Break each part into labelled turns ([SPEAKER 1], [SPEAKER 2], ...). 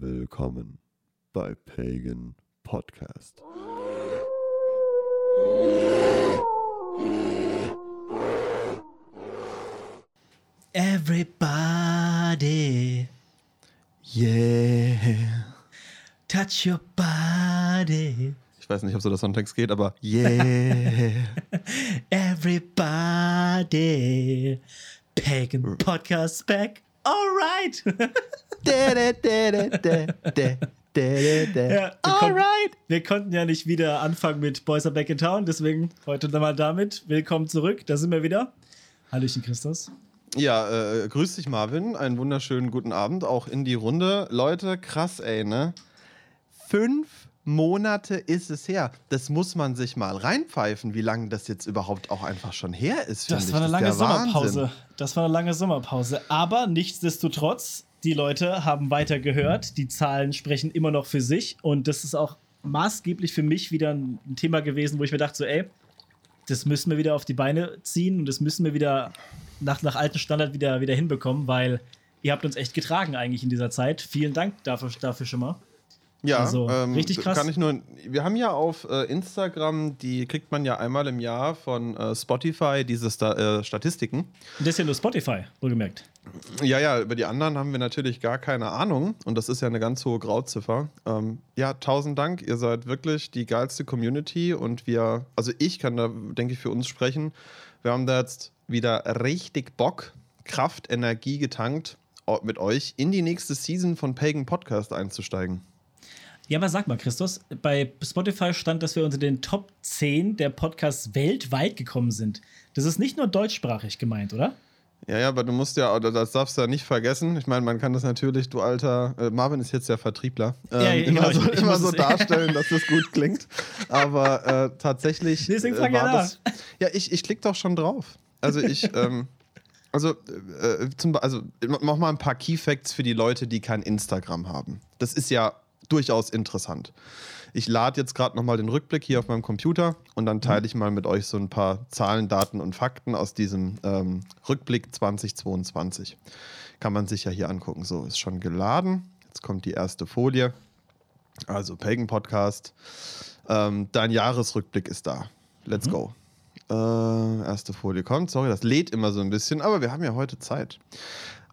[SPEAKER 1] Willkommen bei Pagan Podcast.
[SPEAKER 2] Everybody,
[SPEAKER 1] Yeah.
[SPEAKER 2] touch your body.
[SPEAKER 1] Ich weiß nicht, ob so der Songtext geht, aber yeah.
[SPEAKER 2] Everybody, Pagan Podcast back. Alright. Ja, wir, konnten, wir konnten ja nicht wieder anfangen mit Boys are back in town, deswegen heute nochmal damit. Willkommen zurück, da sind wir wieder. Hallöchen, Christus.
[SPEAKER 1] Ja, äh, grüß dich, Marvin. Einen wunderschönen guten Abend auch in die Runde. Leute, krass, ey, ne? Fünf Monate ist es her. Das muss man sich mal reinpfeifen, wie lange das jetzt überhaupt auch einfach schon her ist.
[SPEAKER 2] Das war eine lange Sommerpause.
[SPEAKER 1] Wahnsinn.
[SPEAKER 2] Das war eine lange Sommerpause. Aber nichtsdestotrotz, die Leute haben weiter gehört. Die Zahlen sprechen immer noch für sich. Und das ist auch maßgeblich für mich wieder ein ein Thema gewesen, wo ich mir dachte, so, ey, das müssen wir wieder auf die Beine ziehen und das müssen wir wieder nach, nach alten Standard wieder, wieder hinbekommen, weil ihr habt uns echt getragen eigentlich in dieser Zeit. Vielen Dank dafür, dafür schon mal.
[SPEAKER 1] Ja,
[SPEAKER 2] Also,
[SPEAKER 1] ähm,
[SPEAKER 2] richtig krass.
[SPEAKER 1] Kann ich nur, wir haben ja auf äh, Instagram, die kriegt man ja einmal im Jahr von äh, Spotify, diese Sta äh, Statistiken.
[SPEAKER 2] Und das ist ja nur Spotify, wohlgemerkt.
[SPEAKER 1] Ja, ja, über die anderen haben wir natürlich gar keine Ahnung und das ist ja eine ganz hohe Grauziffer. Ähm, ja, tausend Dank, ihr seid wirklich die geilste Community und wir, also ich kann da, denke ich, für uns sprechen. Wir haben da jetzt wieder richtig Bock, Kraft, Energie getankt, mit euch in die nächste Season von Pagan Podcast einzusteigen.
[SPEAKER 2] Ja, aber sag mal, Christus, bei Spotify stand, dass wir unter den Top 10 der Podcasts weltweit gekommen sind. Das ist nicht nur deutschsprachig gemeint, oder?
[SPEAKER 1] Ja, ja, aber du musst ja, oder das darfst du ja nicht vergessen. Ich meine, man kann das natürlich, du alter, äh, Marvin ist jetzt der Vertriebler, ähm,
[SPEAKER 2] Ja, ja,
[SPEAKER 1] immer,
[SPEAKER 2] genau,
[SPEAKER 1] so,
[SPEAKER 2] ich- ich
[SPEAKER 1] immer so darstellen, dass das gut klingt. Aber äh, tatsächlich.
[SPEAKER 2] Deswegen
[SPEAKER 1] äh,
[SPEAKER 2] frag ja
[SPEAKER 1] war
[SPEAKER 2] nach.
[SPEAKER 1] das, Ja, ich, ich klicke doch schon drauf. Also ich, ähm, also, äh, zum, also mach mal ein paar Key Facts für die Leute, die kein Instagram haben. Das ist ja durchaus interessant. Ich lade jetzt gerade nochmal den Rückblick hier auf meinem Computer und dann teile ich mal mit euch so ein paar Zahlen, Daten und Fakten aus diesem ähm, Rückblick 2022. Kann man sich ja hier angucken. So, ist schon geladen. Jetzt kommt die erste Folie. Also Pagan Podcast. Ähm, dein Jahresrückblick ist da. Let's go. Äh, erste Folie kommt. Sorry, das lädt immer so ein bisschen, aber wir haben ja heute Zeit.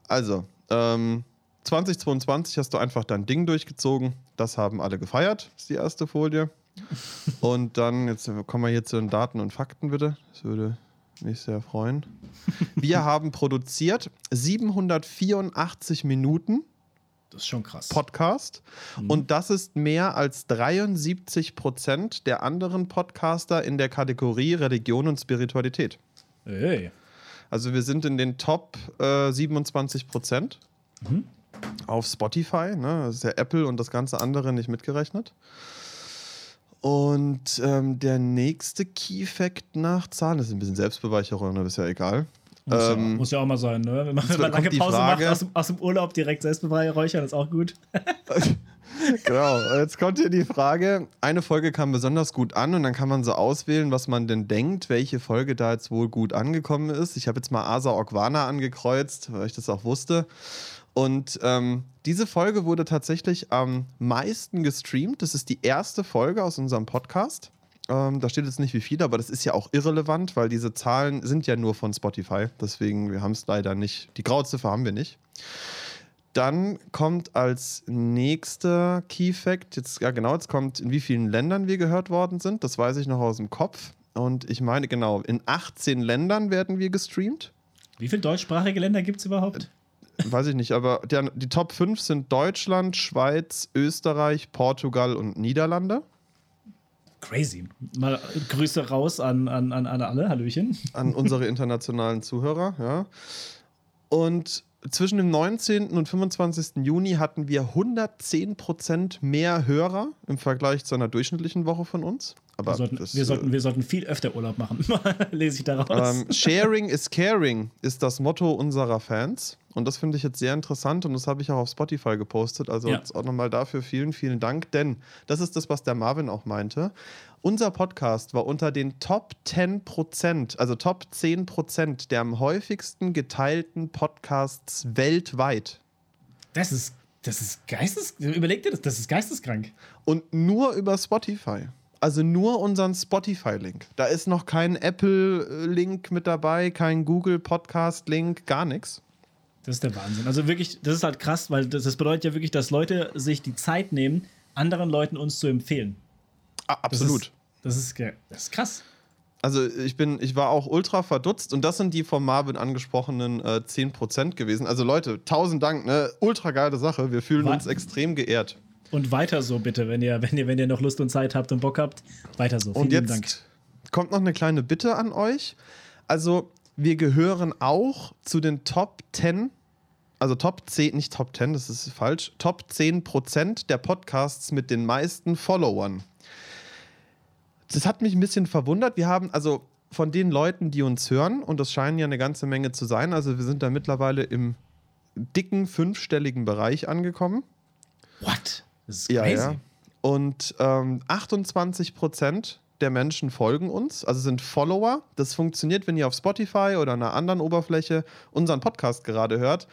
[SPEAKER 1] Also, ähm, 2022 hast du einfach dein Ding durchgezogen. Das haben alle gefeiert, ist die erste Folie. Und dann, jetzt kommen wir hier zu den Daten und Fakten, bitte. Das würde mich sehr freuen. Wir haben produziert 784 Minuten
[SPEAKER 2] Das ist schon krass.
[SPEAKER 1] Podcast. Und das ist mehr als 73 Prozent der anderen Podcaster in der Kategorie Religion und Spiritualität.
[SPEAKER 2] Ey.
[SPEAKER 1] Also wir sind in den Top äh, 27 Prozent auf Spotify. Ne? Das ist ja Apple und das ganze andere nicht mitgerechnet. Und ähm, der nächste Key Fact nach Zahlen, das ist ein bisschen Selbstbeweicherung, aber ist ja egal.
[SPEAKER 2] Muss, ja,
[SPEAKER 1] Ähm,
[SPEAKER 2] muss ja auch mal sein, ne? Wenn man, wenn man lange Pause
[SPEAKER 1] Frage-
[SPEAKER 2] macht, aus, dem- aus dem Urlaub direkt Selbstbeweihräuchern, ist auch gut.
[SPEAKER 1] Genau, jetzt kommt hier die Frage. Eine Folge kam besonders gut an und dann kann man so auswählen, was man denn denkt, welche Folge da jetzt wohl gut angekommen ist. Ich habe jetzt mal Asa Okwana angekreuzt, weil ich das auch wusste. Und ähm, diese Folge wurde tatsächlich am meisten gestreamt. Das ist die erste Folge aus unserem Podcast. Ähm, da steht jetzt nicht wie viele, aber das ist ja auch irrelevant, weil diese Zahlen sind ja nur von Spotify. Deswegen, wir haben es leider nicht. Die Grauziffer haben wir nicht. Dann kommt als nächster Key Fact, jetzt, ja genau, jetzt kommt, in wie vielen Ländern wir gehört worden sind. Das weiß ich noch aus dem Kopf. Und ich meine, genau, in 18 Ländern werden wir gestreamt.
[SPEAKER 2] Wie viele deutschsprachige Länder gibt es überhaupt?
[SPEAKER 1] Weiß ich nicht, aber der, die Top 5 sind Deutschland, Schweiz, Österreich, Portugal und Niederlande.
[SPEAKER 2] Crazy. Mal Grüße raus an, an, an, alle. Hallöchen.
[SPEAKER 1] an unsere internationalen Zuhörer. Ja. Und zwischen dem 19. und 25. Juni hatten wir 110% mehr Hörer im Vergleich zu einer durchschnittlichen Woche von uns. Aber
[SPEAKER 2] Wir sollten,
[SPEAKER 1] das,
[SPEAKER 2] wir,
[SPEAKER 1] äh,
[SPEAKER 2] sollten, wir sollten viel öfter Urlaub machen. Lese ich daraus.
[SPEAKER 1] ähm, Sharing is caring ist das Motto unserer Fans. Und das finde ich jetzt sehr interessant und das habe ich auch auf Spotify gepostet. Also
[SPEAKER 2] Ja.
[SPEAKER 1] jetzt auch nochmal dafür vielen, vielen Dank. Denn das ist das, was der Marvin auch meinte. Unser Podcast war unter den Top 10 Prozent, also Top 10 Prozent der am häufigsten geteilten Podcasts weltweit.
[SPEAKER 2] Das ist Das ist geistes. Überleg dir das, das ist geisteskrank.
[SPEAKER 1] Und nur über Spotify. Also nur unseren Spotify-Link. Da ist noch kein Apple-Link mit dabei, kein Google Podcast-Link, gar nichts.
[SPEAKER 2] Das ist der Wahnsinn. Also wirklich, das ist halt krass, weil das, das bedeutet ja wirklich, dass Leute sich die Zeit nehmen, anderen Leuten uns zu empfehlen.
[SPEAKER 1] Ah, absolut.
[SPEAKER 2] Das ist, das ist, das ist krass.
[SPEAKER 1] Also ich bin, ich war auch ultra verdutzt und das sind die von Marvin angesprochenen äh, 10% gewesen. Also Leute, tausend Dank, ne? Ultra geile Sache. Wir fühlen
[SPEAKER 2] Wa-
[SPEAKER 1] uns extrem geehrt.
[SPEAKER 2] Und weiter so bitte, wenn ihr, wenn ihr, wenn ihr noch Lust und Zeit habt und Bock habt, weiter so. Vielen
[SPEAKER 1] Und jetzt
[SPEAKER 2] Dank.
[SPEAKER 1] kommt noch eine kleine Bitte an euch. Also, wir gehören auch zu den Top 10, also Top 10, nicht Top 10, das ist falsch, Top 10 Prozent der Podcasts mit den meisten Followern. Das hat mich ein bisschen verwundert. Wir haben also von den Leuten, die uns hören, und das scheinen ja eine ganze Menge zu sein, also wir sind da mittlerweile im dicken fünfstelligen Bereich angekommen.
[SPEAKER 2] What? Das ist
[SPEAKER 1] Ja,
[SPEAKER 2] crazy.
[SPEAKER 1] ja. Und ähm, 28 Prozent der Menschen folgen uns, also sind Follower. Das funktioniert, wenn ihr auf Spotify oder einer anderen Oberfläche unseren Podcast gerade hört.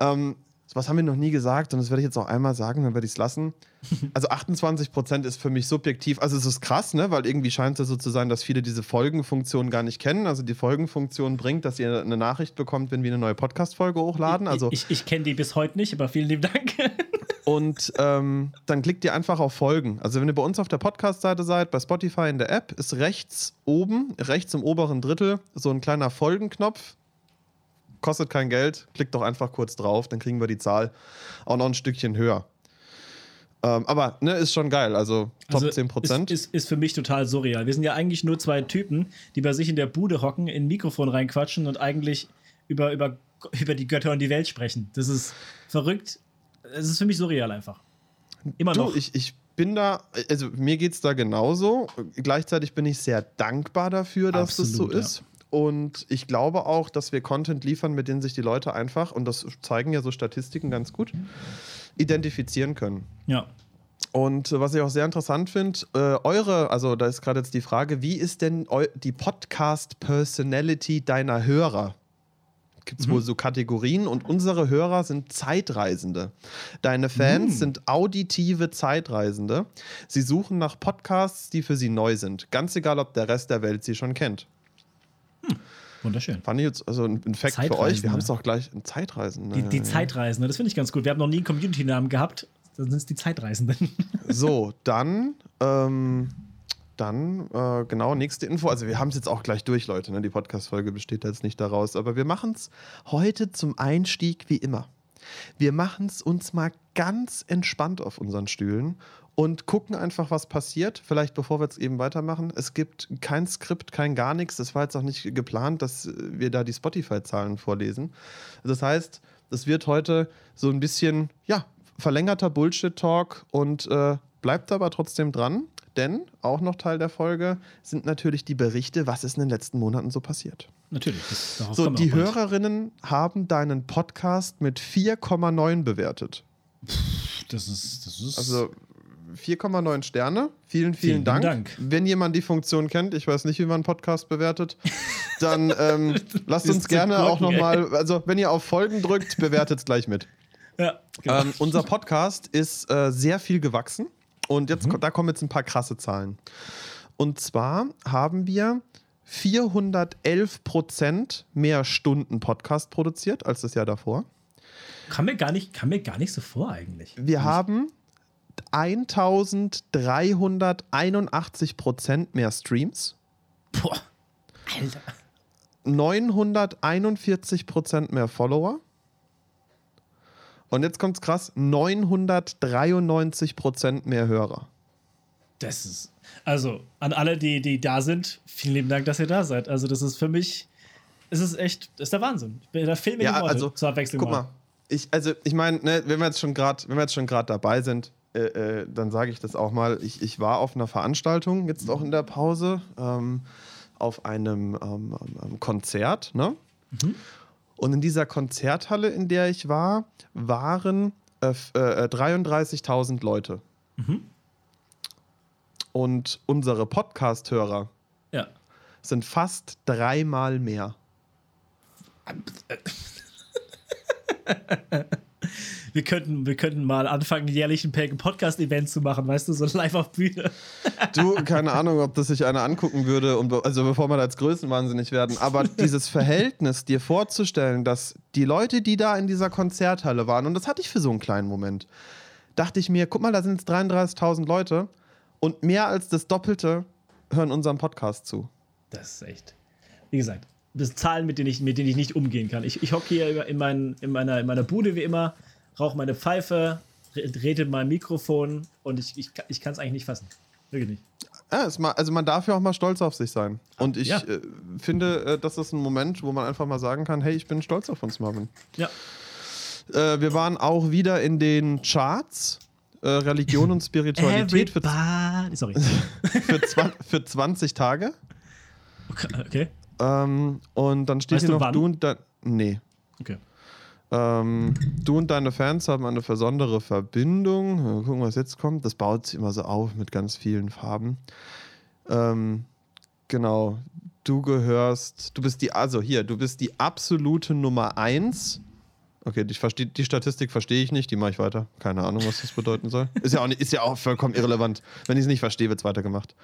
[SPEAKER 1] Ähm, was haben wir noch nie gesagt und das werde ich jetzt auch einmal sagen, dann werde ich es lassen. Also 28 Prozent ist für mich subjektiv. Also es ist krass, ne? weil irgendwie scheint es ja so zu sein, dass viele diese Folgenfunktion gar nicht kennen. Also die Folgenfunktion bringt, dass ihr eine Nachricht bekommt, wenn wir eine neue Podcast-Folge hochladen. Also
[SPEAKER 2] ich ich kenne die bis heute nicht, aber vielen lieben Dank.
[SPEAKER 1] und ähm, dann klickt ihr einfach auf Folgen. Also wenn ihr bei uns auf der Podcast-Seite seid, bei Spotify in der App, ist rechts oben, rechts im oberen Drittel, so ein kleiner Folgenknopf. Kostet kein Geld, klickt doch einfach kurz drauf, dann kriegen wir die Zahl auch noch ein Stückchen höher. Ähm, aber ne, ist schon geil, also Top
[SPEAKER 2] Also,
[SPEAKER 1] 10 Prozent.
[SPEAKER 2] Ist, ist, ist für mich total surreal. Wir sind ja eigentlich nur zwei Typen, die bei sich in der Bude hocken, in ein Mikrofon reinquatschen und eigentlich über, über, über die Götter und die Welt sprechen. Das ist verrückt. Es ist für mich surreal einfach. Immer
[SPEAKER 1] Du,
[SPEAKER 2] noch.
[SPEAKER 1] ich, ich bin da, also mir geht es da genauso. Gleichzeitig bin ich sehr dankbar dafür, dass
[SPEAKER 2] Absolut,
[SPEAKER 1] das so ist. Und ich glaube auch, dass wir Content liefern, mit dem sich die Leute einfach, und das zeigen ja so Statistiken ganz gut, identifizieren können.
[SPEAKER 2] ja.
[SPEAKER 1] Und äh, was ich auch sehr interessant finde, äh, eure, also da ist gerade jetzt die Frage, wie ist denn die Podcast-Personality deiner Hörer? Gibt es wohl so Kategorien und unsere Hörer sind Zeitreisende. Deine Fans sind auditive Zeitreisende. Sie suchen nach Podcasts, die für sie neu sind. Ganz egal, ob der Rest der Welt sie schon kennt.
[SPEAKER 2] Wunderschön.
[SPEAKER 1] Fand ich jetzt also ein Fact für euch.
[SPEAKER 2] Zeitreisende.
[SPEAKER 1] Wir haben es doch gleich ein Zeitreisende.
[SPEAKER 2] Die, die Zeitreisenden, das finde ich ganz gut. Wir haben noch nie einen Community-Namen gehabt. Dann sind es die Zeitreisenden.
[SPEAKER 1] So, dann, ähm, dann, äh, genau, nächste Info. Also, wir haben es jetzt auch gleich durch, Leute. Ne? Die Podcast-Folge besteht jetzt nicht daraus. Aber wir machen es heute zum Einstieg wie immer. Wir machen es uns mal ganz entspannt auf unseren Stühlen und gucken einfach, was passiert. Vielleicht bevor wir jetzt eben weitermachen. Es gibt kein Skript, kein gar nichts. Das war jetzt auch nicht geplant, dass wir da die Spotify-Zahlen vorlesen. Das heißt, es wird heute so ein bisschen, ja, verlängerter Bullshit-Talk und äh, bleibt aber trotzdem dran, denn auch noch Teil der Folge sind natürlich die Berichte, was ist in den letzten Monaten so passiert.
[SPEAKER 2] Natürlich. Das,
[SPEAKER 1] So, die. Hörerinnen haben deinen Podcast mit 4,9 bewertet.
[SPEAKER 2] Das ist, das ist
[SPEAKER 1] Also 4,9 Sterne. Vielen, vielen,
[SPEAKER 2] Vielen
[SPEAKER 1] Dank.
[SPEAKER 2] Dank.
[SPEAKER 1] Wenn jemand die Funktion kennt, ich weiß nicht, wie man einen Podcast bewertet, dann ähm, lasst uns gerne auch nochmal, also wenn ihr auf Folgen drückt, bewertet es gleich mit.
[SPEAKER 2] ja, genau.
[SPEAKER 1] Ähm, unser Podcast ist äh, sehr viel gewachsen und jetzt
[SPEAKER 2] Mhm.
[SPEAKER 1] da kommen jetzt ein paar krasse Zahlen. Und zwar haben wir 411 Prozent mehr Stunden Podcast produziert als das Jahr davor.
[SPEAKER 2] kam, mir gar nicht, kam mir gar nicht so vor eigentlich.
[SPEAKER 1] Wir haben 1381 Prozent mehr Streams,
[SPEAKER 2] Boah. Alter.
[SPEAKER 1] 941 Prozent mehr Follower. Und jetzt kommt's krass: 993 Prozent mehr Hörer.
[SPEAKER 2] Das ist. Also, an alle, die, die da sind, vielen lieben Dank, dass ihr da seid. Also, das ist für mich. Es ist echt. Das ist der Wahnsinn. Da fehlen mir
[SPEAKER 1] Ja,
[SPEAKER 2] die Worte
[SPEAKER 1] also,
[SPEAKER 2] zur Abwechslung.
[SPEAKER 1] Guck mal, ich, also ich meine, ne, wenn wir jetzt schon gerade, wenn wir jetzt schon gerade dabei sind, äh, äh, dann sage ich das auch mal. Ich, ich war auf einer Veranstaltung jetzt auch in der Pause ähm, auf einem ähm, ähm, Konzert, ne? Und in dieser Konzerthalle, in der ich war, waren äh, äh, 33.000 Leute. Und unsere Podcast-Hörer
[SPEAKER 2] Ja.
[SPEAKER 1] sind fast dreimal mehr.
[SPEAKER 2] wir, könnten, wir könnten mal anfangen, jährlich ein Podcast-Event zu machen, weißt du, so live auf Bühne.
[SPEAKER 1] Du, keine Ahnung, ob das sich einer angucken würde, und, also bevor wir da als Größenwahnsinnig werden, aber dieses Verhältnis dir vorzustellen, dass die Leute, die da in dieser Konzerthalle waren, und das hatte ich für so einen kleinen Moment, dachte ich mir, guck mal, da sind jetzt 33.000 Leute und mehr als das Doppelte hören unserem Podcast zu.
[SPEAKER 2] Das ist echt. Wie gesagt, das sind Zahlen, mit denen ich, mit denen ich nicht umgehen kann. Ich, ich hocke hier in, mein, in, meiner, in meiner Bude wie immer, rauche meine Pfeife, rede mein Mikrofon und ich, ich, ich kann es eigentlich nicht fassen. Wirklich nicht.
[SPEAKER 1] Ja, mal, also man darf ja auch mal stolz auf sich sein. Und ich ja. äh, finde, äh, das ist ein Moment, wo man einfach mal sagen kann, hey, ich bin stolz auf uns, Marvin.
[SPEAKER 2] Ja.
[SPEAKER 1] Äh, wir waren auch wieder in den Charts. Äh, Religion und Spiritualität für,
[SPEAKER 2] Sorry.
[SPEAKER 1] für, für 20 Tage.
[SPEAKER 2] Okay.
[SPEAKER 1] Ähm, und dann steht weißt hier noch, wann? du und dein. Nee.
[SPEAKER 2] Okay.
[SPEAKER 1] Ähm, du und deine Fans haben eine besondere Verbindung. Mal gucken, was jetzt kommt. Das baut sich immer so auf mit ganz vielen Farben. Ähm, genau. Du gehörst, du bist die, also hier, du bist die absolute Nummer 1. Okay, die, versteh, die Statistik verstehe ich nicht, die mache ich weiter. Keine Ahnung, was das bedeuten soll. Ist ja auch, ist ja auch vollkommen irrelevant. Wenn ich es nicht verstehe, wird es weitergemacht.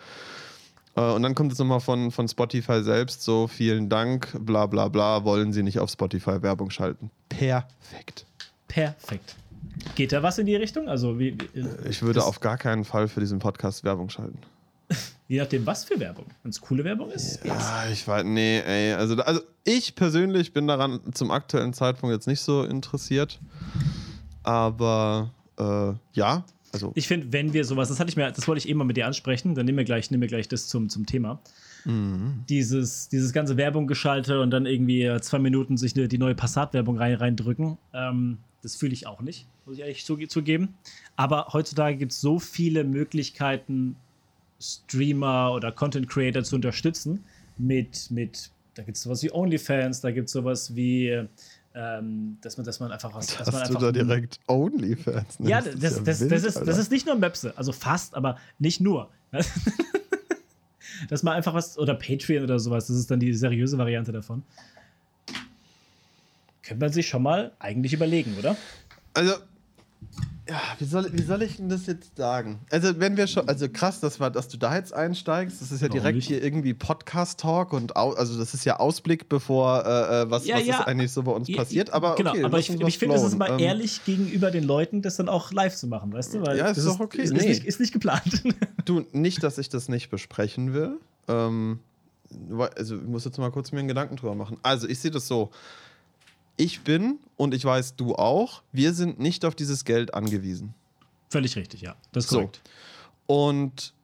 [SPEAKER 1] Äh, und dann kommt es nochmal von, von Spotify selbst so, vielen Dank, bla bla bla, wollen Sie nicht auf Spotify Werbung schalten. Perfekt.
[SPEAKER 2] Perfekt. Geht da was in die Richtung? Also wie, wie
[SPEAKER 1] äh, ich würde auf gar keinen Fall für diesen Podcast Werbung schalten.
[SPEAKER 2] Je nachdem, was für Werbung. Wenn es coole Werbung ist.
[SPEAKER 1] Ja, yes. ich weiß, nee, ey. Also, also ich persönlich bin daran zum aktuellen Zeitpunkt jetzt nicht so interessiert. Aber äh, ja, also
[SPEAKER 2] ich finde, wenn wir sowas, das hatte ich mir, das wollte ich eben mal mit dir ansprechen, dann nehmen wir gleich, nehmen wir gleich das zum, zum Thema. Mhm. Dieses, dieses ganze Werbung geschaltet und dann irgendwie äh, zwei Minuten sich die neue Passat-Werbung rein, reindrücken. Ähm, das fühle ich auch nicht, muss ich ehrlich zugeben. Aber heutzutage gibt es so viele Möglichkeiten, Streamer oder Content Creator zu unterstützen. Mit, mit da gibt es sowas wie OnlyFans, da gibt es sowas wie ähm, dass, man, dass man einfach was.
[SPEAKER 1] Dass
[SPEAKER 2] man
[SPEAKER 1] einfach, du da direkt OnlyFans
[SPEAKER 2] Ja, das, das, das, wild, das, ist, das ist nicht nur Möpse, also fast, aber nicht nur. dass man einfach was, oder Patreon oder sowas, das ist dann die seriöse Variante davon. Könnte man sich schon mal eigentlich überlegen, oder?
[SPEAKER 1] Also, ja, wie soll, wie soll ich denn das jetzt sagen? Also, wenn wir schon, also krass, dass, wir, dass du da jetzt einsteigst, das ist ja direkt hier irgendwie Podcast-Talk und au, also das ist ja Ausblick, bevor äh, äh was,
[SPEAKER 2] ja,
[SPEAKER 1] was
[SPEAKER 2] ja.
[SPEAKER 1] ist eigentlich so bei uns ja, passiert. Aber
[SPEAKER 2] genau,
[SPEAKER 1] okay,
[SPEAKER 2] aber ich, ich finde, es ist mal ähm, ehrlich gegenüber den Leuten, das dann auch live zu machen, weißt du?
[SPEAKER 1] Weil ja, ist doch okay.
[SPEAKER 2] Ist, nee. ist, nicht, ist nicht geplant.
[SPEAKER 1] Du, nicht, dass ich das nicht besprechen will. Ähm, also, ich muss jetzt mal kurz mir einen Gedanken drüber machen. Also, ich sehe das so ich bin und ich weiß, du auch, wir sind nicht auf dieses Geld angewiesen.
[SPEAKER 2] Völlig richtig, ja. Das ist korrekt.
[SPEAKER 1] So. Und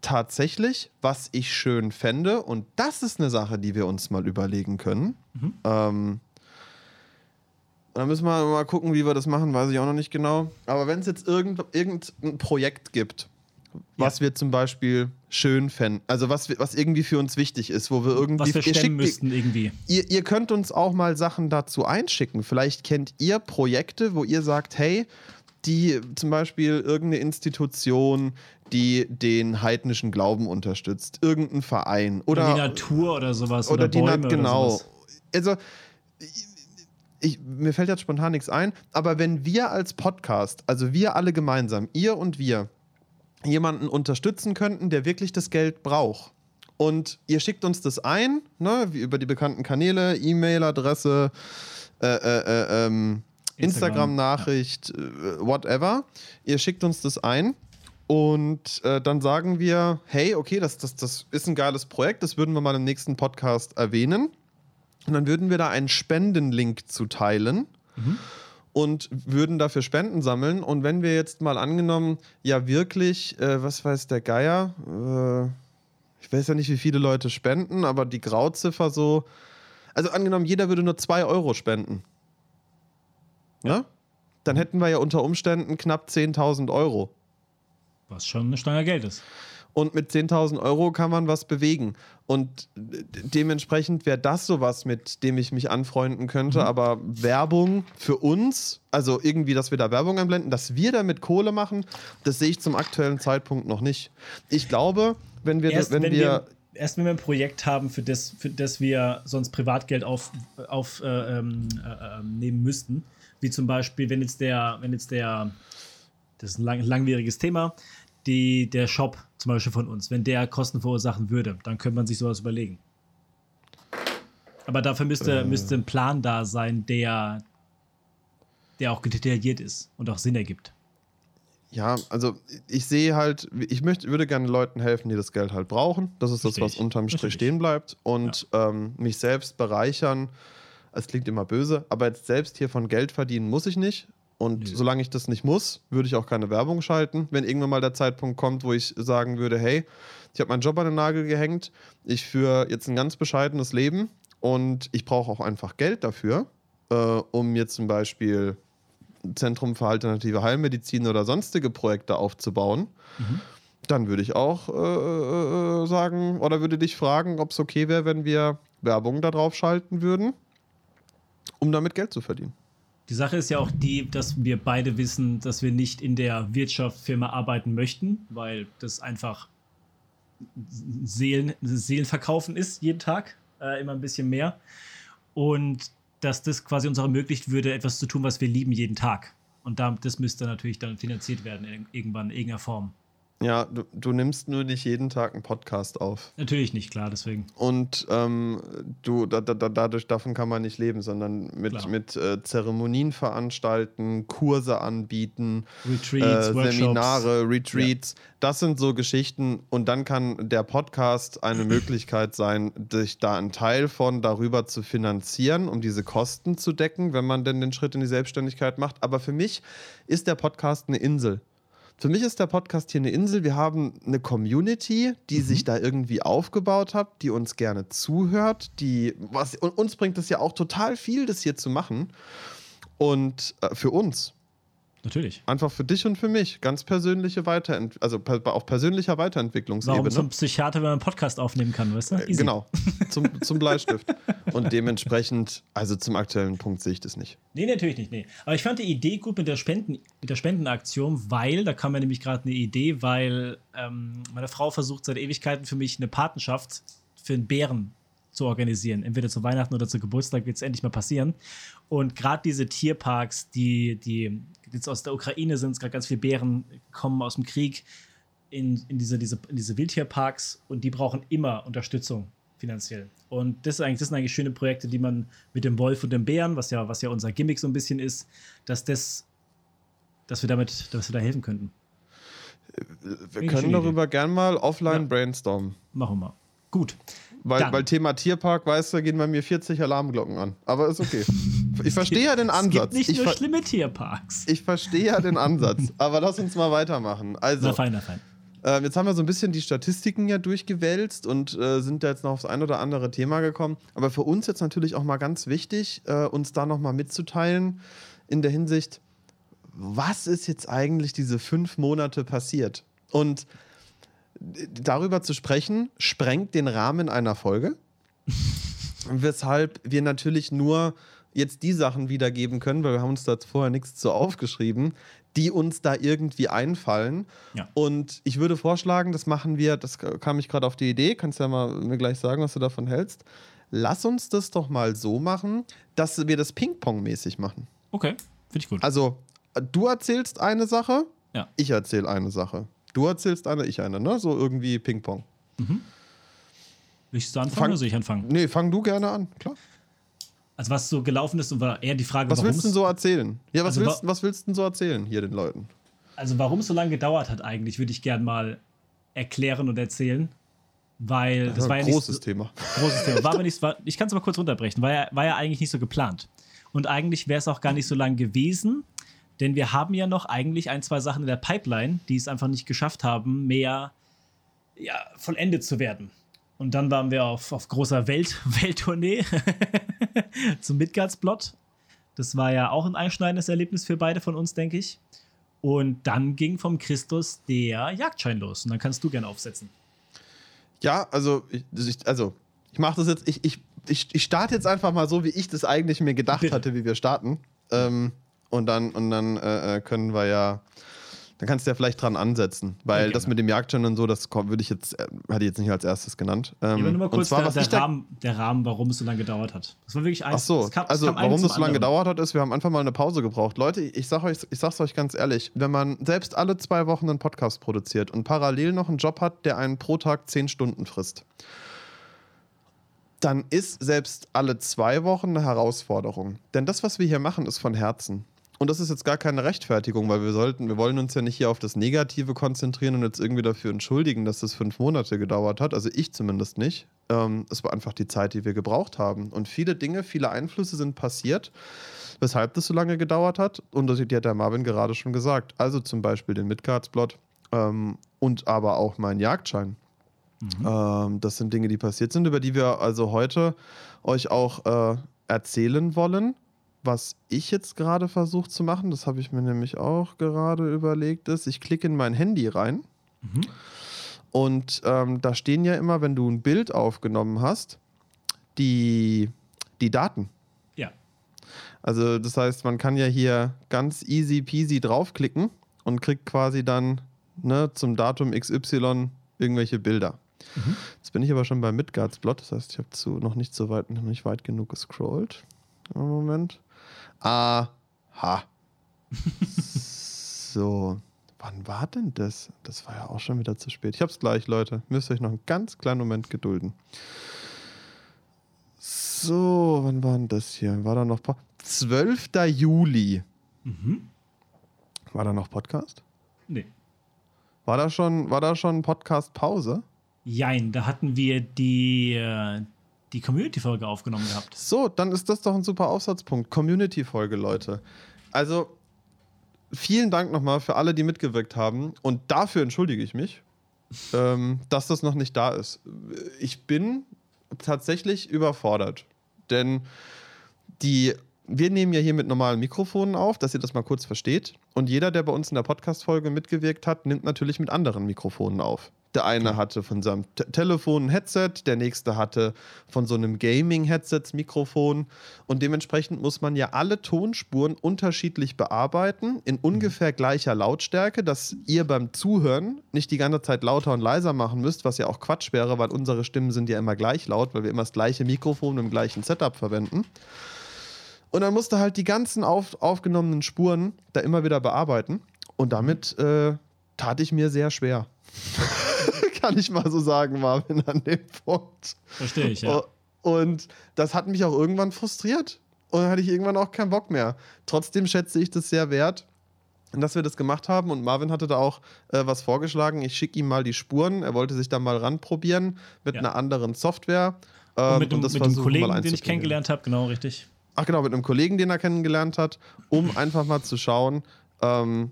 [SPEAKER 1] tatsächlich, was ich schön fände, und das ist eine Sache, die wir uns mal überlegen können. Mhm. Ähm, da müssen wir mal gucken, wie wir das machen, weiß ich auch noch nicht genau. Aber wenn es jetzt irgend, irgendein Projekt gibt, was ja. wir zum Beispiel schön fänden. Also was, was irgendwie für uns wichtig ist, wo wir irgendwie.
[SPEAKER 2] Was wir stemmen müssten irgendwie.
[SPEAKER 1] Ihr, ihr könnt uns auch mal Sachen dazu einschicken. Vielleicht kennt ihr Projekte, wo ihr sagt, hey, die zum Beispiel irgendeine Institution, die den heidnischen Glauben unterstützt, irgendein Verein oder,
[SPEAKER 2] oder die Natur oder sowas
[SPEAKER 1] oder, oder die
[SPEAKER 2] Bäume
[SPEAKER 1] genau. Also ich, mir fällt jetzt spontan nichts ein, aber wenn wir als Podcast, also wir alle gemeinsam, ihr und wir, jemanden unterstützen könnten, der wirklich das Geld braucht. Und ihr schickt uns das ein, ne, wie über die bekannten Kanäle, E-Mail-Adresse, äh, äh, äh, ähm, Instagram-Nachricht, Instagram ja. Äh, whatever. Ihr schickt uns das ein und äh, dann sagen wir, hey, okay, das, das, das ist ein geiles Projekt, das würden wir mal im nächsten Podcast erwähnen. Und dann würden wir da einen Spendenlink zu teilen. Mhm und würden dafür Spenden sammeln. Und wenn wir jetzt mal angenommen, ja wirklich, äh, was weiß der Geier, äh, ich weiß ja nicht, wie viele Leute spenden, aber die Grauziffer so, also angenommen, jeder würde nur 2 Euro spenden. Ja? Ne? Dann hätten wir ja unter Umständen knapp 10.000 Euro.
[SPEAKER 2] Was schon eine Stange ist
[SPEAKER 1] und mit 10.000 Euro kann man was bewegen. Und dementsprechend wäre das sowas, mit dem ich mich anfreunden könnte. Mhm. Aber Werbung für uns, also irgendwie, dass wir da Werbung einblenden, dass wir damit Kohle machen, das sehe ich zum aktuellen Zeitpunkt noch nicht. Ich glaube, wenn wir,
[SPEAKER 2] erst,
[SPEAKER 1] wenn,
[SPEAKER 2] wenn
[SPEAKER 1] wir, wir
[SPEAKER 2] erst wenn wir ein Projekt haben, für das, für das wir sonst Privatgeld aufnehmen auf, äh, ähm, äh, äh, müssten, Wie zum Beispiel, wenn jetzt der, wenn jetzt der, das ist ein lang, langwieriges Thema, die, der Shop zum Beispiel von uns, wenn der Kosten verursachen würde, dann könnte man sich sowas überlegen. Aber dafür müsste, äh. müsste ein Plan da sein, der, der auch detailliert ist und auch Sinn ergibt.
[SPEAKER 1] Ja, also ich sehe halt, ich möchte, würde gerne Leuten helfen, die das Geld halt brauchen. Das ist das, was unterm Strich stehen bleibt. Und ja. ähm, mich selbst bereichern. Es klingt immer böse, aber jetzt selbst hier von Geld verdienen muss ich nicht. Und nee. solange ich das nicht muss, würde ich auch keine Werbung schalten. Wenn irgendwann mal der Zeitpunkt kommt, wo ich sagen würde, hey, ich habe meinen Job an den Nagel gehängt, ich führe jetzt ein ganz bescheidenes Leben und ich brauche auch einfach Geld dafür, äh, um mir zum Beispiel Zentrum für alternative Heilmedizin oder sonstige Projekte aufzubauen. Mhm. Dann würde ich auch äh, äh sagen oder würde dich fragen, ob es okay wäre, wenn wir Werbung darauf schalten würden, um damit Geld zu verdienen.
[SPEAKER 2] Die Sache ist ja auch die, dass wir beide wissen, dass wir nicht in der Wirtschaftsfirma arbeiten möchten, weil das einfach Seelen, Seelenverkaufen ist jeden Tag äh, immer ein bisschen mehr. Und dass das quasi uns auch ermöglicht würde, etwas zu tun, was wir lieben jeden Tag. Und das müsste natürlich dann finanziert werden, irgendwann in irgendeiner Form.
[SPEAKER 1] Ja, du, du, nimmst nur nicht jeden Tag einen Podcast auf.
[SPEAKER 2] Natürlich nicht, klar, deswegen.
[SPEAKER 1] Und ähm, du, da, da, dadurch davon kann man nicht leben, sondern mit, mit äh, Zeremonien veranstalten, Kurse anbieten, Retreats, äh, Seminare, Retreats. Ja. Das sind so Geschichten. Und dann kann der Podcast eine Möglichkeit sein, sich da einen Teil von darüber zu finanzieren, um diese Kosten zu decken, wenn man denn den Schritt in die Selbstständigkeit macht. Aber für mich ist der Podcast eine Insel. Für mich ist der Podcast hier eine Insel. Wir haben eine Community, die mhm. sich da irgendwie aufgebaut hat, die uns gerne zuhört, die was und uns bringt es ja auch total viel, das hier zu machen. Und äh, für uns,
[SPEAKER 2] Natürlich.
[SPEAKER 1] Einfach für dich und für mich. Ganz persönliche Weiterentwicklung, also auf persönlicher Weiterentwicklungsebene.
[SPEAKER 2] Warum zum Psychiater, wenn man einen Podcast aufnehmen kann, weißt du?
[SPEAKER 1] Äh, Easy. Genau, zum, zum Bleistift. und dementsprechend, also zum aktuellen Punkt sehe ich das nicht.
[SPEAKER 2] Nee, natürlich nicht, nee. Aber ich fand die Idee gut mit der, Spenden, mit der Spendenaktion, weil, da kam mir nämlich gerade eine Idee, weil ähm, meine Frau versucht seit Ewigkeiten für mich eine Patenschaft für einen Bären zu organisieren. Entweder zu Weihnachten oder zu Geburtstag wird es endlich mal passieren. Und gerade diese Tierparks, die, die jetzt aus der Ukraine sind, gerade ganz viele Bären kommen aus dem Krieg in, in, diese, diese, in diese Wildtierparks und die brauchen immer Unterstützung finanziell. Und das, ist eigentlich, das sind eigentlich schöne Projekte, die man mit dem Wolf und dem Bären, was ja, was ja unser Gimmick so ein bisschen ist, dass das, dass wir damit, dass wir da helfen könnten.
[SPEAKER 1] Wir können darüber Idee. gern mal offline ja. brainstormen.
[SPEAKER 2] Machen wir. Gut.
[SPEAKER 1] Weil, weil Thema Tierpark, weißt du, gehen bei mir 40 Alarmglocken an. Aber ist okay. Ich verstehe ja den Ansatz. Es gibt
[SPEAKER 2] nicht
[SPEAKER 1] ich
[SPEAKER 2] nur schlimme Tierparks.
[SPEAKER 1] Ich verstehe ja den Ansatz. Aber lass uns mal weitermachen. Also,
[SPEAKER 2] na fein, na fein.
[SPEAKER 1] Äh, jetzt haben wir so ein bisschen die Statistiken ja durchgewälzt und äh, sind da jetzt noch aufs ein oder andere Thema gekommen. Aber für uns jetzt natürlich auch mal ganz wichtig, äh, uns da nochmal mitzuteilen in der Hinsicht, was ist jetzt eigentlich diese fünf Monate passiert? Und darüber zu sprechen, sprengt den Rahmen einer Folge. weshalb wir natürlich nur jetzt die Sachen wiedergeben können, weil wir haben uns da vorher nichts zu aufgeschrieben, die uns da irgendwie einfallen. Ja. Und ich würde vorschlagen, das machen wir, das kam ich gerade auf die Idee, kannst ja mal mir gleich sagen, was du davon hältst. Lass uns das doch mal so machen, dass wir das Ping-Pong-mäßig machen.
[SPEAKER 2] Okay, finde ich gut.
[SPEAKER 1] Also, du erzählst eine Sache,
[SPEAKER 2] ja.
[SPEAKER 1] ich erzähle eine Sache. Du erzählst eine, ich eine, ne? So irgendwie Ping-Pong. Mhm.
[SPEAKER 2] Willst du anfangen fang, oder soll ich anfangen?
[SPEAKER 1] Nee, fang du gerne an, klar.
[SPEAKER 2] Also was so gelaufen ist und war eher die Frage,
[SPEAKER 1] was willst du denn so erzählen? Ja, was, also, willst, was willst du denn so erzählen hier den Leuten?
[SPEAKER 2] Also warum es so lange gedauert hat eigentlich, würde ich gerne mal erklären und erzählen. Weil das, das war ja
[SPEAKER 1] großes
[SPEAKER 2] nicht,
[SPEAKER 1] Thema.
[SPEAKER 2] Großes Thema. War aber nicht, war, ich kann es mal kurz runterbrechen. War ja, war ja eigentlich nicht so geplant. Und eigentlich wäre es auch gar nicht so lang gewesen, denn wir haben ja noch eigentlich ein, zwei Sachen in der Pipeline, die es einfach nicht geschafft haben, mehr ja, vollendet zu werden. Und dann waren wir auf, auf großer Welt, Welttournee zum Midgardsplot. Das war ja auch ein einschneidendes Erlebnis für beide von uns, denke ich. Und dann ging vom Christus der Jagdschein los. Und dann kannst du gerne aufsetzen.
[SPEAKER 1] Ja, also ich, also, ich mache das jetzt, ich, ich, ich, ich starte jetzt einfach mal so, wie ich das eigentlich mir gedacht Bitte. hatte, wie wir starten. Ähm, und dann, und dann äh, äh können wir ja Dann kannst du ja vielleicht dran ansetzen, weil
[SPEAKER 2] Ja,
[SPEAKER 1] das mit dem Jagdschein und so, das würde ich jetzt, äh, hatte ich jetzt nicht als erstes genannt. Ähm,
[SPEAKER 2] nur mal
[SPEAKER 1] und
[SPEAKER 2] kurz
[SPEAKER 1] zwar,
[SPEAKER 2] der,
[SPEAKER 1] was
[SPEAKER 2] der,
[SPEAKER 1] ich
[SPEAKER 2] Rahmen, der Rahmen, warum es so lange gedauert hat. Das war wirklich eins.
[SPEAKER 1] Ach so,
[SPEAKER 2] es kam- es
[SPEAKER 1] also warum das so lange gedauert hat, ist, wir haben einfach mal eine Pause gebraucht. Leute, ich sag euch, ich sag's euch ganz ehrlich, wenn man selbst alle zwei Wochen einen Podcast produziert und parallel noch einen Job hat, der einen pro Tag zehn Stunden frisst, dann ist selbst alle zwei Wochen eine Herausforderung. Denn das, was wir hier machen, ist von Herzen. Und das ist jetzt gar keine Rechtfertigung, weil wir sollten, wir wollen uns ja nicht hier auf das Negative konzentrieren und jetzt irgendwie dafür entschuldigen, dass das fünf Monate gedauert hat. Also ich zumindest nicht. Ähm, es war einfach die Zeit, die wir gebraucht haben. Und viele Dinge, viele Einflüsse sind passiert, weshalb das so lange gedauert hat. Und das, die hat der Marvin gerade schon gesagt. Also zum Beispiel den Midgards-Plot ähm, und aber auch meinen Jagdschein. Ähm, das sind Dinge, die passiert sind, über die wir also heute euch auch äh, erzählen wollen. Was ich jetzt gerade versuche zu machen, das habe ich mir nämlich auch gerade überlegt, ist, ich klicke in mein Handy rein
[SPEAKER 2] Mhm.
[SPEAKER 1] und ähm, da stehen ja immer, wenn du ein Bild aufgenommen hast, die, die Daten.
[SPEAKER 2] Ja.
[SPEAKER 1] Also das heißt, man kann ja hier ganz easy peasy draufklicken und kriegt quasi dann ne, zum Datum XY irgendwelche Bilder.
[SPEAKER 2] Mhm.
[SPEAKER 1] Jetzt bin ich aber schon bei Midgards Plot, das heißt, ich habe zu noch nicht so weit, noch nicht weit genug gescrollt. Moment. Aha. so. Wann war denn das? Das war ja auch schon wieder zu spät. Ich hab's gleich, Leute. Müsst euch noch einen ganz kleinen Moment gedulden. So, wann war denn das hier? War da noch Po- 12. Juli.
[SPEAKER 2] Mhm.
[SPEAKER 1] War da noch Podcast?
[SPEAKER 2] Nee.
[SPEAKER 1] War da schon, war da schon Podcast-Pause?
[SPEAKER 2] Jein, da hatten wir die, äh, die Community-Folge aufgenommen gehabt.
[SPEAKER 1] So, dann ist das doch ein super Aufsatzpunkt. Community-Folge, Leute. Also, vielen Dank nochmal für alle, die mitgewirkt haben. Und dafür entschuldige ich mich, ähm, dass das noch nicht da ist. Ich bin tatsächlich überfordert. Denn die, wir nehmen ja hier mit normalen Mikrofonen auf, dass ihr das mal kurz versteht. Und jeder, der bei uns in der Podcast-Folge mitgewirkt hat, nimmt natürlich mit anderen Mikrofonen auf. Der eine hatte von seinem Te Telefon ein Headset, der nächste hatte von so einem Gaming-Headset Mikrofon. Und dementsprechend muss man ja alle Tonspuren unterschiedlich bearbeiten, in ungefähr gleicher Lautstärke, dass ihr beim Zuhören nicht die ganze Zeit lauter und leiser machen müsst, was ja auch Quatsch wäre, weil unsere Stimmen sind ja immer gleich laut, weil wir immer das gleiche Mikrofon im gleichen Setup verwenden. Und dann musste halt die ganzen auf, aufgenommenen Spuren da immer wieder bearbeiten. Und damit äh, tat ich mir sehr schwer. Kann ich mal so sagen, Marvin, an dem Punkt.
[SPEAKER 2] Verstehe ich, ja.
[SPEAKER 1] Oh, Und das hat mich auch irgendwann frustriert. Und dann hatte ich irgendwann auch keinen Bock mehr. Trotzdem schätze ich das sehr wert, dass wir das gemacht haben. Und Marvin hatte da auch äh, was vorgeschlagen. Ich schicke ihm mal die Spuren. Er wollte sich da mal ranprobieren mit
[SPEAKER 2] Ja.
[SPEAKER 1] einer anderen Software.
[SPEAKER 2] Und
[SPEAKER 1] ähm,
[SPEAKER 2] mit, dem,
[SPEAKER 1] das
[SPEAKER 2] mit dem Kollegen, den ich kennengelernt habe, genau, richtig.
[SPEAKER 1] Ach genau, mit einem Kollegen, den er kennengelernt hat, um einfach mal zu schauen, ähm,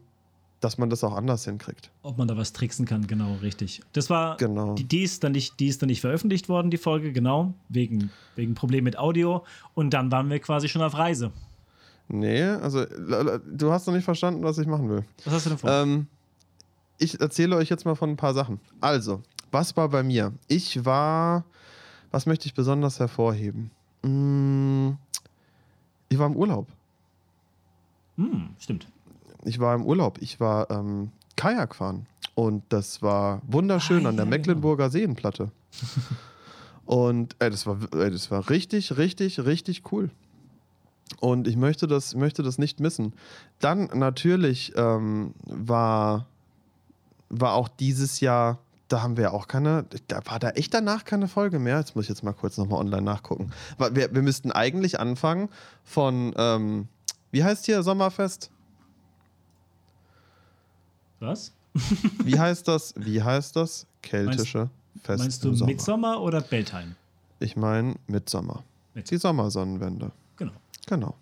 [SPEAKER 1] dass man das auch anders hinkriegt.
[SPEAKER 2] Ob man da was tricksen kann, genau, richtig. Das war,
[SPEAKER 1] Genau.
[SPEAKER 2] die, die, ist dann nicht, die ist dann nicht veröffentlicht worden, die Folge, genau, wegen, wegen Problem mit Audio. Und dann waren wir quasi schon auf Reise.
[SPEAKER 1] Nee, also du hast noch nicht verstanden, was ich machen will.
[SPEAKER 2] Was hast du denn vor?
[SPEAKER 1] Ähm, ich erzähle euch jetzt mal von ein paar Sachen. Also, was war bei mir? Ich war, was möchte ich besonders hervorheben? Mm, Ich war im Urlaub.
[SPEAKER 2] Hm, stimmt.
[SPEAKER 1] Ich war im Urlaub. Ich war ähm, Kajak fahren. Und das war wunderschön
[SPEAKER 2] Ah,
[SPEAKER 1] an der
[SPEAKER 2] ja,
[SPEAKER 1] Mecklenburger Seenplatte. Und ey, das, war, ey, das war richtig, richtig, richtig cool. Und ich möchte das, möchte das nicht missen. Dann natürlich ähm, war, war auch dieses Jahr, da haben wir auch keine, da war da echt danach keine Folge mehr. Jetzt muss ich jetzt mal kurz nochmal online nachgucken. Wir, wir müssten eigentlich anfangen von, ähm, wie heißt hier Sommerfest?
[SPEAKER 2] Was?
[SPEAKER 1] Wie heißt das? Wie heißt das? Keltische Fest
[SPEAKER 2] Meinst du
[SPEAKER 1] Sommer.
[SPEAKER 2] Midsommer oder Beltane?
[SPEAKER 1] Ich meine Mitsommer.
[SPEAKER 2] Mit-
[SPEAKER 1] Die Sommersonnenwende.
[SPEAKER 2] Genau.
[SPEAKER 1] Genau.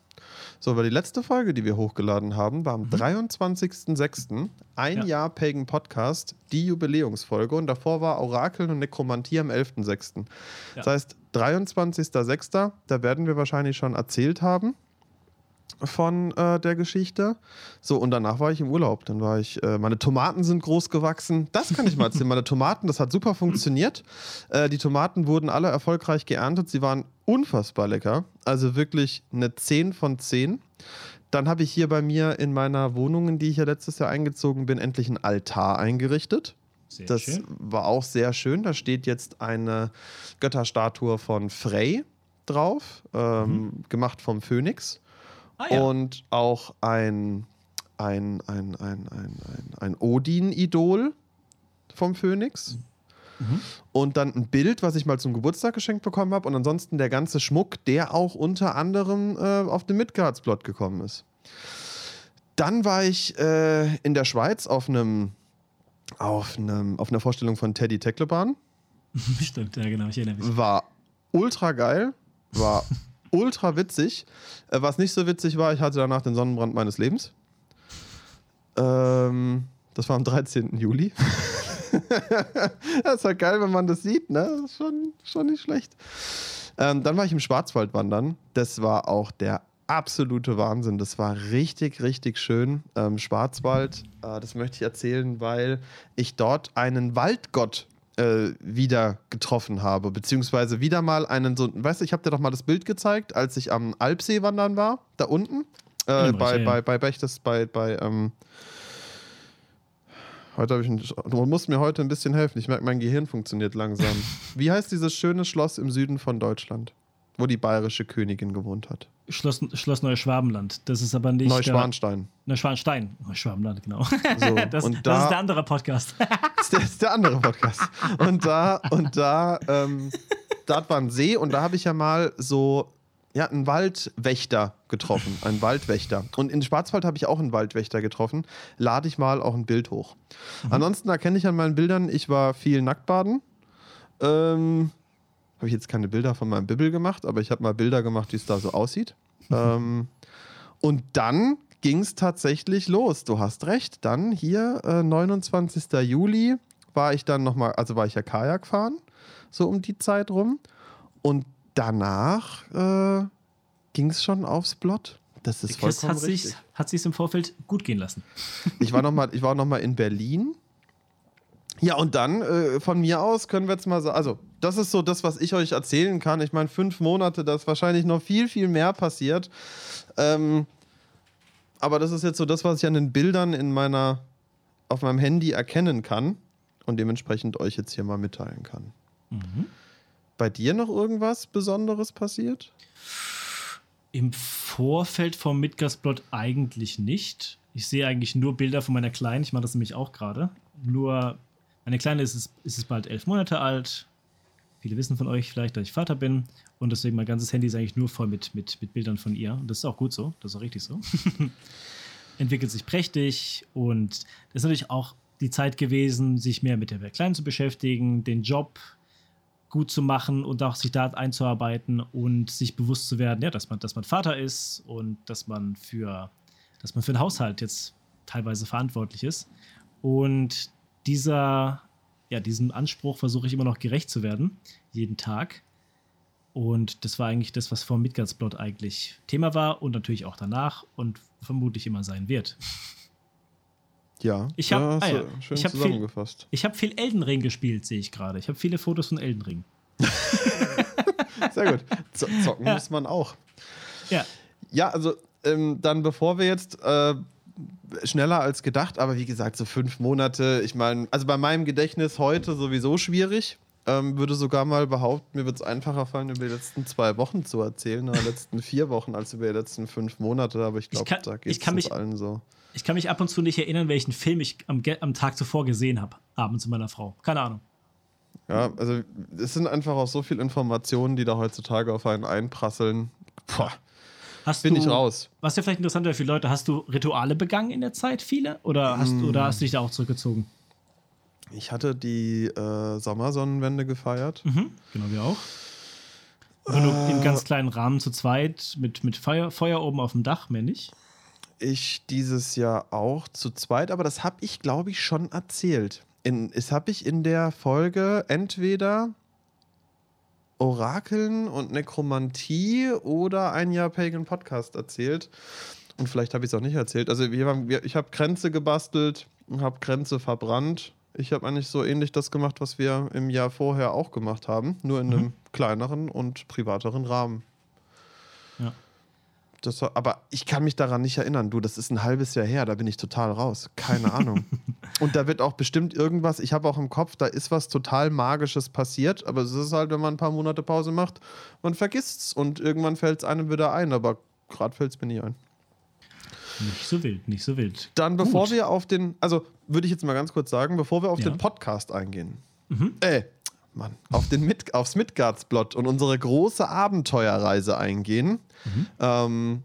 [SPEAKER 1] So, aber die letzte Folge, die wir hochgeladen haben, war am
[SPEAKER 2] Mhm.
[SPEAKER 1] 23.06. Ein
[SPEAKER 2] Ja.
[SPEAKER 1] Jahr Pagan Podcast, die Jubiläumsfolge. Und davor war Orakel und Nekromantie am 11.06.
[SPEAKER 2] Ja.
[SPEAKER 1] Das heißt, 23.06., da werden wir wahrscheinlich schon erzählt haben, von äh, der Geschichte. So, und danach war ich im Urlaub. Dann war ich, äh, meine Tomaten sind groß gewachsen. Das kann ich mal erzählen. meine Tomaten, das hat super funktioniert. Äh, die Tomaten wurden alle erfolgreich geerntet. Sie waren unfassbar lecker. Also wirklich eine 10 von 10. Dann habe ich hier bei mir in meiner Wohnung, in die ich ja letztes Jahr eingezogen bin, endlich einen Altar eingerichtet. Sehr das schön. war auch sehr schön. Da steht jetzt eine Götterstatue von Frey drauf, ähm, mhm. gemacht vom Phönix. Ah, ja. Und auch ein, ein, ein, ein, ein, ein, ein Odin-Idol vom Phönix. Mhm. Und dann ein Bild, was ich mal zum Geburtstag geschenkt bekommen habe. Und ansonsten der ganze Schmuck, der auch unter anderem äh, auf dem Midgardsblot gekommen ist. Dann war ich äh, in der Schweiz auf einem auf, einem, auf einer Vorstellung von Teddy Teckleban.
[SPEAKER 2] Stimmt, ja genau, ich erinnere mich.
[SPEAKER 1] War ultra geil, war ultra witzig. Äh, was nicht so witzig war, ich hatte danach den Sonnenbrand meines Lebens. Ähm, das war am 13. Juli. das ist halt geil, wenn man das sieht, ne? Das ist schon, schon nicht schlecht. Ähm, dann war ich im Schwarzwald wandern. Das war auch der absolute Wahnsinn. Das war richtig, richtig schön. Ähm, Schwarzwald, äh, das möchte ich erzählen, weil ich dort einen Waldgott äh, wieder getroffen habe, beziehungsweise wieder mal einen so, weißt du, ich habe dir doch mal das Bild gezeigt, als ich am Alpsee wandern war, da unten, äh, bei, bei, bei Bechtes, bei, bei, ähm, heute habe ich, ein, du musst mir heute ein bisschen helfen, ich merke, mein Gehirn funktioniert langsam. Wie heißt dieses schöne Schloss im Süden von Deutschland, wo die bayerische Königin gewohnt hat?
[SPEAKER 2] Schloss, Schloss Neuschwabenland. Das ist aber nicht.
[SPEAKER 1] Neuschwanstein.
[SPEAKER 2] Neuschwanstein. Neuschwabenland, genau. So, das,
[SPEAKER 1] und
[SPEAKER 2] da, das ist der andere Podcast.
[SPEAKER 1] Das ist der, andere Podcast. Und da, und da, ähm, dort war ein See und da habe ich ja mal so ja, einen Waldwächter getroffen. Einen Waldwächter. Und in Schwarzwald habe ich auch einen Waldwächter getroffen. Lade ich mal auch ein Bild hoch. Mhm. Ansonsten erkenne ich an meinen Bildern, ich war viel Nacktbaden. Ähm, habe ich jetzt keine Bilder von meinem Bibbel gemacht, aber ich habe mal Bilder gemacht, wie es da so aussieht. ähm, und dann ging es tatsächlich los. Du hast recht. Dann hier, äh, 29. Juli, war ich dann nochmal, also war ich ja Kajak fahren, so um die Zeit rum. Und danach äh, ging es schon aufs Blot. Das ist Chris vollkommen
[SPEAKER 2] hat richtig. Sich, hat sich im Vorfeld gut gehen lassen.
[SPEAKER 1] ich war nochmal noch in Berlin ja, und dann äh, von mir aus können wir jetzt mal sagen, also das ist so das, was ich euch erzählen kann. Ich meine, fünf Monate, da ist wahrscheinlich noch viel, viel mehr passiert. Ähm, aber das ist jetzt so das, was ich an den Bildern in meiner, auf meinem Handy erkennen kann und dementsprechend euch jetzt hier mal mitteilen kann. Mhm. Bei dir noch irgendwas Besonderes passiert?
[SPEAKER 2] Im Vorfeld vom Midgastplot eigentlich nicht. Ich sehe eigentlich nur Bilder von meiner Kleinen. Ich mache das nämlich auch gerade. Nur meine Kleine ist es, ist es bald elf Monate alt. Viele wissen von euch vielleicht, dass ich Vater bin. Und deswegen mein ganzes Handy ist eigentlich nur voll mit, mit, mit Bildern von ihr. Und das ist auch gut so. Das ist auch richtig so. Entwickelt sich prächtig. Und das ist natürlich auch die Zeit gewesen, sich mehr mit der Kleinen zu beschäftigen, den Job gut zu machen und auch sich da einzuarbeiten und sich bewusst zu werden, ja, dass man, dass man Vater ist und dass man für, dass man für den Haushalt jetzt teilweise verantwortlich ist. Und dieser, ja, diesem Anspruch versuche ich immer noch gerecht zu werden, jeden Tag. Und das war eigentlich das, was vor Midgardsplot eigentlich Thema war und natürlich auch danach und vermutlich immer sein wird.
[SPEAKER 1] Ja,
[SPEAKER 2] ich habe ah, ja, schön ich hab zusammengefasst. Viel, ich habe viel Elden Ring gespielt, sehe ich gerade. Ich habe viele Fotos von Elden Ring.
[SPEAKER 1] Sehr gut. zocken ja. muss man auch.
[SPEAKER 2] Ja.
[SPEAKER 1] Ja, also ähm, dann bevor wir jetzt äh, schneller als gedacht, aber wie gesagt, so fünf Monate, ich meine, also bei meinem Gedächtnis heute sowieso schwierig. Ähm, würde sogar mal behaupten, mir wird es einfacher fallen, über die letzten zwei Wochen zu erzählen, oder die letzten vier Wochen, als über die letzten fünf Monate. Aber ich glaube, da geht es allen so.
[SPEAKER 2] Ich kann mich ab und zu nicht erinnern, welchen Film ich am, am Tag zuvor gesehen habe, abends mit meiner Frau. Keine Ahnung.
[SPEAKER 1] Ja, also es sind einfach auch so viele Informationen, die da heutzutage auf einen einprasseln. Boah,
[SPEAKER 2] Hast
[SPEAKER 1] bin
[SPEAKER 2] du,
[SPEAKER 1] ich raus.
[SPEAKER 2] Was ja vielleicht interessant wäre für Leute, hast du Rituale begangen in der Zeit, viele? Oder hast, mm. oder hast du dich da auch zurückgezogen?
[SPEAKER 1] Ich hatte die äh, Sommersonnenwende gefeiert.
[SPEAKER 2] Mhm, genau, wir auch. Äh, in ganz kleinen Rahmen zu zweit mit, mit Feuer, Feuer oben auf dem Dach, mehr nicht?
[SPEAKER 1] Ich dieses Jahr auch zu zweit, aber das habe ich, glaube ich, schon erzählt. In, das habe ich in der Folge entweder Orakeln und Nekromantie oder ein Jahr Pagan Podcast erzählt. Und vielleicht habe ich es auch nicht erzählt. Also wir haben, wir, ich habe Grenze gebastelt, habe Grenze verbrannt. Ich habe eigentlich so ähnlich das gemacht, was wir im Jahr vorher auch gemacht haben, nur in einem kleineren und privateren Rahmen. Das, aber ich kann mich daran nicht erinnern. Du, das ist ein halbes Jahr her, da bin ich total raus. Keine Ahnung. Und da wird auch bestimmt irgendwas, ich habe auch im Kopf, da ist was total Magisches passiert, aber es ist halt, wenn man ein paar Monate Pause macht, man vergisst es und irgendwann fällt es einem wieder ein, aber gerade fällt es mir nicht ein.
[SPEAKER 2] Nicht so wild, nicht so wild.
[SPEAKER 1] Dann, bevor
[SPEAKER 2] Gut.
[SPEAKER 1] wir auf den, also würde ich jetzt mal ganz kurz sagen, bevor wir auf
[SPEAKER 2] Ja.
[SPEAKER 1] den Podcast eingehen, äh, Mann, auf den Mid aufs Midgards-Plot und unsere große Abenteuerreise eingehen, ähm,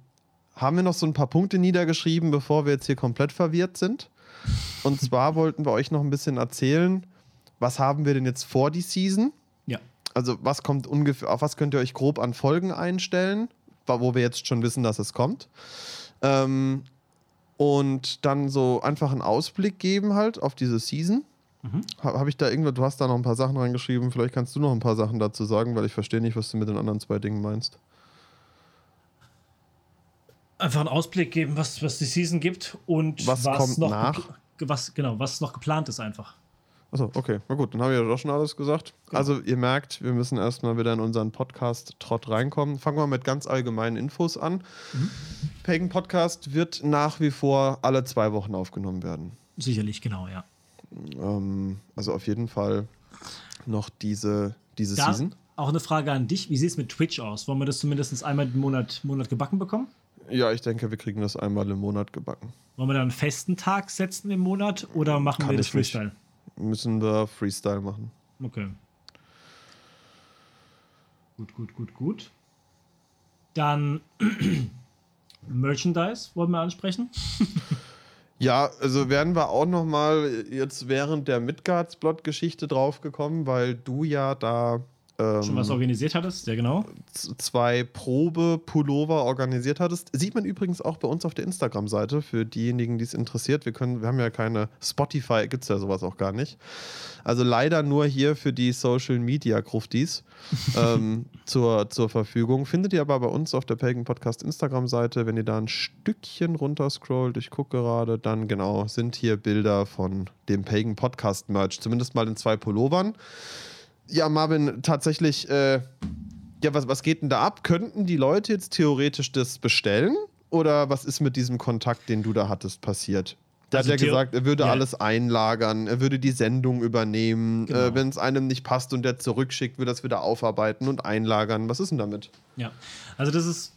[SPEAKER 1] haben wir noch so ein paar Punkte niedergeschrieben, bevor wir jetzt hier komplett verwirrt sind. Und zwar wollten wir euch noch ein bisschen erzählen, was haben wir denn jetzt vor die Season?
[SPEAKER 2] Ja.
[SPEAKER 1] Also, was kommt ungefähr, auf was könnt ihr euch grob an Folgen einstellen, wo wir jetzt schon wissen, dass es kommt. Ähm, und dann so einfach einen Ausblick geben halt auf diese Season.
[SPEAKER 2] Mhm.
[SPEAKER 1] Ha- Habe ich da irgendwo, du hast da noch ein paar Sachen reingeschrieben, vielleicht kannst du noch ein paar Sachen dazu sagen, weil ich verstehe nicht, was du mit den anderen zwei Dingen meinst.
[SPEAKER 2] Einfach einen Ausblick geben, was, was die Season gibt und
[SPEAKER 1] Was kommt
[SPEAKER 2] noch
[SPEAKER 1] nach?
[SPEAKER 2] Was, genau, was noch geplant ist einfach.
[SPEAKER 1] Achso, okay. Na gut, dann habe ich ja doch schon alles gesagt. Also, ihr merkt, wir müssen erstmal wieder in unseren Podcast-Trott reinkommen. Fangen wir mit ganz allgemeinen Infos an. Pagan Podcast wird nach wie vor alle zwei Wochen aufgenommen werden.
[SPEAKER 2] Sicherlich, genau, ja.
[SPEAKER 1] Ähm, also auf jeden Fall noch diese, diese
[SPEAKER 2] Da
[SPEAKER 1] Season.
[SPEAKER 2] auch eine Frage an dich. Wie sieht es mit Twitch aus? Wollen wir das zumindest einmal im Monat, Monat gebacken bekommen?
[SPEAKER 1] Ja, ich denke, wir kriegen das einmal im Monat gebacken.
[SPEAKER 2] Wollen wir da einen festen Tag setzen im Monat oder machen
[SPEAKER 1] Kann
[SPEAKER 2] wir das
[SPEAKER 1] ich nicht.
[SPEAKER 2] Freestyle?
[SPEAKER 1] Müssen wir Freestyle machen.
[SPEAKER 2] Okay. Gut, gut, gut, gut. Dann Merchandise wollen wir ansprechen.
[SPEAKER 1] Ja, also werden wir auch noch mal jetzt während der Midgards-Plot-Geschichte draufgekommen, weil du ja da
[SPEAKER 2] Schon was organisiert hattest, ja genau.
[SPEAKER 1] zwei Probe-Pullover organisiert hattest. Sieht man übrigens auch bei uns auf der Instagram-Seite für diejenigen, die es interessiert. Wir können, wir haben ja keine Spotify, gibt es ja sowas auch gar nicht. Also leider nur hier für die Social Media Gruftis ähm, zur, zur Verfügung. Findet ihr aber bei uns auf der Pagan Podcast Instagram-Seite, wenn ihr da ein Stückchen runterscrollt, ich gucke gerade, dann genau sind hier Bilder von dem Pagan Podcast Merch, zumindest mal in zwei Pullovern. Ja, Marvin, tatsächlich, äh, ja, was, was geht denn da ab? Könnten die Leute jetzt theoretisch das bestellen? Oder was ist mit diesem Kontakt, den du da hattest, passiert? Da
[SPEAKER 2] Also
[SPEAKER 1] hat er gesagt, er würde
[SPEAKER 2] ja.
[SPEAKER 1] alles einlagern, er würde die Sendung übernehmen.
[SPEAKER 2] Genau.
[SPEAKER 1] Äh, Wenn es einem nicht passt und der zurückschickt, würde er es wieder aufarbeiten und einlagern. Was ist denn damit?
[SPEAKER 2] Ja, also das ist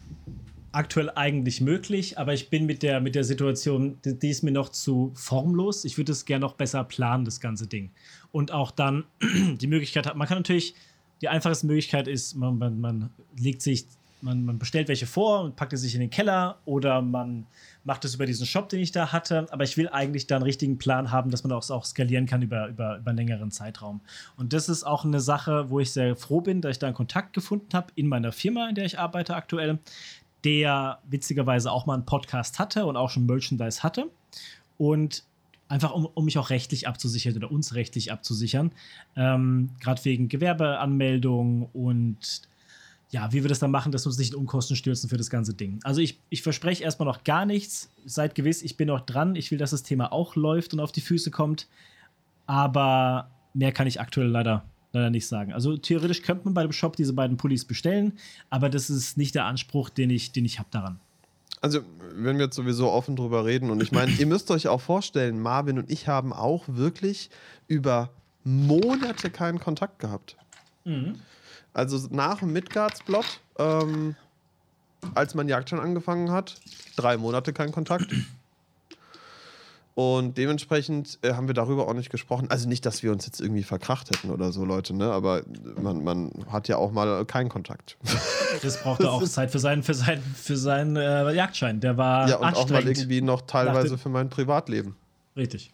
[SPEAKER 2] aktuell eigentlich möglich, aber ich bin mit der, mit der Situation, die, die ist mir noch zu formlos. Ich würde es gerne noch besser planen, das ganze Ding. Und auch dann die Möglichkeit hat, man kann natürlich, die einfachste Möglichkeit ist, man, man, man legt sich, man, man bestellt welche vor und packt es sich in den Keller oder man macht es über diesen Shop, den ich da hatte. Aber ich will eigentlich da einen richtigen Plan haben, dass man das auch skalieren kann über, über, über einen längeren Zeitraum. Und das ist auch eine Sache, wo ich sehr froh bin, dass ich da einen Kontakt gefunden habe in meiner Firma, in der ich arbeite aktuell, der witzigerweise auch mal einen Podcast hatte und auch schon Merchandise hatte. Und einfach um, um mich auch rechtlich abzusichern oder uns rechtlich abzusichern. Ähm, Gerade wegen Gewerbeanmeldung und ja, wie wir das dann machen, dass wir uns nicht in Unkosten stürzen für das ganze Ding. Also ich, ich verspreche erstmal noch gar nichts. Seid gewiss, ich bin noch dran. Ich will, dass das Thema auch läuft und auf die Füße kommt. Aber mehr kann ich aktuell leider, leider nicht sagen. Also theoretisch könnte man bei dem Shop diese beiden Pullis bestellen, aber das ist nicht der Anspruch, den ich, den ich habe daran.
[SPEAKER 1] Also, wenn wir jetzt sowieso offen drüber reden, und ich meine, ihr müsst euch auch vorstellen, Marvin und ich haben auch wirklich über Monate keinen Kontakt gehabt. Also nach dem Midgards-Plot, ähm, als mein Jagd schon angefangen hat, drei Monate kein Kontakt. Und dementsprechend äh, haben wir darüber auch nicht gesprochen. Also nicht, dass wir uns jetzt irgendwie verkracht hätten oder so, Leute, ne? Aber man, man hat ja auch mal keinen Kontakt.
[SPEAKER 2] Das brauchte auch Zeit für seinen, für seinen, für seinen äh, Jagdschein. Der war
[SPEAKER 1] ja, und auch mal
[SPEAKER 2] anstrengend.
[SPEAKER 1] irgendwie noch teilweise für mein Privatleben.
[SPEAKER 2] Richtig.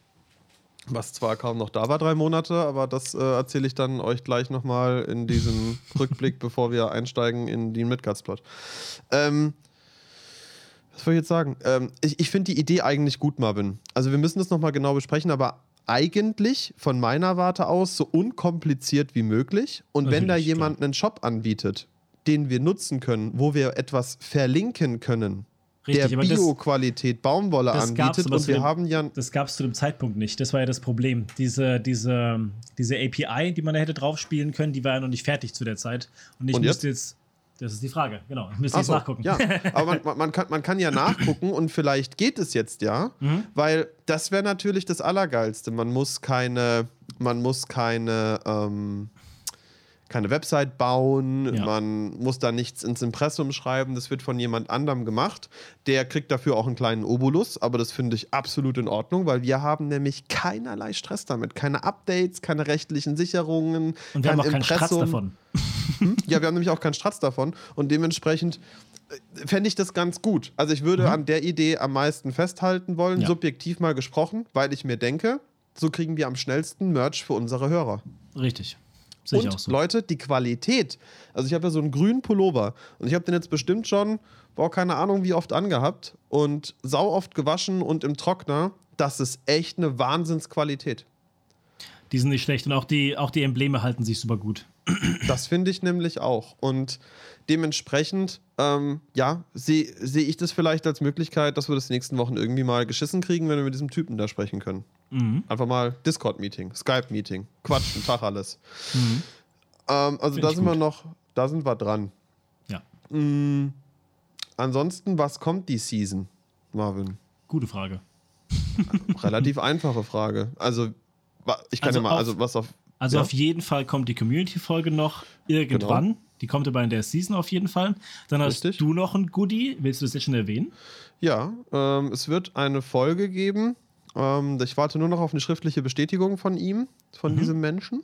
[SPEAKER 1] Was zwar kaum noch da war, drei Monate, aber das äh, erzähle ich dann euch gleich nochmal in diesem Rückblick, bevor wir einsteigen in den Midgards-Plot. Ähm, was soll ich jetzt sagen? Ähm, ich ich finde die Idee eigentlich gut, Marvin. Also wir müssen das nochmal genau besprechen, aber eigentlich von meiner Warte aus so unkompliziert wie möglich. Und wenn da
[SPEAKER 2] Natürlich,
[SPEAKER 1] jemand
[SPEAKER 2] klar.
[SPEAKER 1] einen Shop anbietet, den wir nutzen können, wo wir etwas verlinken können,
[SPEAKER 2] Richtig,
[SPEAKER 1] der Bio-Qualität Baumwolle anbietet und wir
[SPEAKER 2] dem-
[SPEAKER 1] haben ja
[SPEAKER 2] Das gab es zu dem Zeitpunkt nicht. Das war ja das Problem. Diese, diese, diese API, die man da hätte draufspielen können, die war ja noch nicht fertig zu der Zeit. Und ich
[SPEAKER 1] Und
[SPEAKER 2] müsste jetzt. Das ist die Frage, genau. Ich müsste
[SPEAKER 1] Ach
[SPEAKER 2] jetzt
[SPEAKER 1] so,
[SPEAKER 2] nachgucken.
[SPEAKER 1] Ja, aber man, man, man, kann, man kann ja nachgucken und vielleicht geht es jetzt ja,
[SPEAKER 2] Mhm.
[SPEAKER 1] weil das wäre natürlich das Allergeilste. Man muss keine, man muss keine, ähm, keine Website bauen,
[SPEAKER 2] Ja.
[SPEAKER 1] man muss da nichts ins Impressum schreiben, das wird von jemand anderem gemacht. Der kriegt dafür auch einen kleinen Obolus, aber das finde ich absolut in Ordnung, weil wir haben nämlich keinerlei Stress damit. Keine Updates, keine rechtlichen Sicherungen,
[SPEAKER 2] Und wir
[SPEAKER 1] kein
[SPEAKER 2] haben auch keinen Stratz
[SPEAKER 1] Impressum.
[SPEAKER 2] davon.
[SPEAKER 1] Ja, wir haben nämlich auch keinen Stratz davon und dementsprechend äh, fände ich das ganz gut. Also ich würde an der Idee am meisten festhalten wollen,
[SPEAKER 2] Ja.
[SPEAKER 1] subjektiv mal gesprochen, weil ich mir denke, so kriegen wir am schnellsten Merch für unsere Hörer.
[SPEAKER 2] Richtig. Sehe
[SPEAKER 1] und
[SPEAKER 2] so.
[SPEAKER 1] Leute, die Qualität. Also ich habe ja so einen grünen Pullover und ich habe den jetzt bestimmt schon, boah, keine Ahnung wie oft angehabt und sau oft gewaschen und im Trockner. Das ist echt eine Wahnsinnsqualität.
[SPEAKER 2] Die sind nicht schlecht und auch die, auch die Embleme halten sich super gut.
[SPEAKER 1] Das finde ich nämlich auch. Und dementsprechend, ähm, ja, sehe seh ich das vielleicht als Möglichkeit, dass wir das nächsten Wochen irgendwie mal geschissen kriegen, wenn wir mit diesem Typen da sprechen können.
[SPEAKER 2] Mhm.
[SPEAKER 1] Einfach mal Discord-Meeting, Skype-Meeting, quatschen, Tag alles.
[SPEAKER 2] Mhm.
[SPEAKER 1] Ähm, also
[SPEAKER 2] Find
[SPEAKER 1] da sind wir
[SPEAKER 2] gut.
[SPEAKER 1] noch, da sind wir dran.
[SPEAKER 2] Ja,
[SPEAKER 1] Mm, ansonsten, was kommt die Season, Marvin?
[SPEAKER 2] gute Frage.
[SPEAKER 1] Relativ einfache Frage. Also, ich kann
[SPEAKER 2] Also
[SPEAKER 1] ja mal, also was auf.
[SPEAKER 2] Also
[SPEAKER 1] Ja.
[SPEAKER 2] auf jeden Fall kommt die Community-Folge noch irgendwann.
[SPEAKER 1] Genau.
[SPEAKER 2] Die kommt aber in der Season auf jeden Fall. Dann hast
[SPEAKER 1] Richtig.
[SPEAKER 2] du noch ein Goodie. Willst du das jetzt schon erwähnen?
[SPEAKER 1] Ja, ähm, es wird eine Folge geben. Ähm, ich warte nur noch auf eine schriftliche Bestätigung von ihm, von
[SPEAKER 2] Mhm.
[SPEAKER 1] diesem Menschen.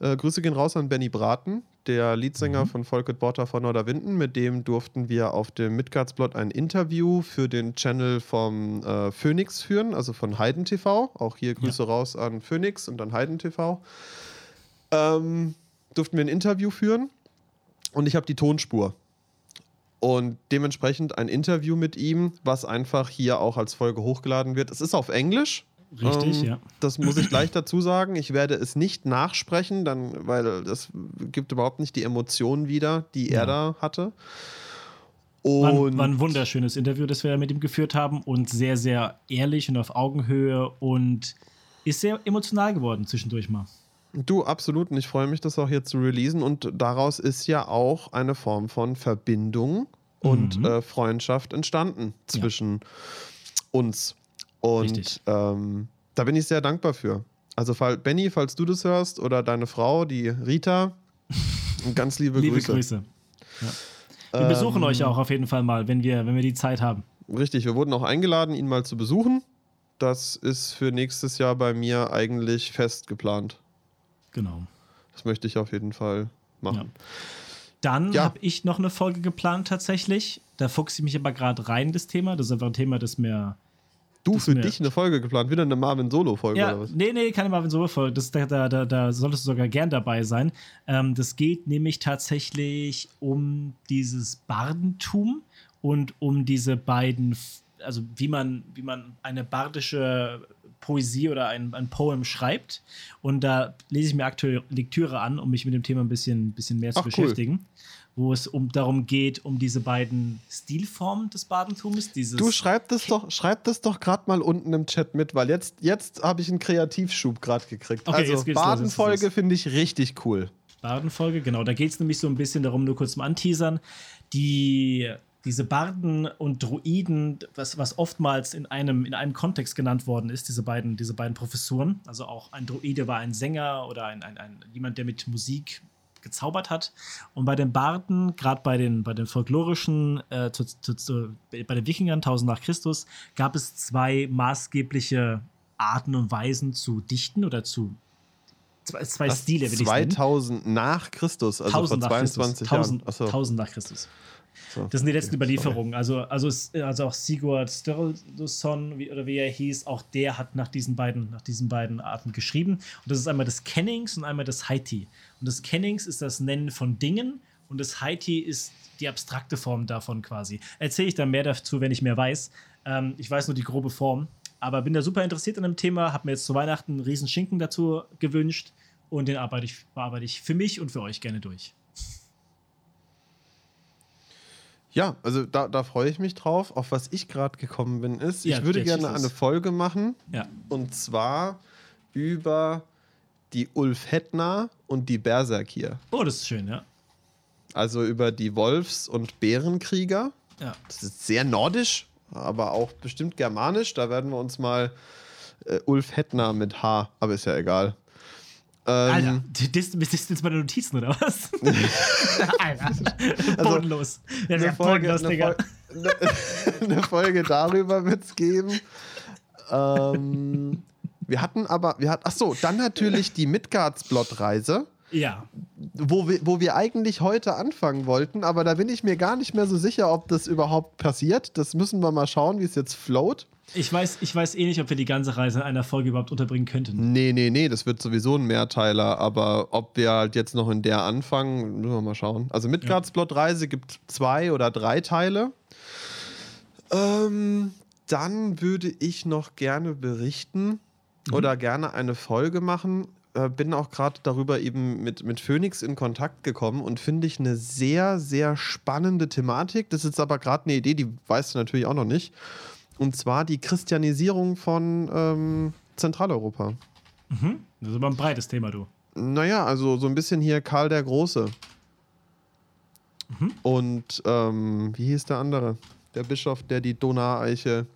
[SPEAKER 1] Äh, Grüße gehen raus an Benny Braten, der Leadsänger
[SPEAKER 2] Mhm.
[SPEAKER 1] von Volket Borter von Norderwinden. Mit dem durften wir auf dem Midgardsblot ein Interview für den Channel vom äh, Phoenix führen, also von Heiden TV. Auch hier Grüße raus an Phoenix und an Heiden TV. Ähm, durften wir ein Interview führen und ich habe die Tonspur. Und dementsprechend ein Interview mit ihm, was einfach hier auch als Folge hochgeladen wird. Es ist auf Englisch.
[SPEAKER 2] Richtig,
[SPEAKER 1] Ähm,
[SPEAKER 2] ja.
[SPEAKER 1] Das muss ich gleich dazu sagen. Ich werde es nicht nachsprechen, dann, weil das gibt überhaupt nicht die Emotionen wieder, die er
[SPEAKER 2] Ja.
[SPEAKER 1] da hatte.
[SPEAKER 2] War,
[SPEAKER 1] Und
[SPEAKER 2] ein- war ein wunderschönes Interview, das wir mit ihm geführt haben und sehr, sehr ehrlich und auf Augenhöhe und ist sehr emotional geworden zwischendurch mal.
[SPEAKER 1] du, absolut. Und ich freue mich, das auch hier zu releasen. Und daraus ist ja auch eine Form von Verbindung und
[SPEAKER 2] Mhm.
[SPEAKER 1] äh, Freundschaft entstanden zwischen uns. Und ähm, da bin ich sehr dankbar für. Also, fall, Benny, falls du das hörst, oder deine Frau, die Rita, ganz liebe,
[SPEAKER 2] Liebe
[SPEAKER 1] Grüße.
[SPEAKER 2] Grüße. Ja. Wir besuchen
[SPEAKER 1] Ähm,
[SPEAKER 2] euch auch auf jeden Fall mal, wenn wir, wenn wir die Zeit haben.
[SPEAKER 1] Richtig, wir wurden auch eingeladen, ihn mal zu besuchen. Das ist für nächstes Jahr bei mir eigentlich fest geplant.
[SPEAKER 2] Genau.
[SPEAKER 1] Das möchte ich auf jeden Fall machen.
[SPEAKER 2] Ja. Dann
[SPEAKER 1] Ja.
[SPEAKER 2] habe ich noch eine Folge geplant tatsächlich. Da fuchse ich mich aber gerade rein, das Thema. Das ist einfach ein Thema, das mir.
[SPEAKER 1] Du, für dich eine Folge geplant, wieder eine Marvin-Solo-Folge
[SPEAKER 2] Ja,
[SPEAKER 1] oder was?
[SPEAKER 2] nee, nee, keine Marvin Solo Folge. Das, da, da, da, da solltest du sogar gern dabei sein. Ähm, das geht nämlich tatsächlich um dieses Bardentum und um diese beiden, also wie man, wie man eine bardische Poesie oder ein, ein Poem schreibt. Und da lese ich mir aktuell Lektüre an, um mich mit dem Thema ein bisschen, bisschen mehr zu
[SPEAKER 1] Ach, cool.
[SPEAKER 2] Wo es um, darum geht, um diese beiden Stilformen des Badentums. Dieses
[SPEAKER 1] Du schreib das doch, schreib das doch gerade mal unten im Chat mit, weil jetzt, jetzt habe ich einen Kreativschub gerade gekriegt.
[SPEAKER 2] Okay,
[SPEAKER 1] also Badenfolge finde ich richtig cool.
[SPEAKER 2] Bardenfolge, genau. Da geht es nämlich so ein bisschen darum, nur kurz zum Anteasern, die, diese Barden und Druiden, was, was oftmals in einem, in einem Kontext genannt worden ist, diese beiden, diese beiden Professuren. Also auch ein Druide war ein Sänger oder ein, ein, ein, jemand, der mit Musik gezaubert hat. Und bei den Barden, gerade bei den, bei den folklorischen, äh, zu, zu, zu, bei den Wikingern 1000 nach Christus, gab es zwei maßgebliche Arten und Weisen zu dichten oder zu zwei, zwei
[SPEAKER 1] Das
[SPEAKER 2] Stile, will ich nennen.
[SPEAKER 1] 2000 nach Christus, also vor
[SPEAKER 2] 1000 nach
[SPEAKER 1] 22
[SPEAKER 2] Christus. 1000,
[SPEAKER 1] Jahren. Achso,
[SPEAKER 2] 1000 nach Christus.
[SPEAKER 1] So.
[SPEAKER 2] Das sind die letzten
[SPEAKER 1] Okay,
[SPEAKER 2] Überlieferungen. Also, also, also auch Sigurd Sturluson, wie, oder wie er hieß, auch der hat nach diesen beiden, nach diesen beiden Arten geschrieben. Und das ist einmal das Kennings und einmal das Haiti. Und das Kennings ist das Nennen von Dingen und das Haiti ist die abstrakte Form davon quasi. Erzähle ich dann mehr dazu, wenn ich mehr weiß. Ähm, ich weiß nur die grobe Form. aber bin da super interessiert an dem Thema, habe mir jetzt zu Weihnachten einen riesen Schinken dazu gewünscht und den arbeite ich, bearbeite ich für mich und für euch gerne durch.
[SPEAKER 1] Ja, also da, da freue ich mich drauf. Auf was ich gerade gekommen bin, ist,
[SPEAKER 2] Ja,
[SPEAKER 1] ich würde gerne eine Folge machen.
[SPEAKER 2] Ja.
[SPEAKER 1] Und zwar über die Ulf Hettner und die Berserkir.
[SPEAKER 2] Oh, das ist schön, ja.
[SPEAKER 1] Also über die Wolfs- und Bärenkrieger.
[SPEAKER 2] Ja.
[SPEAKER 1] Das ist sehr nordisch, aber auch bestimmt germanisch. Da werden wir uns mal äh, Ulf Hettner mit H, aber ist ja egal. Ähm,
[SPEAKER 2] Alter, das, das ist jetzt meine Notizen, oder was? Alter, bodenlos. Ja,
[SPEAKER 1] eine Folge,
[SPEAKER 2] bodenlos,
[SPEAKER 1] eine,
[SPEAKER 2] Digga.
[SPEAKER 1] Fol eine Folge darüber wird es geben. Ähm, wir hatten aber, wir hatten, ach so, dann natürlich die Midgards-Blot-Reise,
[SPEAKER 2] Ja,
[SPEAKER 1] wo wir, wo wir eigentlich heute anfangen wollten, aber da bin ich mir gar nicht mehr so sicher, ob das überhaupt passiert. Das müssen wir mal schauen, wie es jetzt float.
[SPEAKER 2] Ich weiß, ich weiß eh nicht, ob wir die ganze Reise in einer Folge überhaupt unterbringen könnten.
[SPEAKER 1] Nee, nee, nee, das wird sowieso ein Mehrteiler, aber ob wir halt jetzt noch in der anfangen, müssen wir mal schauen. Also Midgards Blot-Reise gibt zwei oder drei Teile. Ähm, dann würde ich noch gerne berichten oder gerne eine Folge machen. Äh, bin auch gerade darüber eben mit, mit Phoenix in Kontakt gekommen und finde ich eine sehr, sehr spannende Thematik. Das ist jetzt aber gerade eine Idee, die weißt du natürlich auch noch nicht. Und zwar die Christianisierung von ähm, Zentraleuropa.
[SPEAKER 2] Das ist aber ein breites Thema, du.
[SPEAKER 1] Naja, also so ein bisschen hier Karl der Große. Und ähm, wie hieß der andere? Der Bischof, der die Donaueiche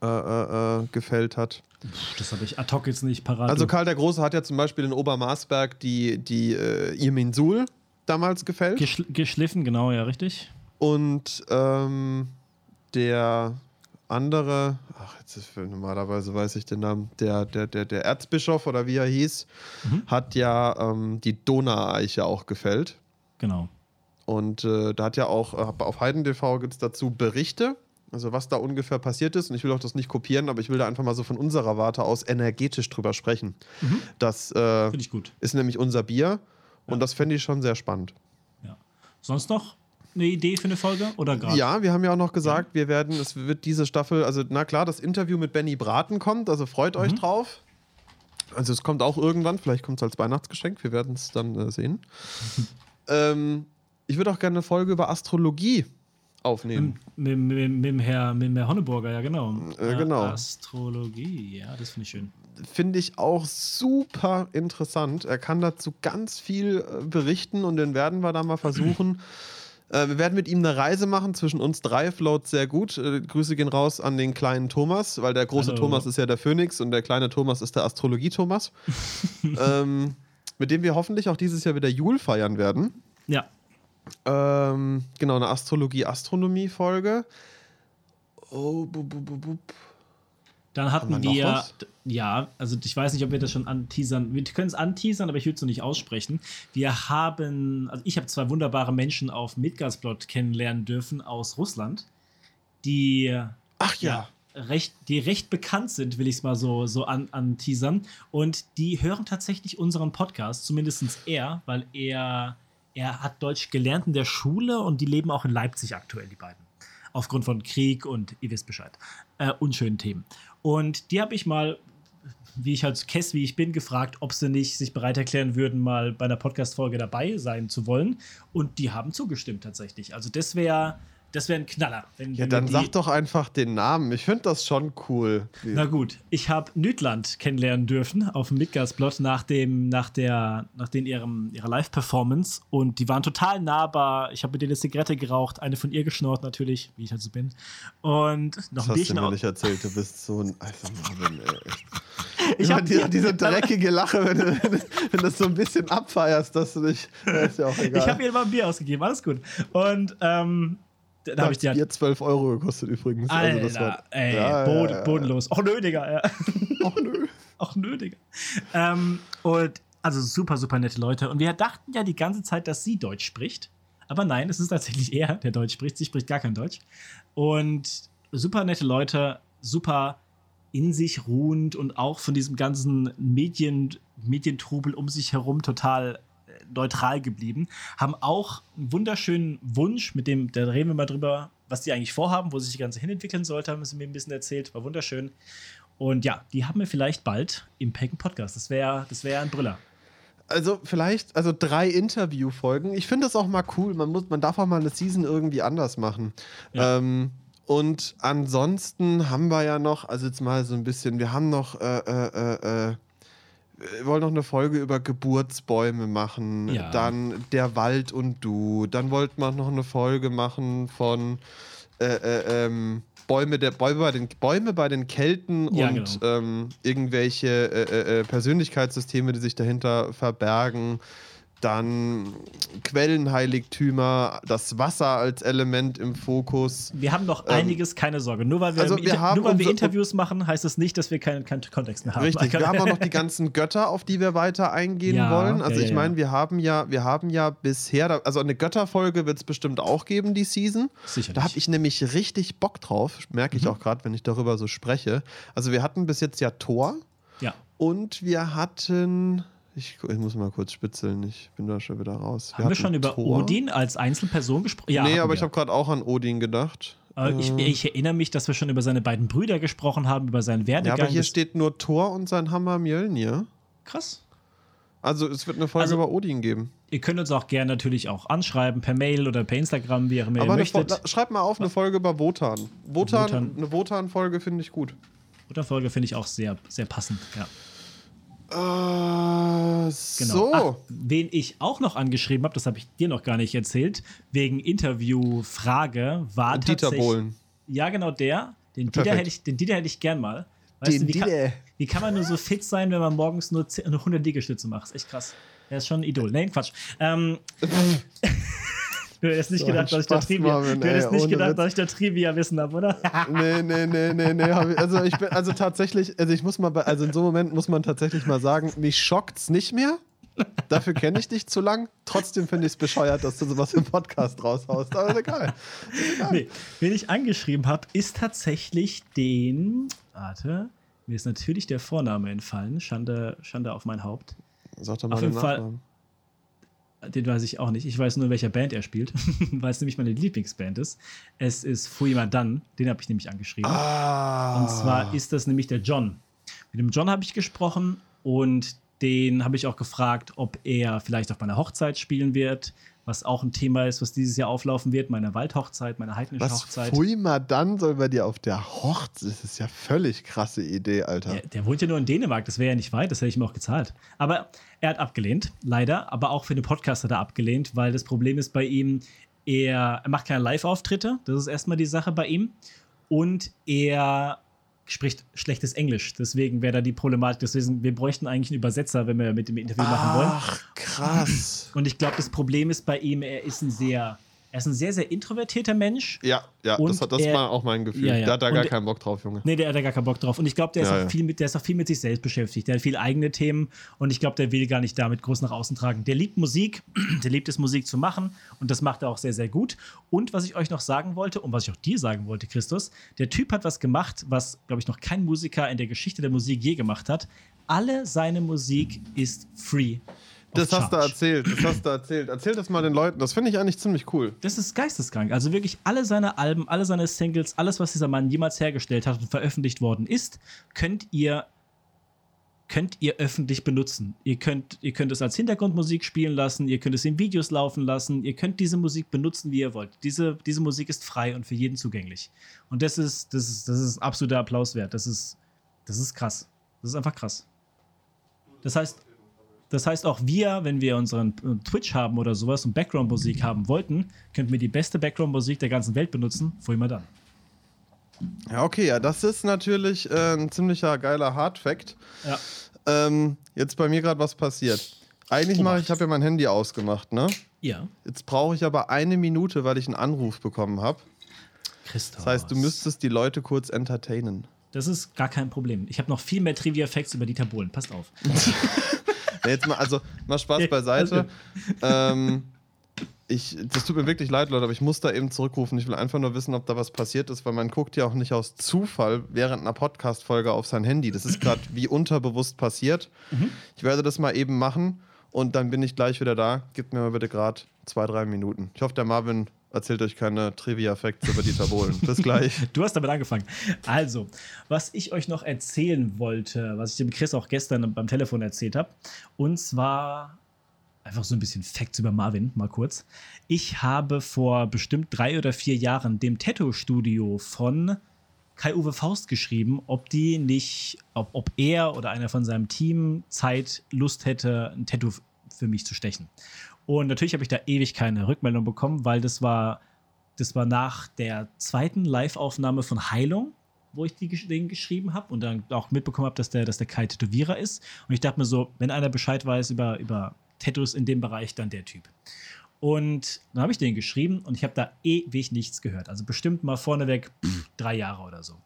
[SPEAKER 1] äh, äh, äh, gefällt hat.
[SPEAKER 2] Das habe ich ad hoc jetzt nicht parat.
[SPEAKER 1] Also. Karl der Große hat ja zum Beispiel in Obermarsberg die, die äh, Irminsul damals gefällt.
[SPEAKER 2] Geschl geschliffen, genau, ja, richtig.
[SPEAKER 1] Und ähm, der andere, ach, jetzt ist normalerweise weiß ich den Namen, der, der, der, der Erzbischof oder wie er hieß, hat ja ähm, die Donaueiche auch gefällt.
[SPEAKER 2] Genau.
[SPEAKER 1] Und äh, da hat ja auch auf HeidenTV gibt es dazu Berichte, also was da ungefähr passiert ist. Und ich will auch das nicht kopieren, aber ich will da einfach mal so von unserer Warte aus energetisch drüber sprechen. Das äh,
[SPEAKER 2] Finde ich gut.
[SPEAKER 1] ist nämlich unser Bier und das fände ich schon sehr spannend.
[SPEAKER 2] Ja. Sonst noch eine Idee für eine Folge? Oder gerade?
[SPEAKER 1] Ja, wir haben ja auch noch gesagt, wir werden, es wird diese Staffel, also na klar, das Interview mit Benny Braten kommt, also freut euch drauf. Also es kommt auch irgendwann, vielleicht kommt es als Weihnachtsgeschenk, wir werden es dann äh, sehen. ähm, ich würde auch gerne eine Folge über Astrologie aufnehmen.
[SPEAKER 2] Mit, mit, mit, dem Herr, mit Herr Honneburger, ja, genau.
[SPEAKER 1] Äh, genau.
[SPEAKER 2] Astrologie, ja, das finde ich schön.
[SPEAKER 1] Finde ich auch super interessant. Er kann dazu ganz viel äh, berichten und den werden wir da mal versuchen. Äh, wir werden mit ihm eine Reise machen zwischen uns drei, float sehr gut. Äh, Grüße gehen raus an den kleinen Thomas, weil der große
[SPEAKER 2] Hallo.
[SPEAKER 1] Thomas ist ja der Phönix und der kleine Thomas ist der Astrologie-Thomas. ähm, mit dem wir hoffentlich auch dieses Jahr wieder Jul feiern werden.
[SPEAKER 2] Ja,
[SPEAKER 1] Ähm, genau, eine Astrologie-Astronomie-Folge. Oh, bu, bu, bu, bu.
[SPEAKER 2] Dann hatten
[SPEAKER 1] wir
[SPEAKER 2] ja, also ich weiß nicht, ob wir das schon anteasern. Wir können es anteasern, aber ich würde es noch nicht aussprechen. Wir haben, also ich habe zwei wunderbare Menschen auf Midgardsblot kennenlernen dürfen aus Russland, die
[SPEAKER 1] Ach ja.
[SPEAKER 2] recht, die recht bekannt sind, will ich es mal so, so an, anteasern. Und die hören tatsächlich unseren Podcast, zumindest er, weil er, er hat Deutsch gelernt in der Schule und die leben auch in Leipzig aktuell, die beiden. Aufgrund von Krieg und ihr wisst Bescheid. Äh, unschönen Themen. Und die habe ich mal, wie ich halt Kess, wie ich bin, gefragt, ob sie nicht sich bereit erklären würden, mal bei einer Podcast-Folge dabei sein zu wollen. Und die haben zugestimmt tatsächlich. Also das wäre das wär ein Knaller.
[SPEAKER 1] Ja, dann sag doch einfach den Namen. Ich finde das schon cool.
[SPEAKER 2] Na gut, ich habe Nütland kennenlernen dürfen auf dem Midgardsplot nach dem, nach der, nach den ihrem, ihrer Live-Performance und die waren total nahbar. Ich habe mit denen eine Zigarette geraucht, eine von ihr geschnort natürlich, wie ich halt so bin. Und noch
[SPEAKER 1] Das
[SPEAKER 2] ein
[SPEAKER 1] hast du
[SPEAKER 2] Bierchen
[SPEAKER 1] mir nicht erzählt. Du bist so ein. Alter Marvin, ey.
[SPEAKER 2] Ich
[SPEAKER 1] Immer
[SPEAKER 2] hab
[SPEAKER 1] diese, diese dreckige Lache, wenn du, wenn das so ein bisschen abfeierst, dass du dich. Ist ja auch egal.
[SPEAKER 2] Ich habe ihr mal ein Bier ausgegeben, alles gut. Und ähm, da habe ich die.
[SPEAKER 1] Bier 12 Euro gekostet übrigens.
[SPEAKER 2] Alter,
[SPEAKER 1] also das war,
[SPEAKER 2] ey,
[SPEAKER 1] Ja, ja,
[SPEAKER 2] bod
[SPEAKER 1] ja, ja.
[SPEAKER 2] bodenlos. Och nö, Digga. Ja.
[SPEAKER 1] Ach nö.
[SPEAKER 2] auch nötig. Ähm, und also super, super nette Leute. Und wir dachten ja die ganze Zeit, dass sie Deutsch spricht. Aber nein, es ist tatsächlich er, der Deutsch spricht. Sie spricht gar kein Deutsch. Und super nette Leute, super in sich ruhend und auch von diesem ganzen Medien, Medientrubel um sich herum total neutral geblieben. Haben auch einen wunderschönen Wunsch, mit dem, da reden wir mal drüber, was die eigentlich vorhaben, wo sich die ganze hinentwickeln sollte, haben sie mir ein bisschen erzählt. War wunderschön. Und ja, die haben wir vielleicht bald im Packen Podcast. Das wäre das wär ein Brüller.
[SPEAKER 1] Also vielleicht, also drei Interviewfolgen. Ich finde das auch mal cool. Man, muss, man darf auch mal eine Season irgendwie anders machen.
[SPEAKER 2] Ja.
[SPEAKER 1] Ähm, und ansonsten haben wir ja noch, also jetzt mal so ein bisschen, wir haben noch, äh, äh, äh, äh, wollen noch eine Folge über Geburtsbäume machen.
[SPEAKER 2] Ja.
[SPEAKER 1] Dann Der Wald und du. Dann wollten wir noch eine Folge machen von äh, äh, ähm, Bäume, der, Bäume, bei den, Bäume bei den Kelten
[SPEAKER 2] Ja,
[SPEAKER 1] und
[SPEAKER 2] genau.
[SPEAKER 1] ähm, irgendwelche äh, äh, äh, Persönlichkeitssysteme, die sich dahinter verbergen. Dann Quellenheiligtümer, das Wasser als Element im Fokus.
[SPEAKER 2] Wir haben noch
[SPEAKER 1] Ähm,
[SPEAKER 2] einiges, keine Sorge. Nur weil wir,
[SPEAKER 1] also wir
[SPEAKER 2] nur weil wir Interviews machen, heißt das nicht, dass wir keinen, keinen Kontext mehr haben.
[SPEAKER 1] Richtig, wir haben auch noch die ganzen Götter, auf die wir weiter eingehen
[SPEAKER 2] Ja,
[SPEAKER 1] wollen. Also
[SPEAKER 2] ja,
[SPEAKER 1] ich meine, wir haben ja, wir haben ja bisher, also eine Götterfolge wird es bestimmt auch geben, die Season.
[SPEAKER 2] Sicherlich.
[SPEAKER 1] Da habe ich nämlich richtig Bock drauf, merke
[SPEAKER 2] Mhm.
[SPEAKER 1] ich auch gerade, wenn ich darüber so spreche. Also wir hatten bis jetzt ja Thor
[SPEAKER 2] Ja.
[SPEAKER 1] und wir hatten, ich, ich muss mal kurz spitzeln, ich bin da schon wieder raus.
[SPEAKER 2] Haben wir
[SPEAKER 1] hatten
[SPEAKER 2] schon über
[SPEAKER 1] Thor.
[SPEAKER 2] Odin als Einzelperson gesprochen? Ja,
[SPEAKER 1] nee, aber
[SPEAKER 2] wir.
[SPEAKER 1] ich habe gerade auch an Odin gedacht.
[SPEAKER 2] Aber ich,
[SPEAKER 1] Äh,
[SPEAKER 2] ich erinnere mich, dass wir schon über seine beiden Brüder gesprochen haben, über seinen
[SPEAKER 1] ja,
[SPEAKER 2] Werdegang.
[SPEAKER 1] aber hier steht nur Thor und sein Hammer Mjölnir.
[SPEAKER 2] Krass.
[SPEAKER 1] Also es wird eine Folge
[SPEAKER 2] Also-
[SPEAKER 1] über Odin geben.
[SPEAKER 2] Ihr könnt uns auch gerne natürlich auch anschreiben, per Mail oder per Instagram, wie ihr immer ihr
[SPEAKER 1] Aber
[SPEAKER 2] möchtet.
[SPEAKER 1] la- schreib mal auf eine Folge über Wotan. Wotan,
[SPEAKER 2] Wotan.
[SPEAKER 1] eine Wotan-Folge finde ich gut.
[SPEAKER 2] Oder Folge finde ich auch sehr, sehr passend. Ja.
[SPEAKER 1] Äh,
[SPEAKER 2] Genau.
[SPEAKER 1] so.
[SPEAKER 2] Ach, wen ich auch noch angeschrieben habe, das habe ich dir noch gar nicht erzählt, wegen Interviewfrage war
[SPEAKER 1] Dieter
[SPEAKER 2] tatsächlich.
[SPEAKER 1] Bohlen.
[SPEAKER 2] Ja, genau der. Den Dieter, hätte ich, den Dieter hätte ich gern mal. Weißt
[SPEAKER 1] Den
[SPEAKER 2] du, wie, kann,
[SPEAKER 1] Dieter.
[SPEAKER 2] wie kann man nur so fit sein, wenn man morgens nur 10 nur 100 Liegestütze macht? Ist echt krass. Er ist schon ein Idol. Nein, Quatsch. Ähm, du hättest nicht
[SPEAKER 1] So
[SPEAKER 2] gedacht, dass ich da
[SPEAKER 1] Spaß,
[SPEAKER 2] Trivia,
[SPEAKER 1] Marvin,
[SPEAKER 2] du hättest
[SPEAKER 1] ey,
[SPEAKER 2] nicht gedacht,
[SPEAKER 1] Witz.
[SPEAKER 2] dass ich da Trivia wissen habe, oder?
[SPEAKER 1] Nee, nee, nee, nee, nee. also ich bin, also tatsächlich, also ich muss mal, bei, also in so einem Moment muss man tatsächlich mal sagen, mich schockt's nicht mehr. Dafür kenne ich dich zu lang. Trotzdem finde ich es bescheuert, dass du sowas im Podcast raushaust. Aber ist egal.
[SPEAKER 2] Nee, wen ich angeschrieben habe, ist tatsächlich den. Warte, mir ist natürlich der Vorname entfallen. Schande, Schande auf mein Haupt.
[SPEAKER 1] Sag doch mal
[SPEAKER 2] Auf
[SPEAKER 1] den
[SPEAKER 2] jeden Fall-
[SPEAKER 1] Nachnamen.
[SPEAKER 2] Den weiß ich auch nicht. Ich weiß nur, in welcher Band er spielt, weil es nämlich meine Lieblingsband ist. Es ist Fuyima Dan, den habe ich nämlich angeschrieben.
[SPEAKER 1] Ah.
[SPEAKER 2] Und zwar ist das nämlich der John. Mit dem John habe ich gesprochen und den habe ich auch gefragt, ob er vielleicht auf meiner Hochzeit spielen wird, was auch ein Thema ist, was dieses Jahr auflaufen wird, meine Waldhochzeit, meine heidnische
[SPEAKER 1] Was
[SPEAKER 2] Hochzeit.
[SPEAKER 1] Pfui mal dann soll bei dir auf der Hochzeit. Das ist ja völlig krasse Idee, Alter.
[SPEAKER 2] Der, der wohnt ja nur in Dänemark, das wäre ja nicht weit, das hätte ich ihm auch gezahlt. Aber er hat abgelehnt, leider. Aber auch für den Podcast hat er abgelehnt, weil das Problem ist bei ihm, er, er macht keine Live-Auftritte. Das ist erstmal die Sache bei ihm. Und er spricht schlechtes Englisch. Deswegen wäre da die Problematik. Deswegen, wir bräuchten eigentlich einen Übersetzer, wenn wir mit dem Interview machen wollen.
[SPEAKER 1] Ach, krass.
[SPEAKER 2] Und ich glaube, das Problem ist bei ihm, er ist ein sehr, er ist ein sehr, sehr introvertierter Mensch.
[SPEAKER 1] Ja, ja, das, hat- das
[SPEAKER 2] er-
[SPEAKER 1] war auch mein Gefühl.
[SPEAKER 2] Ja, ja.
[SPEAKER 1] Da hat er gar
[SPEAKER 2] Und-
[SPEAKER 1] keinen Bock drauf, Junge.
[SPEAKER 2] Nee, der hat da gar keinen Bock drauf. Und ich glaube, der, ist
[SPEAKER 1] Ja,
[SPEAKER 2] auch
[SPEAKER 1] ja.
[SPEAKER 2] viel mit- der ist auch viel mit sich selbst beschäftigt. Der hat viele eigene Themen und ich glaube, der will gar nicht damit groß nach außen tragen. Der liebt Musik, der liebt es, Musik zu machen und das macht er auch sehr, sehr gut. Und was ich euch noch sagen wollte und was ich auch dir sagen wollte, Christus, der Typ hat was gemacht, was, glaube ich, noch kein Musiker in der Geschichte der Musik je gemacht hat. Alle seine Musik ist free.
[SPEAKER 1] Das hast du erzählt, das hast du erzählt. Erzähl das mal den Leuten. Das finde ich eigentlich ziemlich cool.
[SPEAKER 2] Das ist geisteskrank. Also wirklich alle seine Alben, alle seine Singles, alles, was dieser Mann jemals hergestellt hat und veröffentlicht worden ist, könnt ihr könnt ihr öffentlich benutzen. Ihr könnt, ihr könnt es als Hintergrundmusik spielen lassen, ihr könnt es in Videos laufen lassen, ihr könnt diese Musik benutzen, wie ihr wollt. Diese, diese Musik ist frei und für jeden zugänglich. Und das ist, das ist, das ist absoluter Applaus wert. Das ist, das ist krass. Das ist einfach krass. Das heißt, das heißt, auch wir, wenn wir unseren äh, Twitch haben oder sowas und Background-Musik haben wollten, könnten wir die beste Background-Musik der ganzen Welt benutzen. Wo immer dann.
[SPEAKER 1] Ja, okay, ja, das ist natürlich äh, ein ziemlicher geiler Hard-Fact.
[SPEAKER 2] Ja.
[SPEAKER 1] Ähm, jetzt bei mir gerade was passiert. Eigentlich mache ich, ich habe ja mein Handy ausgemacht, ne?
[SPEAKER 2] Ja.
[SPEAKER 1] Jetzt brauche ich aber eine Minute, weil ich einen Anruf bekommen habe.
[SPEAKER 2] Christoph.
[SPEAKER 1] Das heißt, du müsstest die Leute kurz entertainen.
[SPEAKER 2] Das ist gar kein Problem. Ich habe noch viel mehr Trivia-Facts über Dieter Bohlen. Passt auf.
[SPEAKER 1] Ja, jetzt mal, also mal Spaß beiseite. ähm, ich, das tut mir wirklich leid, Leute, aber ich muss da eben zurückrufen. Ich will einfach nur wissen, ob da was passiert ist, weil man guckt ja auch nicht aus Zufall während einer Podcast-Folge auf sein Handy. Das ist gerade wie unterbewusst passiert. Ich werde das mal eben machen und dann bin ich gleich wieder da. Gib mir mal bitte gerade zwei, drei Minuten. Ich hoffe, der Marvin erzählt euch keine Trivia-Facts über Dieter Bohlen. Bis gleich.
[SPEAKER 2] Du hast damit angefangen. Also, was ich euch noch erzählen wollte, was ich dem Chris auch gestern beim Telefon erzählt habe, und zwar einfach so ein bisschen Facts über Marvin, mal kurz. Ich habe vor bestimmt drei oder vier Jahren dem Tattoo-Studio von Kai-Uwe Faust geschrieben, ob die nicht, ob, ob er oder einer von seinem Team Zeit, Lust hätte, ein Tattoo für mich zu stechen. Und natürlich habe ich da ewig keine Rückmeldung bekommen, weil das war, das war nach der zweiten Live-Aufnahme von Heilung, wo ich die, den geschrieben habe und dann auch mitbekommen habe, dass der, dass der Kai Tätowierer ist. Und ich dachte mir so, wenn einer Bescheid weiß über, über Tattoos in dem Bereich, dann der Typ. Und dann habe ich den geschrieben und ich habe da ewig nichts gehört. Also bestimmt mal vorneweg pff, drei Jahre oder so.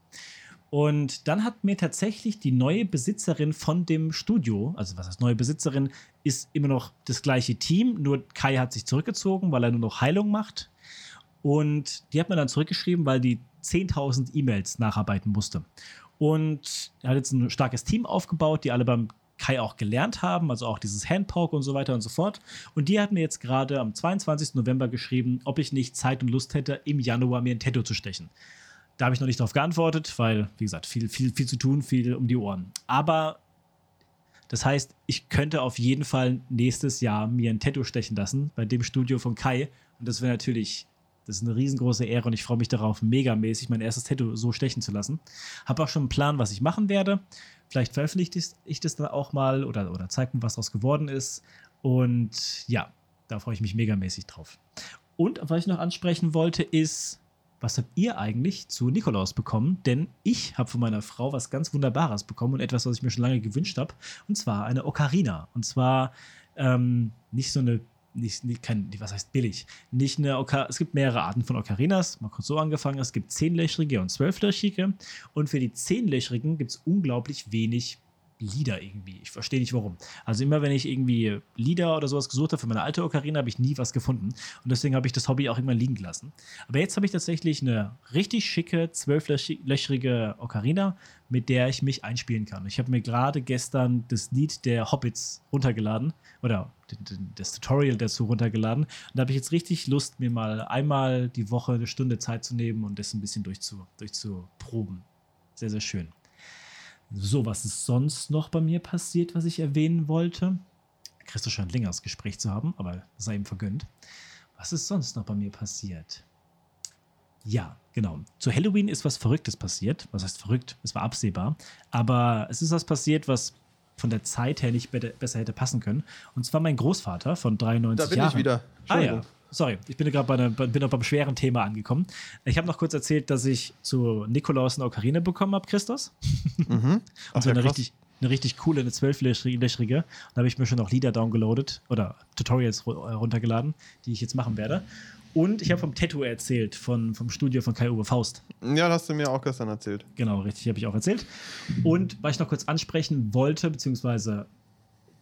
[SPEAKER 2] Und dann hat mir tatsächlich die neue Besitzerin von dem Studio, also was heißt neue Besitzerin, ist immer noch das gleiche Team, nur Kai hat sich zurückgezogen, weil er nur noch Heilung macht. Und die hat mir dann zurückgeschrieben, weil die 10.000 E-Mails nacharbeiten musste. Und er hat jetzt ein starkes Team aufgebaut, die alle beim Kai auch gelernt haben, also auch dieses Handpoke und so weiter und so fort. Und die hat mir jetzt gerade am 22. November geschrieben, ob ich nicht Zeit und Lust hätte, im Januar mir ein Tattoo zu stechen. Da habe ich noch nicht darauf geantwortet, weil, wie gesagt, viel, viel, viel zu tun, viel um die Ohren. Aber das heißt, ich könnte auf jeden Fall nächstes Jahr mir ein Tattoo stechen lassen bei dem Studio von Kai. Und das wäre natürlich, das ist eine riesengroße Ehre und ich freue mich darauf, megamäßig mein erstes Tattoo so stechen zu lassen. Habe auch schon einen Plan, was ich machen werde. Vielleicht veröffentliche ich das dann auch mal oder, oder zeige mir, was daraus geworden ist. Und ja, da freue ich mich megamäßig drauf. Und was ich noch ansprechen wollte, ist, was habt ihr eigentlich zu Nikolaus bekommen? Denn ich habe von meiner Frau was ganz Wunderbares bekommen und etwas, was ich mir schon lange gewünscht habe. Und zwar eine Ocarina. Und zwar ähm, nicht so eine, nicht, nicht, kein, was heißt billig? Nicht eine Ocar Es gibt mehrere Arten von Ocarinas. Mal kurz so angefangen. Es gibt zehnlöchrige und zwölflöchrige. Und für die zehnlöchrigen gibt es unglaublich wenig Lieder irgendwie. Ich verstehe nicht warum. Also immer wenn ich irgendwie Lieder oder sowas gesucht habe für meine alte Ocarina, habe ich nie was gefunden. Und deswegen habe ich das Hobby auch immer liegen gelassen. Aber jetzt habe ich tatsächlich eine richtig schicke, zwölflöchrige Ocarina, mit der ich mich einspielen kann. Ich habe mir gerade gestern das Lied der Hobbits runtergeladen oder das Tutorial dazu runtergeladen. Und da habe ich jetzt richtig Lust, mir mal einmal die Woche eine Stunde Zeit zu nehmen und das ein bisschen durchzu, durchzuproben. Sehr, sehr schön. So, was ist sonst noch bei mir passiert, was ich erwähnen wollte? Christo scheint länger das Gespräch zu haben, aber sei ihm vergönnt. Was ist sonst noch bei mir passiert? Ja, genau. Zu Halloween ist was Verrücktes passiert. Was heißt verrückt? Es war absehbar. Aber es ist was passiert, was von der Zeit her nicht besser hätte passen können. Und zwar mein Großvater von 93 Jahren. Da bin Jahren.
[SPEAKER 1] ich wieder.
[SPEAKER 2] Ah ja, sorry, ich bin gerade bei, bin noch beim schweren Thema angekommen. Ich habe noch kurz erzählt, dass ich zu Nikolaus eine Ocarina bekommen habe, Christos. Mhm. Und so ja, eine richtig, eine richtig coole, eine zwölflöchrige. Da habe ich mir schon noch Lieder downgeloadet oder Tutorials runtergeladen, die ich jetzt machen werde. Und ich habe vom Tattoo erzählt, von, vom Studio von Kai-Uwe Faust.
[SPEAKER 1] Ja, das hast du mir auch gestern erzählt.
[SPEAKER 2] Genau, richtig, habe ich auch erzählt. Und was ich noch kurz ansprechen wollte, beziehungsweise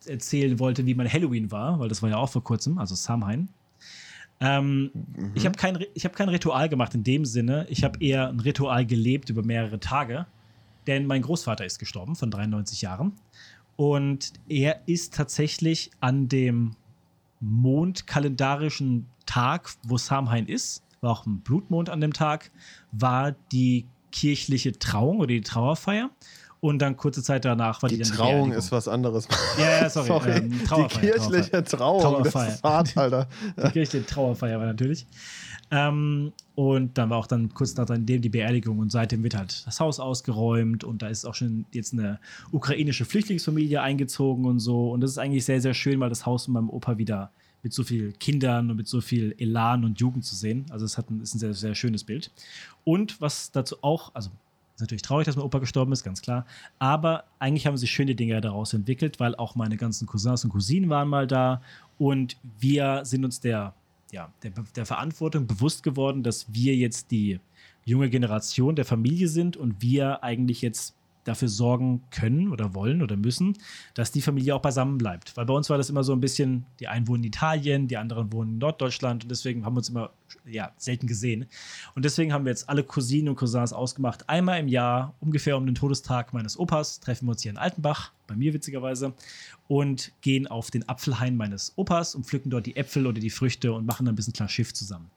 [SPEAKER 2] erzählen wollte, wie mein Halloween war, weil das war ja auch vor kurzem, also Samhain. Ähm, mhm. Ich habe kein, hab kein Ritual gemacht in dem Sinne. Ich habe eher ein Ritual gelebt über mehrere Tage. Denn mein Großvater ist gestorben von 93 Jahren. Und er ist tatsächlich an dem mondkalendarischen Tag, wo Samhain ist, war auch ein Blutmond an dem Tag, war die kirchliche Trauung oder die Trauerfeier. Und dann kurze Zeit danach war
[SPEAKER 1] die,
[SPEAKER 2] die
[SPEAKER 1] Trauung ist was anderes.
[SPEAKER 2] Ja, ja sorry. sorry. Ähm,
[SPEAKER 1] die kirchliche Trauung, Trauerfeier. das hart, Alter.
[SPEAKER 2] die kirchliche Trauerfeier war natürlich. Ähm, und dann war auch dann kurz nachdem die Beerdigung und seitdem wird halt das Haus ausgeräumt und da ist auch schon jetzt eine ukrainische Flüchtlingsfamilie eingezogen und so. Und das ist eigentlich sehr, sehr schön, weil das Haus von meinem Opa wieder mit so vielen Kindern und mit so viel Elan und Jugend zu sehen. Also es hat ein, ist ein sehr, sehr schönes Bild. Und was dazu auch, also ist natürlich traurig, dass mein Opa gestorben ist, ganz klar. Aber eigentlich haben sich schöne Dinge daraus entwickelt, weil auch meine ganzen Cousins und Cousinen waren mal da. Und wir sind uns der, ja, der, der Verantwortung bewusst geworden, dass wir jetzt die junge Generation der Familie sind und wir eigentlich jetzt dafür sorgen können oder wollen oder müssen, dass die Familie auch beisammen bleibt. Weil bei uns war das immer so ein bisschen, die einen wohnen in Italien, die anderen wohnen in Norddeutschland und deswegen haben wir uns immer ja, selten gesehen. Und deswegen haben wir jetzt alle Cousinen und Cousins ausgemacht. Einmal im Jahr, ungefähr um den Todestag meines Opas, treffen wir uns hier in Altenbach, bei mir witzigerweise, und gehen auf den Apfelhain meines Opas und pflücken dort die Äpfel oder die Früchte und machen dann ein bisschen klar Schiff zusammen.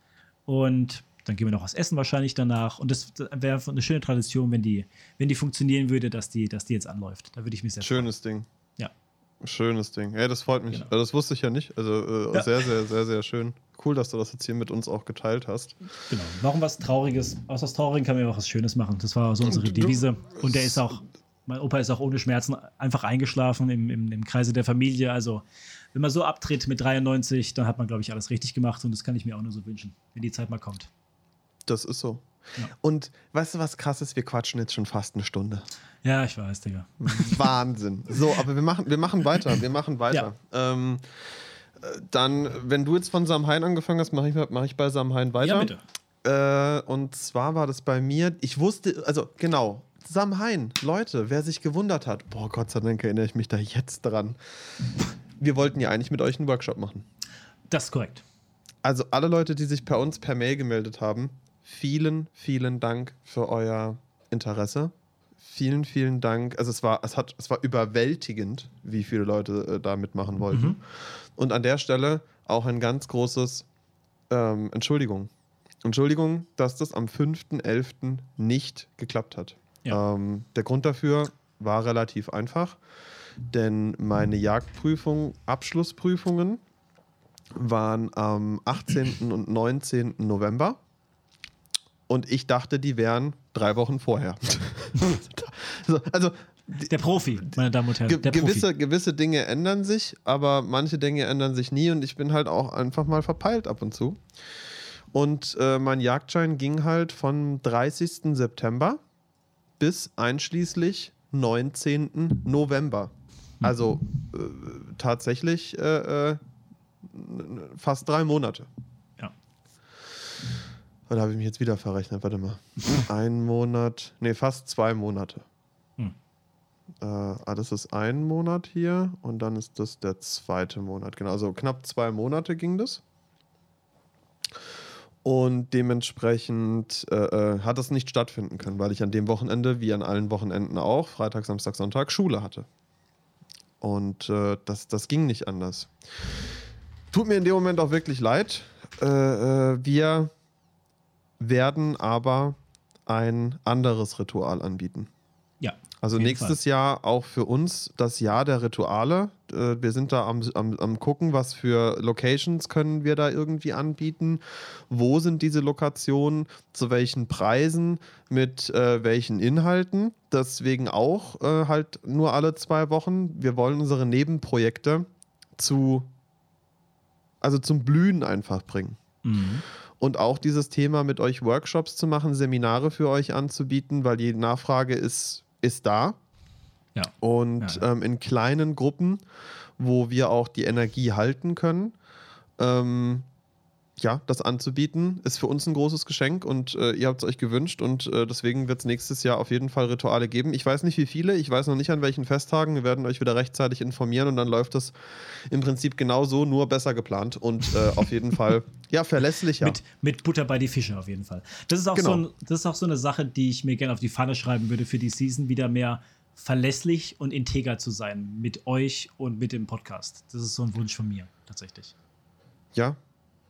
[SPEAKER 2] Und dann gehen wir noch was essen wahrscheinlich danach. Und das wäre eine schöne Tradition, wenn die, wenn die funktionieren würde, dass die, dass die jetzt anläuft. Da würde ich mich sehr
[SPEAKER 1] Schönes Ding.
[SPEAKER 2] Ja.
[SPEAKER 1] Schönes Ding. Ja, das freut mich.
[SPEAKER 2] Genau.
[SPEAKER 1] Das wusste ich ja nicht. Also äh,
[SPEAKER 2] Ja.
[SPEAKER 1] sehr, sehr, sehr, sehr schön. Cool, dass du das jetzt hier mit uns auch geteilt hast.
[SPEAKER 2] Genau. Warum was Trauriges? Aus was Traurigen kann man ja auch was Schönes machen. Das war so unsere Devise. Und der ist auch, mein Opa ist auch ohne Schmerzen einfach eingeschlafen im, im, im Kreise der Familie. Also, wenn man so abtritt mit 93, dann hat man, glaube ich, alles richtig gemacht. Und das kann ich mir auch nur so wünschen, wenn die Zeit mal kommt.
[SPEAKER 1] Das ist so.
[SPEAKER 2] Ja.
[SPEAKER 1] Und weißt du, was krass ist? Wir quatschen jetzt schon fast eine Stunde.
[SPEAKER 2] Ja, ich weiß, Digga.
[SPEAKER 1] Wahnsinn. So, aber wir machen, wir machen weiter. Wir machen weiter. Ähm, äh, dann, wenn du jetzt von Samhain angefangen hast, mache ich, mach ich bei Samhain weiter.
[SPEAKER 2] Ja, bitte.
[SPEAKER 1] Äh, und zwar war das bei mir, ich wusste, also genau, Samhain, Leute, wer sich gewundert hat, boah, Gott sei Dank erinnere ich mich da jetzt dran. Wir wollten ja eigentlich mit euch einen Workshop machen.
[SPEAKER 2] Das ist korrekt.
[SPEAKER 1] Also alle Leute, die sich bei uns per Mail gemeldet haben, vielen, vielen Dank für euer Interesse. Vielen, vielen Dank. Also es war, es hat, es war überwältigend, wie viele Leute äh, da mitmachen wollten.
[SPEAKER 2] Mhm.
[SPEAKER 1] Und an der Stelle auch ein ganz großes ähm, Entschuldigung. Entschuldigung, dass das am 5.11. nicht geklappt hat.
[SPEAKER 2] Ja.
[SPEAKER 1] Ähm, der Grund dafür war relativ einfach, denn meine Jagdprüfung, Abschlussprüfungen waren am 18. und 19. November. Und ich dachte, die wären drei Wochen vorher. also, also
[SPEAKER 2] Der Profi, meine Damen und Herren.
[SPEAKER 1] ge gewisse,
[SPEAKER 2] Profi.
[SPEAKER 1] gewisse Dinge ändern sich, aber manche Dinge ändern sich nie und ich bin halt auch einfach mal verpeilt ab und zu. Und äh, mein Jagdschein ging halt von 30. September bis einschließlich 19. November. Also äh, tatsächlich äh, äh, fast drei Monate. Oder habe ich mich jetzt wieder verrechnet? Warte mal. Ein Monat, nee, fast zwei Monate.
[SPEAKER 2] Hm.
[SPEAKER 1] Äh, ah, das ist ein Monat hier und dann ist das der zweite Monat. Genau, also knapp zwei Monate ging das. Und dementsprechend äh, äh, hat es nicht stattfinden können, weil ich an dem Wochenende, wie an allen Wochenenden auch, Freitag, Samstag, Sonntag, Schule hatte. Und äh, das, das ging nicht anders. Tut mir in dem Moment auch wirklich leid. Äh, äh, wir werden aber ein anderes Ritual anbieten.
[SPEAKER 2] Ja.
[SPEAKER 1] Also nächstes Jahr auch für uns das Jahr der Rituale. Äh, wir sind da am, am, am gucken, was für Locations können wir da irgendwie anbieten. Wo sind diese Lokationen? Zu welchen Preisen? Mit äh, welchen Inhalten? Deswegen auch äh, halt nur alle zwei Wochen. Wir wollen unsere Nebenprojekte zu, also zum Blühen einfach bringen.
[SPEAKER 2] Mhm.
[SPEAKER 1] Und auch dieses Thema mit euch Workshops zu machen, Seminare für euch anzubieten, weil die Nachfrage ist, ist da.
[SPEAKER 2] Ja.
[SPEAKER 1] Und
[SPEAKER 2] Ja.
[SPEAKER 1] Ähm, in kleinen Gruppen, wo wir auch die Energie halten können. Ähm, ja, das anzubieten, ist für uns ein großes Geschenk und äh, ihr habt es euch gewünscht und äh, deswegen wird es nächstes Jahr auf jeden Fall Rituale geben. Ich weiß nicht, wie viele, ich weiß noch nicht an welchen Festtagen. Wir werden euch wieder rechtzeitig informieren und dann läuft das im Prinzip genauso, nur besser geplant und äh, auf jeden Fall ja verlässlicher.
[SPEAKER 2] Mit, mit Butter bei die Fische auf jeden Fall. Das ist, auch
[SPEAKER 1] Genau.
[SPEAKER 2] so ein, das ist auch so eine Sache, die ich mir gerne auf die Pfanne schreiben würde für die Season, wieder mehr verlässlich und integer zu sein mit euch und mit dem Podcast. Das ist so ein Wunsch von mir, tatsächlich.
[SPEAKER 1] Ja.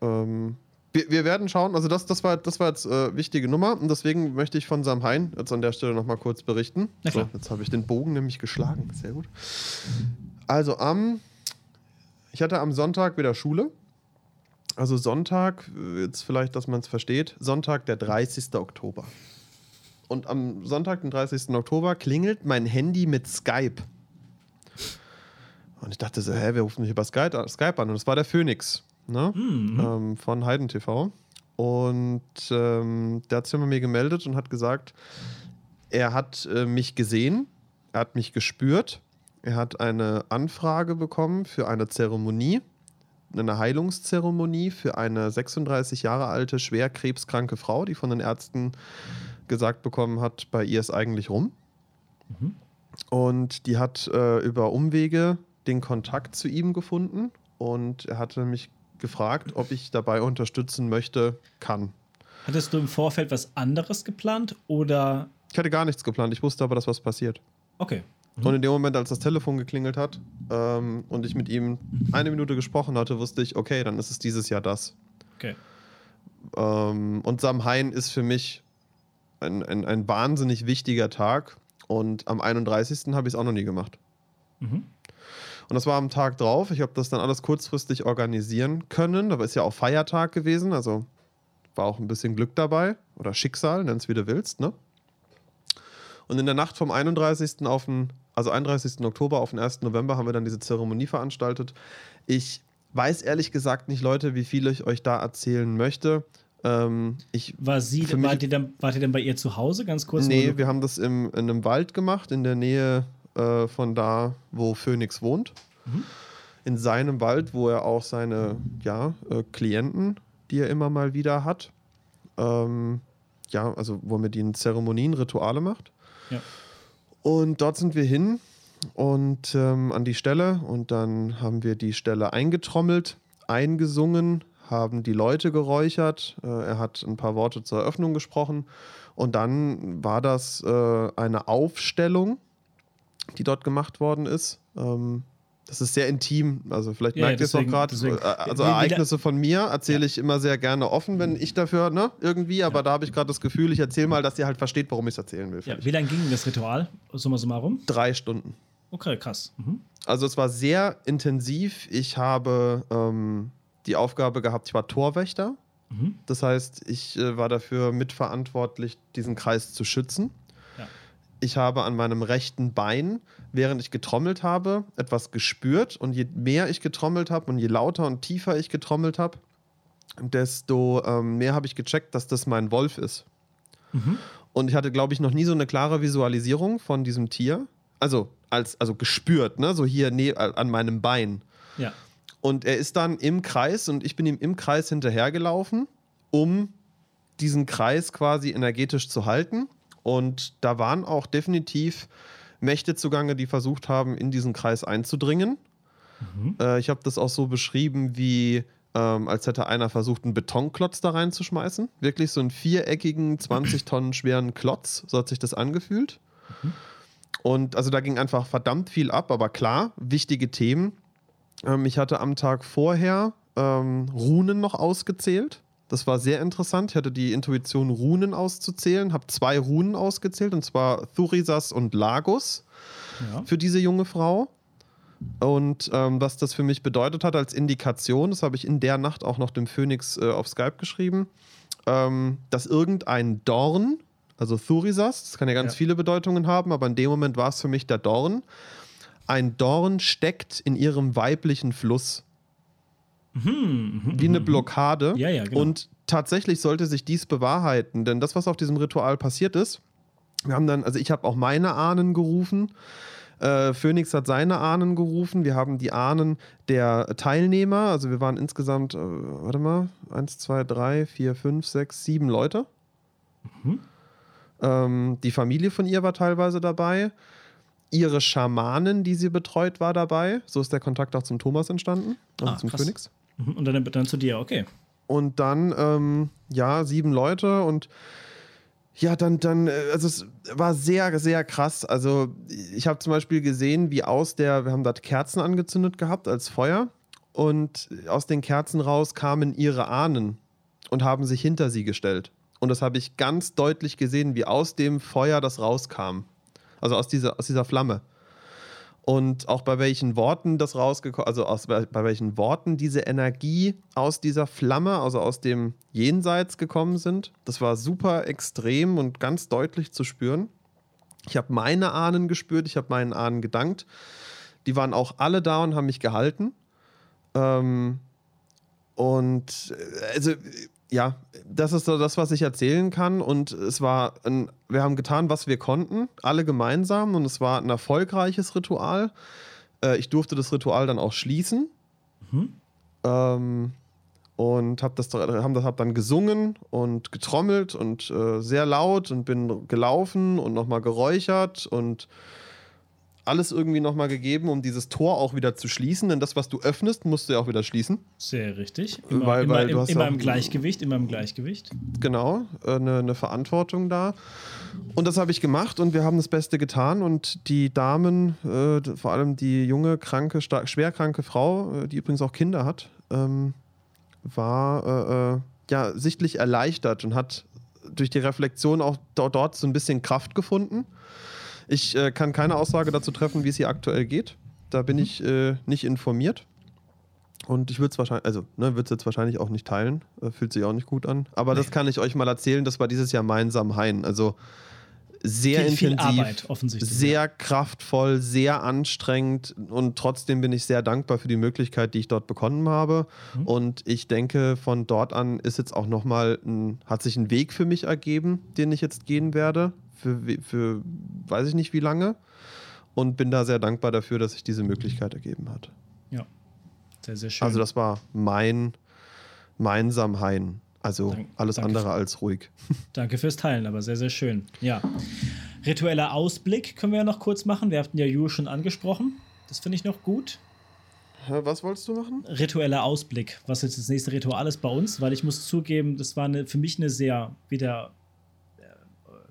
[SPEAKER 1] Ähm, wir, wir werden schauen, also das, das war, das war jetzt äh, wichtige Nummer und deswegen möchte ich von Sam Hein jetzt an der Stelle nochmal kurz berichten. So, jetzt habe ich den Bogen nämlich geschlagen. Sehr gut. Also am, ich hatte am Sonntag wieder Schule. Also Sonntag, äh, jetzt vielleicht, dass man es versteht, Sonntag, der 30. Oktober. Und am Sonntag, den 30. Oktober, klingelt mein Handy mit Skype. Und ich dachte so, hä, wer ruft mich über Skype, Skype an? Und es war der Phoenix, ne?
[SPEAKER 2] Mhm.
[SPEAKER 1] ähm, von Heiden TV. Und ähm, der hat sich bei mir gemeldet und hat gesagt, er hat äh, mich gesehen, er hat mich gespürt, er hat eine Anfrage bekommen für eine Zeremonie, eine Heilungszeremonie für eine 36 Jahre alte, schwer krebskranke Frau, die von den Ärzten gesagt bekommen hat, bei ihr ist eigentlich rum.
[SPEAKER 2] Mhm.
[SPEAKER 1] Und die hat äh, über Umwege den Kontakt zu ihm gefunden und er hatte mich gefragt, ob ich dabei unterstützen möchte, kann.
[SPEAKER 2] Hattest du im Vorfeld was anderes geplant oder.
[SPEAKER 1] Ich hatte gar nichts geplant, ich wusste aber, dass was passiert.
[SPEAKER 2] Okay. Mhm.
[SPEAKER 1] Und in dem Moment, als das Telefon geklingelt hat ähm, und ich mit ihm eine Minute gesprochen hatte, wusste ich, okay, dann ist es dieses Jahr das.
[SPEAKER 2] Okay.
[SPEAKER 1] Ähm, und Samhain ist für mich ein, ein, ein wahnsinnig wichtiger Tag. Und am 31. habe ich es auch noch nie gemacht.
[SPEAKER 2] Mhm.
[SPEAKER 1] Und das war am Tag drauf. Ich habe das dann alles kurzfristig organisieren können. Da ist ja auch Feiertag gewesen, also war auch ein bisschen Glück dabei. Oder Schicksal, nenn es wie du willst, ne? Und in der Nacht vom 31. auf den, also 31. Oktober auf den 1. November haben wir dann diese Zeremonie veranstaltet. Ich weiß ehrlich gesagt nicht, Leute, wie viel ich euch da erzählen möchte. Ähm, ich,
[SPEAKER 2] War sie, wart, ihr dann, wart ihr denn bei ihr zu Hause ganz kurz?
[SPEAKER 1] nee, wir haben das im, in einem Wald gemacht, in der Nähe äh, von da, wo Phoenix wohnt.
[SPEAKER 2] Mhm.
[SPEAKER 1] In seinem Wald, wo er auch seine ja, äh, Klienten, die er immer mal wieder hat, ähm, ja, also wo er mit ihnen Zeremonien, Rituale macht.
[SPEAKER 2] Ja.
[SPEAKER 1] Und dort sind wir hin und ähm, an die Stelle und dann haben wir die Stelle eingetrommelt, eingesungen, haben die Leute geräuchert. Äh, er hat ein paar Worte zur Eröffnung gesprochen und dann war das äh, eine Aufstellung, die dort gemacht worden ist. Ähm, das ist sehr intim, also vielleicht
[SPEAKER 2] Ja,
[SPEAKER 1] merkt ihr es auch gerade.
[SPEAKER 2] deswegen-
[SPEAKER 1] äh, Also Ereignisse von mir erzähle ich immer sehr gerne offen, wenn ich dafür, ne, irgendwie, aber da habe ich gerade das Gefühl, ich erzähle mal, dass ihr halt versteht, warum ich es erzählen will.
[SPEAKER 2] Ja, wie lange ging das Ritual? Summa summarum?
[SPEAKER 1] Drei Stunden.
[SPEAKER 2] Okay, krass. Mhm.
[SPEAKER 1] Also es war sehr intensiv. Ich habe ähm, die Aufgabe gehabt, ich war Torwächter.
[SPEAKER 2] Mhm.
[SPEAKER 1] Das heißt, ich äh, war dafür mitverantwortlich, diesen Kreis zu schützen. Ich habe an meinem rechten Bein, während ich getrommelt habe, etwas gespürt. Und je mehr ich getrommelt habe und je lauter und tiefer ich getrommelt habe, desto ähm, mehr habe ich gecheckt, dass das mein Wolf ist.
[SPEAKER 2] Mhm.
[SPEAKER 1] Und ich hatte, glaube ich, noch nie so eine klare Visualisierung von diesem Tier. Also, als, also gespürt, ne? So hier ne, an meinem Bein.
[SPEAKER 2] Ja.
[SPEAKER 1] Und er ist dann im Kreis und ich bin ihm im Kreis hinterhergelaufen, um diesen Kreis quasi energetisch zu halten. Und da waren auch definitiv Mächte zugange, die versucht haben, in diesen Kreis einzudringen.
[SPEAKER 2] Mhm.
[SPEAKER 1] Äh, ich habe das auch so beschrieben, wie ähm, als hätte einer versucht, einen Betonklotz da reinzuschmeißen. Wirklich so einen viereckigen, 20 Tonnen schweren Klotz, so hat sich das angefühlt. Und also da ging einfach verdammt viel ab, aber klar, wichtige Themen. Ähm, ich hatte am Tag vorher ähm, Runen noch ausgezählt. Das war sehr interessant. Ich hatte die Intuition, Runen auszuzählen, habe zwei Runen ausgezählt, und zwar Thurisas und Lagos
[SPEAKER 2] ja.
[SPEAKER 1] für diese junge Frau. Und ähm, was das für mich bedeutet hat als Indikation, das habe ich in der Nacht auch noch dem Phoenix äh, auf Skype geschrieben, ähm, dass irgendein Dorn, also Thurisas, das kann ja ganz
[SPEAKER 2] Ja.
[SPEAKER 1] viele Bedeutungen haben, aber in dem Moment war es für mich der Dorn, ein Dorn steckt in ihrem weiblichen Fluss. Wie eine Blockade.
[SPEAKER 2] Mhm, Ja, ja, genau.
[SPEAKER 1] Und tatsächlich sollte sich dies bewahrheiten, denn das, was auf diesem Ritual passiert ist, wir haben dann, also ich habe auch meine Ahnen gerufen. Äh, Phoenix hat seine Ahnen gerufen. Wir haben die Ahnen der Teilnehmer, also wir waren insgesamt, äh, warte mal, eins, zwei, drei, vier, fünf, sechs, sieben Leute. Ähm, die Familie von ihr war teilweise dabei. Ihre Schamanin, die sie betreut, war dabei. So ist der Kontakt auch zum Thomas entstanden, also
[SPEAKER 2] Ah,
[SPEAKER 1] zum
[SPEAKER 2] krass.
[SPEAKER 1] Phoenix.
[SPEAKER 2] Mhm. Und dann, dann zu dir, okay.
[SPEAKER 1] Und dann, ähm, ja, sieben Leute und ja, dann, dann, äh, also es war sehr, sehr krass. Also ich habe zum Beispiel gesehen, wie aus der, wir haben dort Kerzen angezündet gehabt als Feuer und aus den Kerzen raus kamen ihre Ahnen und haben sich hinter sie gestellt. Und das habe ich ganz deutlich gesehen, wie aus dem Feuer das rauskam. Also aus dieser, aus dieser Flamme. Und auch bei welchen Worten das rausgekommen, also aus, bei, welchen Worten diese Energie aus dieser Flamme, also aus dem Jenseits gekommen sind. Das war super extrem und ganz deutlich zu spüren. Ich habe meine Ahnen gespürt, ich habe meinen Ahnen gedankt. Die waren auch alle da und haben mich gehalten. Ähm, und äh, also, ja, das ist so das, was ich erzählen kann. Und es war, ein, wir haben getan, was wir konnten, alle gemeinsam. Und es war ein erfolgreiches Ritual. Äh, ich durfte das Ritual dann auch schließen.
[SPEAKER 2] Mhm.
[SPEAKER 1] Ähm, und habe das, haben das hab dann gesungen und getrommelt und äh, sehr laut und bin gelaufen und nochmal geräuchert und alles irgendwie nochmal gegeben, um dieses Tor auch wieder zu schließen. Denn das, was du öffnest, musst du ja auch wieder schließen.
[SPEAKER 2] Sehr richtig. Immer,
[SPEAKER 1] Weil-
[SPEAKER 2] immer,
[SPEAKER 1] weil
[SPEAKER 2] im, immer im Gleichgewicht, immer im Gleichgewicht.
[SPEAKER 1] Genau, äh, eine, eine Verantwortung da. Und das habe ich gemacht und wir haben das Beste getan. Und die Damen, äh, vor allem die junge, kranke, stark, schwerkranke Frau, äh, die übrigens auch Kinder hat, ähm, war, äh, äh, ja sichtlich erleichtert und hat durch die Reflexion auch dort so ein bisschen Kraft gefunden. Ich äh, kann keine Aussage dazu treffen, wie es hier aktuell geht. Da bin ich äh, nicht informiert. Und ich würde es wahrscheinlich, also, ne, würde es jetzt wahrscheinlich auch nicht teilen. Äh, fühlt sich auch nicht gut an. Aber das kann ich euch mal erzählen. Das war dieses Jahr mein Samhain. Also sehr
[SPEAKER 2] Viel- viel
[SPEAKER 1] intensiv,
[SPEAKER 2] Arbeit, offensichtlich,
[SPEAKER 1] sehr kraftvoll, sehr anstrengend und trotzdem bin ich sehr dankbar für die Möglichkeit, die ich dort bekommen habe.
[SPEAKER 2] Mhm.
[SPEAKER 1] Und ich denke, von dort an ist jetzt auch nochmal hat sich ein Weg für mich ergeben, den ich jetzt gehen werde. Für, für weiß ich nicht wie lange. Und bin da sehr dankbar dafür, dass sich diese Möglichkeit ergeben hat.
[SPEAKER 2] Ja. Sehr, sehr schön.
[SPEAKER 1] Also das war mein, mein Samhain. Also
[SPEAKER 2] Dank-
[SPEAKER 1] alles andere
[SPEAKER 2] für-
[SPEAKER 1] als ruhig.
[SPEAKER 2] Danke fürs Teilen, aber sehr, sehr schön. Ja. Ritueller Ausblick können wir ja noch kurz machen. Wir hatten ja Ju schon angesprochen. Das finde ich noch gut.
[SPEAKER 1] Was wolltest du machen?
[SPEAKER 2] Ritueller Ausblick, was jetzt das nächste Ritual ist bei uns, weil ich muss zugeben, das war eine, für mich eine sehr wieder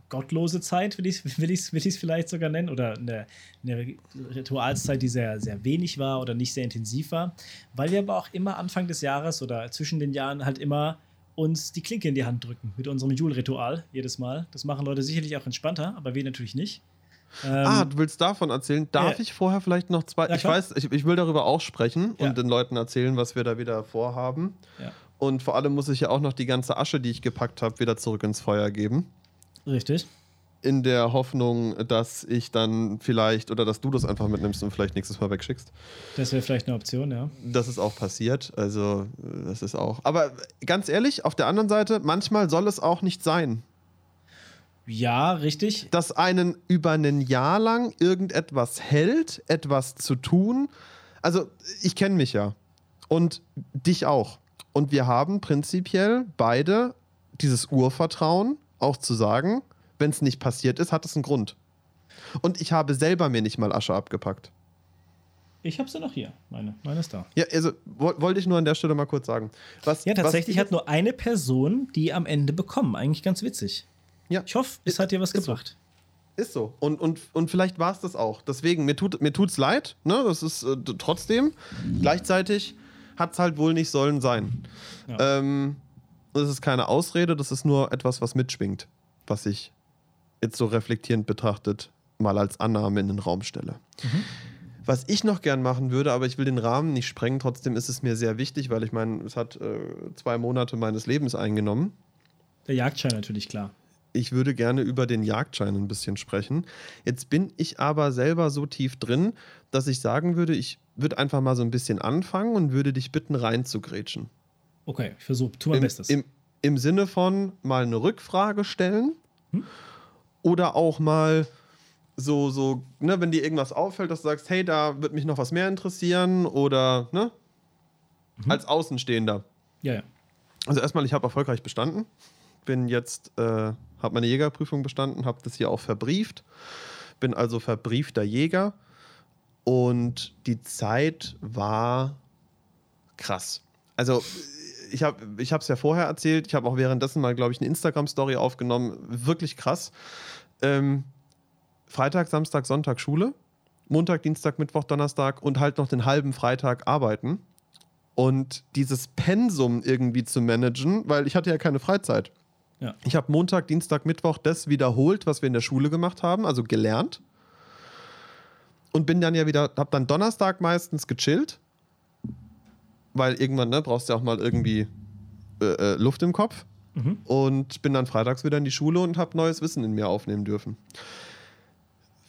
[SPEAKER 2] gottlose Zeit, will ich es will ich's, will ich's vielleicht sogar nennen, oder eine, eine Ritualszeit, die sehr, sehr wenig war oder nicht sehr intensiv war, weil wir aber auch immer Anfang des Jahres oder zwischen den Jahren halt immer uns die Klinke in die Hand drücken mit unserem Jule-Ritual jedes Mal. Das machen Leute sicherlich auch entspannter, aber wir natürlich nicht. Ähm,
[SPEAKER 1] ah, du willst davon erzählen? Darf
[SPEAKER 2] Ja.
[SPEAKER 1] ich vorher vielleicht noch zwei?
[SPEAKER 2] Ja,
[SPEAKER 1] ich weiß, ich, ich will darüber auch sprechen
[SPEAKER 2] Ja.
[SPEAKER 1] und den Leuten erzählen, was wir da wieder vorhaben.
[SPEAKER 2] ja,
[SPEAKER 1] Und vor allem muss ich ja auch noch die ganze Asche, die ich gepackt habe, wieder zurück ins Feuer geben.
[SPEAKER 2] Richtig.
[SPEAKER 1] In der Hoffnung, dass ich dann vielleicht oder dass du das einfach mitnimmst und vielleicht nächstes Mal wegschickst.
[SPEAKER 2] Das wäre vielleicht eine Option, ja.
[SPEAKER 1] Das ist auch passiert. Also, äh, das ist auch. Aber ganz ehrlich, auf der anderen Seite, manchmal soll es auch nicht sein.
[SPEAKER 2] Ja, richtig.
[SPEAKER 1] dass einen über ein Jahr lang irgendetwas hält, etwas zu tun. Also, ich kenne mich ja. Und dich auch. Und wir haben prinzipiell beide dieses Urvertrauen, auch zu sagen, wenn es nicht passiert ist, hat es einen Grund. Und ich habe selber mir nicht mal Asche abgepackt.
[SPEAKER 2] Ich habe sie noch hier. Meine, meine ist da.
[SPEAKER 1] Ja, also wo- wollte ich nur an der Stelle mal kurz sagen. Was,
[SPEAKER 2] Ja, tatsächlich
[SPEAKER 1] was,
[SPEAKER 2] hat nur eine Person die am Ende bekommen. Eigentlich ganz witzig.
[SPEAKER 1] Ja,
[SPEAKER 2] Ich hoffe, es
[SPEAKER 1] Ist-
[SPEAKER 2] hat dir was
[SPEAKER 1] ist so.
[SPEAKER 2] gebracht.
[SPEAKER 1] Ist so. Und, und, und vielleicht war es das auch. Deswegen, mir tut mir tut's leid, ne? Das ist äh, trotzdem. Gleichzeitig hat es halt wohl nicht sollen sein.
[SPEAKER 2] Ja.
[SPEAKER 1] Ähm, das ist keine Ausrede, das ist nur etwas, was mitschwingt, was ich jetzt so reflektierend betrachtet mal als Annahme in den Raum stelle. Was ich noch gern machen würde, aber ich will den Rahmen nicht sprengen, trotzdem ist es mir sehr wichtig, weil ich meine, es hat äh, zwei Monate meines Lebens eingenommen.
[SPEAKER 2] Der Jagdschein natürlich, klar.
[SPEAKER 1] Ich würde gerne über den Jagdschein ein bisschen sprechen. Jetzt bin ich aber selber so tief drin, dass ich sagen würde, ich würde einfach mal so ein bisschen anfangen und würde dich bitten, reinzugrätschen.
[SPEAKER 2] Okay, ich versuche, tu mein
[SPEAKER 1] Im,
[SPEAKER 2] Bestes.
[SPEAKER 1] im, Im Sinne von mal eine Rückfrage stellen
[SPEAKER 2] Hm?
[SPEAKER 1] oder auch mal so, so, ne, wenn dir irgendwas auffällt, dass du sagst, hey, da wird mich noch was mehr interessieren oder, ne,
[SPEAKER 2] Mhm.
[SPEAKER 1] als Außenstehender.
[SPEAKER 2] ja, ja.
[SPEAKER 1] Also erstmal, ich habe erfolgreich bestanden. Bin jetzt, äh, habe meine Jägerprüfung bestanden, habe das hier auch verbrieft. Bin also verbriefter Jäger. Und die Zeit war krass. Also ich habe ich es ja vorher erzählt. Ich habe auch währenddessen mal, glaube ich, eine Instagram-Story aufgenommen. Wirklich krass. Ähm, Freitag, Samstag, Sonntag Schule. Montag, Dienstag, Mittwoch, Donnerstag und halt noch den halben Freitag arbeiten und dieses Pensum irgendwie zu managen, weil ich hatte ja keine Freizeit.
[SPEAKER 2] Ja.
[SPEAKER 1] Ich habe Montag, Dienstag, Mittwoch das wiederholt, was wir in der Schule gemacht haben, also gelernt. Und bin dann ja wieder, habe dann Donnerstag meistens gechillt, weil irgendwann ne, brauchst du ja auch mal irgendwie äh, äh, Luft im Kopf.
[SPEAKER 2] Mhm.
[SPEAKER 1] Und bin dann freitags wieder in die Schule und habe neues Wissen in mir aufnehmen dürfen.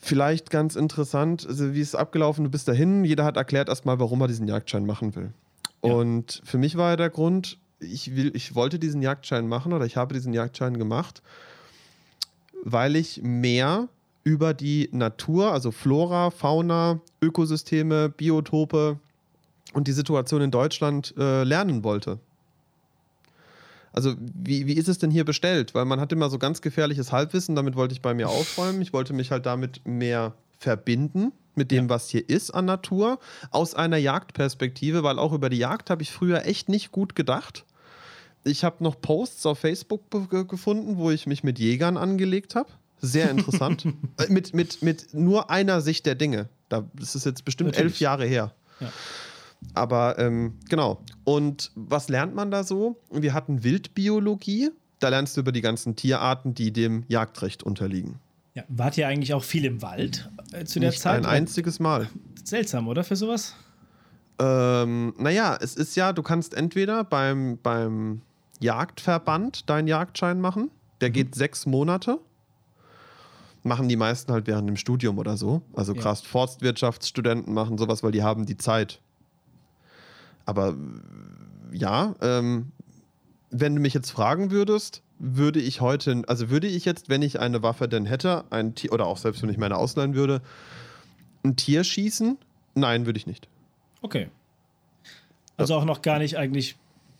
[SPEAKER 1] Vielleicht ganz interessant, also wie ist es abgelaufen? Du bist dahin, jeder hat erklärt erstmal, warum er diesen Jagdschein machen will.
[SPEAKER 2] Ja.
[SPEAKER 1] Und für mich war ja der Grund, ich, will, ich wollte diesen Jagdschein machen oder ich habe diesen Jagdschein gemacht, weil ich mehr über die Natur, also Flora, Fauna, Ökosysteme, Biotope und die Situation in Deutschland äh, lernen wollte. Also, wie, wie ist es denn hier bestellt? Weil man hat immer so ganz gefährliches Halbwissen, damit wollte ich bei mir aufräumen. Ich wollte mich halt damit mehr verbinden mit dem,
[SPEAKER 2] Ja.
[SPEAKER 1] was hier ist an Natur, aus einer Jagdperspektive, weil auch über die Jagd habe ich früher echt nicht gut gedacht. Ich habe noch Posts auf Facebook gefunden, wo ich mich mit Jägern angelegt habe. Sehr interessant. Äh, mit, mit, mit nur einer Sicht der Dinge. Da, das ist jetzt bestimmt
[SPEAKER 2] Natürlich.
[SPEAKER 1] elf Jahre her.
[SPEAKER 2] Ja.
[SPEAKER 1] Aber ähm, genau. Und was lernt man da so? Wir hatten Wildbiologie. Da lernst du über die ganzen Tierarten, die dem Jagdrecht unterliegen.
[SPEAKER 2] Ja, wart ihr eigentlich auch viel im Wald äh, zu der
[SPEAKER 1] Nicht
[SPEAKER 2] Zeit?
[SPEAKER 1] ein einziges Mal.
[SPEAKER 2] Seltsam, oder? Für sowas?
[SPEAKER 1] Ähm, naja, es ist ja, du kannst entweder beim, beim Jagdverband deinen Jagdschein machen. Der geht sechs Monate. Machen die meisten halt während dem Studium oder so. Also
[SPEAKER 2] Ja.
[SPEAKER 1] krass, Forstwirtschaftsstudenten machen sowas, weil die haben die Zeit. Aber ja, ähm, wenn du mich jetzt fragen würdest, würde ich heute, also würde ich jetzt, wenn ich eine Waffe denn hätte, ein Tier, oder auch selbst wenn ich meine ausleihen würde, ein Tier schießen? Nein, würde ich nicht.
[SPEAKER 2] Okay. Also auch noch gar nicht eigentlich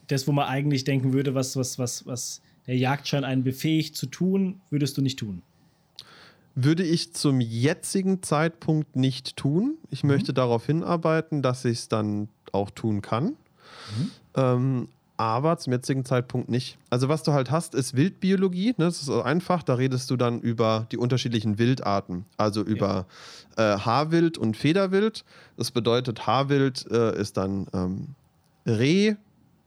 [SPEAKER 2] das, wo man eigentlich denken würde, was, was, was, was der Jagdschein einen befähigt zu tun, würdest du nicht tun.
[SPEAKER 1] Würde ich zum jetzigen Zeitpunkt nicht tun. Ich möchte darauf hinarbeiten, dass ich es dann auch tun kann. Ähm, aber zum jetzigen Zeitpunkt nicht. Also was du halt hast, ist Wildbiologie. Ne? Das ist so einfach. Da redest du dann über die unterschiedlichen Wildarten. Also über äh, Haarwild und Federwild. Das bedeutet, Haarwild äh, ist dann ähm, Reh,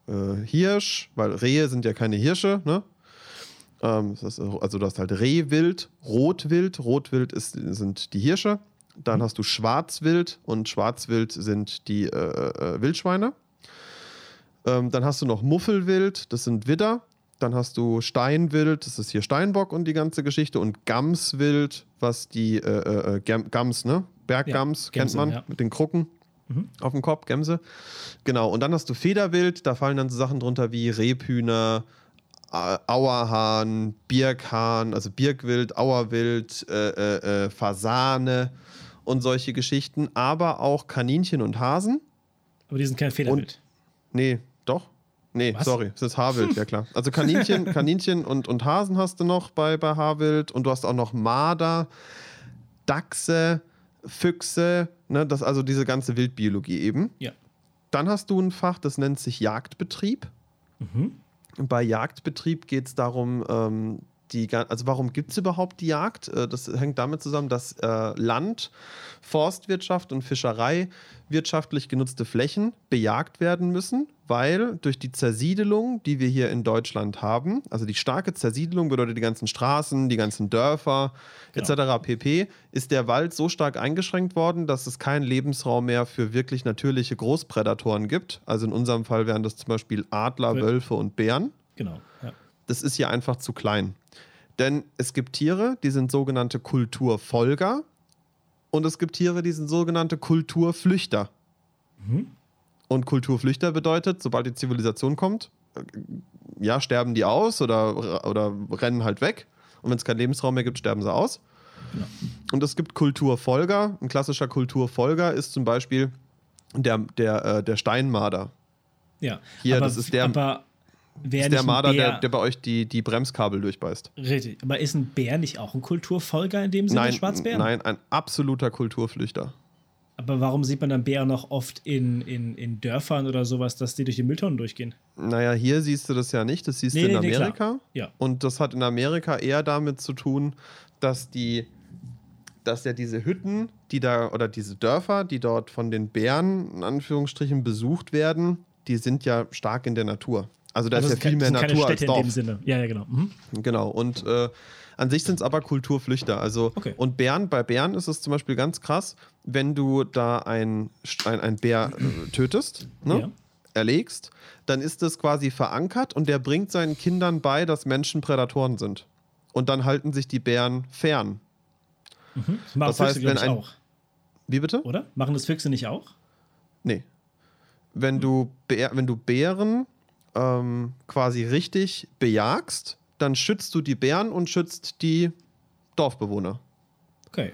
[SPEAKER 1] äh, Hirsch, weil Rehe sind ja keine Hirsche. Ne? Ähm, das ist, also du hast halt Rehwild, Rotwild. Rotwild ist, sind die Hirsche. Dann hast du Schwarzwild und Schwarzwild sind die äh, äh, Wildschweine. Ähm, dann hast du noch Muffelwild, das sind Widder. Dann hast du Steinwild, das ist hier Steinbock und die ganze Geschichte. Und Gamswild, was die äh, äh, Gam- Gams, ne? Berggams,
[SPEAKER 2] Ja,
[SPEAKER 1] kennt man,
[SPEAKER 2] ja.
[SPEAKER 1] mit den Krucken
[SPEAKER 2] Mhm.
[SPEAKER 1] auf dem Kopf, Gämse. Genau, und dann hast du Federwild, da fallen dann so Sachen drunter wie Rebhühner, Auerhahn, Birkhahn, also Birkwild, Auerwild, äh, äh, äh, Fasane und solche Geschichten, aber auch Kaninchen und Hasen.
[SPEAKER 2] Aber die sind kein Federbild.
[SPEAKER 1] Nee, doch? Nee,
[SPEAKER 2] Was?
[SPEAKER 1] sorry, es ist Haarwild, ja klar. Also Kaninchen, Kaninchen und, und Hasen hast du noch bei, bei Haarwild und du hast auch noch Marder, Dachse, Füchse, ne, das also diese ganze Wildbiologie eben.
[SPEAKER 2] Ja.
[SPEAKER 1] Dann hast du ein Fach, das nennt sich Jagdbetrieb.
[SPEAKER 2] Mhm.
[SPEAKER 1] Bei Jagdbetrieb geht es darum, ähm, die, also warum gibt es überhaupt die Jagd? Äh, das hängt damit zusammen, dass äh, Land, Forstwirtschaft und Fischerei wirtschaftlich genutzte Flächen bejagt werden müssen, weil durch die Zersiedelung, die wir hier in Deutschland haben, also die starke Zersiedelung bedeutet die ganzen Straßen, die ganzen Dörfer etc. pp., ist der Wald so stark eingeschränkt worden, dass es keinen Lebensraum mehr für wirklich natürliche Großprädatoren gibt. Also in unserem Fall wären das zum Beispiel Adler, Wölfe und Bären
[SPEAKER 2] Genau. Ja.
[SPEAKER 1] Das ist hier einfach zu klein. Denn es gibt Tiere, die sind sogenannte Kulturfolger und es gibt Tiere, die sind sogenannte Kulturflüchter.
[SPEAKER 2] Mhm.
[SPEAKER 1] Und Kulturflüchter bedeutet, sobald die Zivilisation kommt, äh, ja, sterben die aus oder, oder rennen halt weg. Und wenn es keinen Lebensraum mehr gibt, sterben sie aus.
[SPEAKER 2] Genau.
[SPEAKER 1] Und es gibt Kulturfolger. Ein klassischer Kulturfolger ist zum Beispiel der, der, äh, der Steinmarder.
[SPEAKER 2] ja.
[SPEAKER 1] Hier,
[SPEAKER 2] aber,
[SPEAKER 1] das ist der-
[SPEAKER 2] Aber wer
[SPEAKER 1] Das ist der Marder, der, der bei euch die, die Bremskabel durchbeißt.
[SPEAKER 2] Richtig. Aber ist ein Bär nicht auch ein Kulturfolger in dem Sinne,
[SPEAKER 1] Nein,
[SPEAKER 2] Schwarzbär?
[SPEAKER 1] nein, ein absoluter Kulturflüchter.
[SPEAKER 2] Aber warum sieht man dann Bären noch oft in, in, in Dörfern oder sowas, dass die durch die Mülltonnen durchgehen?
[SPEAKER 1] Naja, hier siehst du das ja nicht, das siehst
[SPEAKER 2] Nee,
[SPEAKER 1] du in
[SPEAKER 2] nee, nee.
[SPEAKER 1] Amerika.
[SPEAKER 2] Ja.
[SPEAKER 1] Und das hat in Amerika eher damit zu tun, dass die, dass ja diese Hütten, die da, oder diese Dörfer, die dort von den Bären in Anführungsstrichen besucht werden, die sind ja stark in der Natur. Also da
[SPEAKER 2] Also
[SPEAKER 1] ist ja viel mehr Natur als
[SPEAKER 2] Städte in dem
[SPEAKER 1] Dorf.
[SPEAKER 2] Sinne. Ja, ja, genau. Mhm.
[SPEAKER 1] Genau. Und äh, an sich sind es aber Kulturflüchter. Also
[SPEAKER 2] Okay.
[SPEAKER 1] und Bären, bei Bären ist es zum Beispiel ganz krass, wenn du da ein, ein, ein Bär äh, tötest, ne?
[SPEAKER 2] Ja.
[SPEAKER 1] erlegst, dann ist das quasi verankert und der bringt seinen Kindern bei, dass Menschen Prädatoren sind. Und dann halten sich die Bären fern.
[SPEAKER 2] Mhm. Das machen
[SPEAKER 1] Das heißt,
[SPEAKER 2] Füchse,
[SPEAKER 1] wenn ein-
[SPEAKER 2] auch.
[SPEAKER 1] Wie bitte?
[SPEAKER 2] Oder? Machen das Füchse nicht auch?
[SPEAKER 1] Nee. Wenn du, Bär, wenn du Bären ähm, quasi richtig bejagst, dann schützt du die Bären und schützt die Dorfbewohner.
[SPEAKER 2] Okay.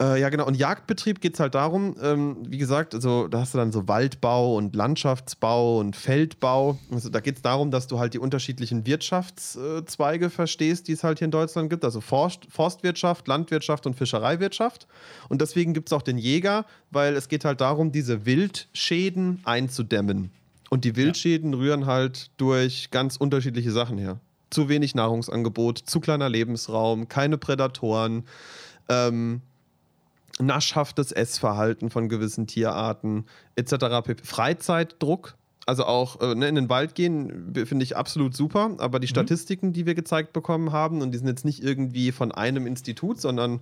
[SPEAKER 1] Äh, ja, genau. Und Jagdbetrieb geht es halt darum, ähm, wie gesagt, also da hast du dann so Waldbau und Landschaftsbau und Feldbau. Also da geht es darum, dass du halt die unterschiedlichen Wirtschaftszweige verstehst, die es halt hier in Deutschland gibt. Also Forst, Forstwirtschaft, Landwirtschaft und Fischereiwirtschaft. Und deswegen gibt es auch den Jäger, weil es geht halt darum, diese Wildschäden einzudämmen. Und die Wildschäden rühren halt durch ganz unterschiedliche Sachen her. Zu wenig Nahrungsangebot, zu kleiner Lebensraum, keine Prädatoren. Ähm, naschhaftes Essverhalten von gewissen Tierarten etc. Freizeitdruck, also auch äh, ne, in den Wald gehen, finde ich absolut super. Aber die mhm. Statistiken, die wir gezeigt bekommen haben, und die sind jetzt nicht irgendwie von einem Institut, sondern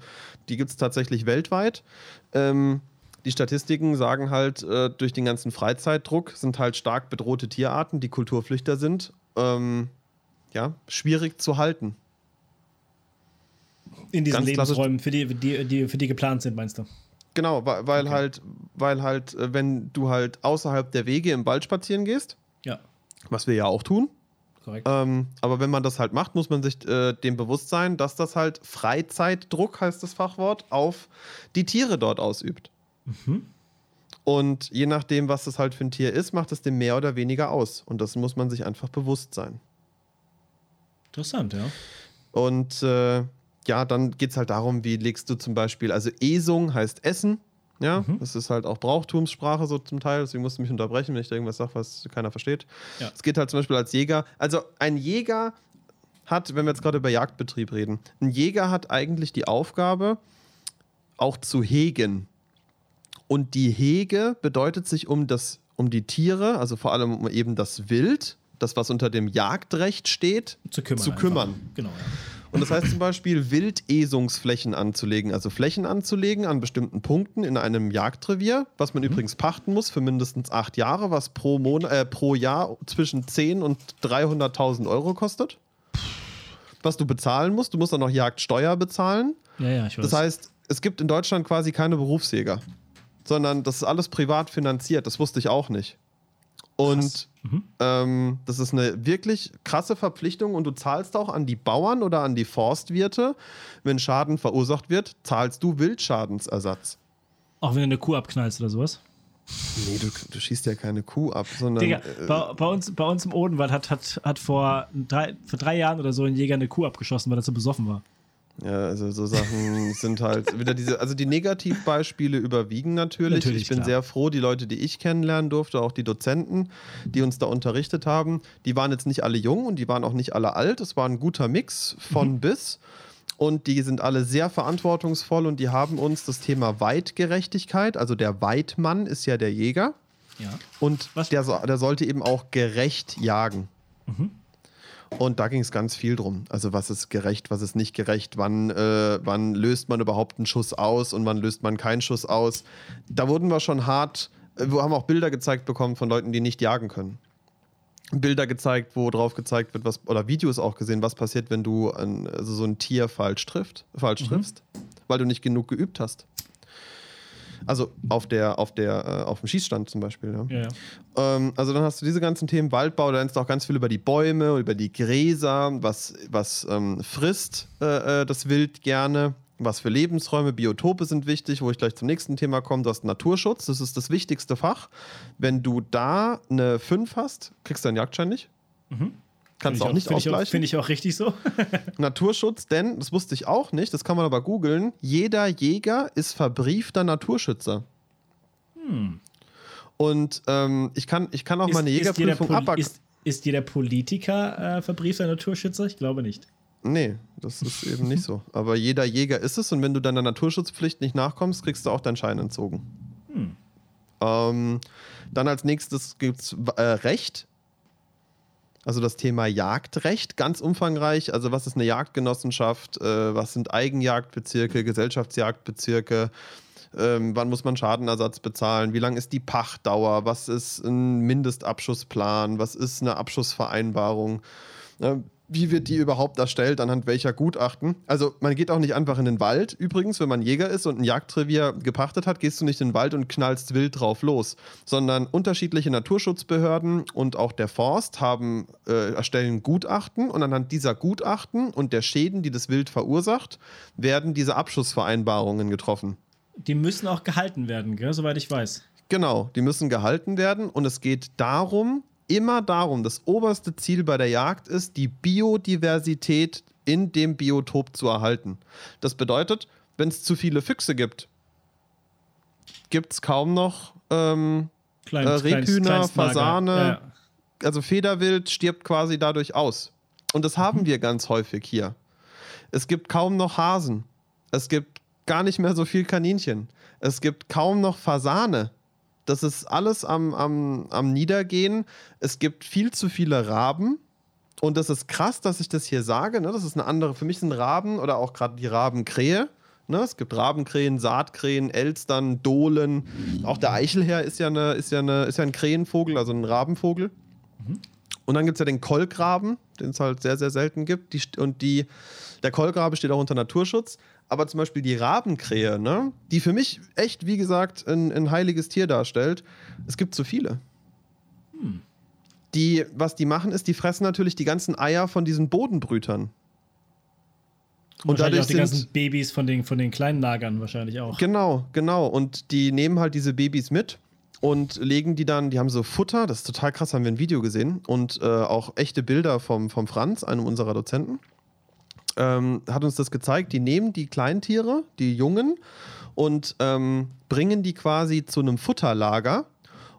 [SPEAKER 1] die gibt es tatsächlich weltweit. Ähm, die Statistiken sagen halt, äh, durch den ganzen Freizeitdruck sind halt stark bedrohte Tierarten, die Kulturflüchter sind, ähm, ja, schwierig zu halten.
[SPEAKER 2] In diesen Ganz Lebensräumen, für die, die, die, für die geplant sind, meinst du?
[SPEAKER 1] Genau, weil, weil okay. halt, weil halt, äh, wenn du halt außerhalb der Wege im Wald spazieren gehst,
[SPEAKER 2] ja.
[SPEAKER 1] was wir ja auch tun. Ähm, aber wenn man das halt macht, muss man sich äh, dem bewusst sein, dass das halt Freizeitdruck, heißt das Fachwort, auf die Tiere dort ausübt. Mhm. Und je nachdem, was das halt für ein Tier ist, macht es dem mehr oder weniger aus. Und das muss man sich einfach bewusst sein.
[SPEAKER 2] Interessant, ja.
[SPEAKER 1] Und äh, ja, dann geht es halt darum, wie legst du zum Beispiel, also Esung heißt Essen. Ja, mhm. das ist halt auch Brauchtumssprache so zum Teil, deswegen musst du mich unterbrechen, wenn ich da irgendwas sage, was keiner versteht. Es ja. geht halt zum Beispiel als Jäger. Also ein Jäger hat, wenn wir jetzt gerade über Jagdbetrieb reden, ein Jäger hat eigentlich die Aufgabe, auch zu hegen. Und die Hege bedeutet sich um, das, um die Tiere, also vor allem um eben das Wild, das, was unter dem Jagdrecht steht,
[SPEAKER 2] zu kümmern.
[SPEAKER 1] Zu kümmern.
[SPEAKER 2] Genau. Ja.
[SPEAKER 1] Und das heißt zum Beispiel Wildesungsflächen anzulegen, also Flächen anzulegen an bestimmten Punkten in einem Jagdrevier, was man mhm. übrigens pachten muss für mindestens acht Jahre, was pro, Mon äh, pro Jahr zwischen 10 und 300.000 Euro kostet. Was du bezahlen musst, du musst dann noch Jagdsteuer bezahlen.
[SPEAKER 2] Ja, ja, ich weiß.
[SPEAKER 1] Das heißt, es gibt in Deutschland quasi keine Berufsjäger, sondern das ist alles privat finanziert. Das wusste ich auch nicht. Und mhm. ähm, das ist eine wirklich krasse Verpflichtung und du zahlst auch an die Bauern oder an die Forstwirte, wenn Schaden verursacht wird, zahlst du Wildschadensersatz.
[SPEAKER 2] Auch wenn du eine Kuh abknallst oder sowas?
[SPEAKER 1] Nee, du, du schießt ja keine Kuh ab, sondern.
[SPEAKER 2] Digga, äh, bei, bei, uns, bei uns im Odenwald hat, hat, hat vor, drei, vor drei Jahren oder so ein Jäger eine Kuh abgeschossen, weil er so besoffen war.
[SPEAKER 1] Ja, also so Sachen sind halt wieder diese, also die Negativbeispiele überwiegen natürlich. natürlich ich bin klar. sehr froh, die Leute, die ich kennenlernen durfte, auch die Dozenten, die uns da unterrichtet haben, die waren jetzt nicht alle jung und die waren auch nicht alle alt. Es war ein guter Mix von mhm. bis. Und die sind alle sehr verantwortungsvoll und die haben uns das Thema Weitgerechtigkeit, also der Weidmann ist ja der Jäger.
[SPEAKER 2] Ja.
[SPEAKER 1] Und der, der sollte eben auch gerecht jagen. Mhm. Und da ging es ganz viel drum. Also was ist gerecht, was ist nicht gerecht, wann, äh, wann löst man überhaupt einen Schuss aus und wann löst man keinen Schuss aus. Da wurden wir schon hart, äh, wir haben auch Bilder gezeigt bekommen von Leuten, die nicht jagen können. Bilder gezeigt, wo drauf gezeigt wird, was, oder Videos auch gesehen, was passiert, wenn du ein, also so ein Tier falsch, trifft, falsch mhm. triffst, weil du nicht genug geübt hast. Also auf der, auf der, äh, auf dem Schießstand zum Beispiel. Ja.
[SPEAKER 2] Ja, ja.
[SPEAKER 1] Ähm, also dann hast du diese ganzen Themen Waldbau, da lernst du auch ganz viel über die Bäume, über die Gräser, was, was ähm, frisst äh, äh, das Wild gerne. Was für Lebensräume, Biotope sind wichtig, wo ich gleich zum nächsten Thema komme. Du hast Naturschutz, das ist das wichtigste Fach. Wenn du da eine 5 hast, kriegst du einen Jagdschein nicht. Mhm. Kannst du auch, auch nicht ausgleichen.
[SPEAKER 2] Finde ich auch richtig so.
[SPEAKER 1] Naturschutz, denn, das wusste ich auch nicht, das kann man aber googeln, jeder Jäger ist verbriefter Naturschützer. Hm. Und ähm, ich, kann, ich kann auch ist, meine Jägerprüfung
[SPEAKER 2] ab. Ist, ist jeder Politiker äh, verbriefter Naturschützer? Ich glaube nicht.
[SPEAKER 1] Nee, das ist eben nicht so. Aber jeder Jäger ist es und wenn du deiner Naturschutzpflicht nicht nachkommst, kriegst du auch deinen Schein entzogen. Hm. Ähm, dann als nächstes gibt es äh, Recht. Also das Thema Jagdrecht, ganz umfangreich. Also was ist eine Jagdgenossenschaft? Äh, was sind Eigenjagdbezirke, Gesellschaftsjagdbezirke? Ähm, wann muss man Schadenersatz bezahlen? Wie lang ist die Pachtdauer? Was ist ein Mindestabschussplan? Was ist eine Abschussvereinbarung? Äh, wie wird die überhaupt erstellt, anhand welcher Gutachten. Also man geht auch nicht einfach in den Wald. Übrigens, wenn man Jäger ist und ein Jagdrevier gepachtet hat, gehst du nicht in den Wald und knallst wild drauf los, sondern unterschiedliche Naturschutzbehörden und auch der Forst haben, äh, erstellen Gutachten und anhand dieser Gutachten und der Schäden, die das Wild verursacht, werden diese Abschussvereinbarungen getroffen.
[SPEAKER 2] Die müssen auch gehalten werden, gell? soweit ich weiß.
[SPEAKER 1] Genau, die müssen gehalten werden und es geht darum, immer darum, das oberste Ziel bei der Jagd ist, die Biodiversität in dem Biotop zu erhalten. Das bedeutet, wenn es zu viele Füchse gibt, gibt es kaum noch ähm, kleines, äh, Rebhühner, Fasane, ja, ja. also Federwild stirbt quasi dadurch aus. Und das haben mhm. wir ganz häufig hier. Es gibt kaum noch Hasen. Es gibt gar nicht mehr so viel Kaninchen. Es gibt kaum noch Fasane. Das ist alles am, am, am Niedergehen. Es gibt viel zu viele Raben. Und das ist krass, dass ich das hier sage. Ne? Das ist eine andere, für mich sind Raben oder auch gerade die Rabenkrähe. Ne? Es gibt Rabenkrähen, Saatkrähen, Elstern, Dohlen. Auch der Eichelherr ist ja, eine, ist, ja eine, ist ja ein Krähenvogel, also ein Rabenvogel. Mhm. Und dann gibt es ja den Kolkraben, den es halt sehr, sehr selten gibt. Die, und die, der Kolkrabe steht auch unter Naturschutz. Aber zum Beispiel die Rabenkrähe, ne? die für mich echt, wie gesagt, ein, ein heiliges Tier darstellt, es gibt zu viele. Hm. Die, was die machen, ist, die fressen natürlich die ganzen Eier von diesen Bodenbrütern.
[SPEAKER 2] Und dadurch auch die ganzen Babys von den, von den kleinen Lagern wahrscheinlich auch.
[SPEAKER 1] Genau, genau. Und die nehmen halt diese Babys mit und legen die dann, die haben so Futter, das ist total krass, haben wir ein Video gesehen und äh, auch echte Bilder vom, vom Franz, einem unserer Dozenten, ähm, hat uns das gezeigt. Die nehmen die Kleintiere, die Jungen, und ähm, bringen die quasi zu einem Futterlager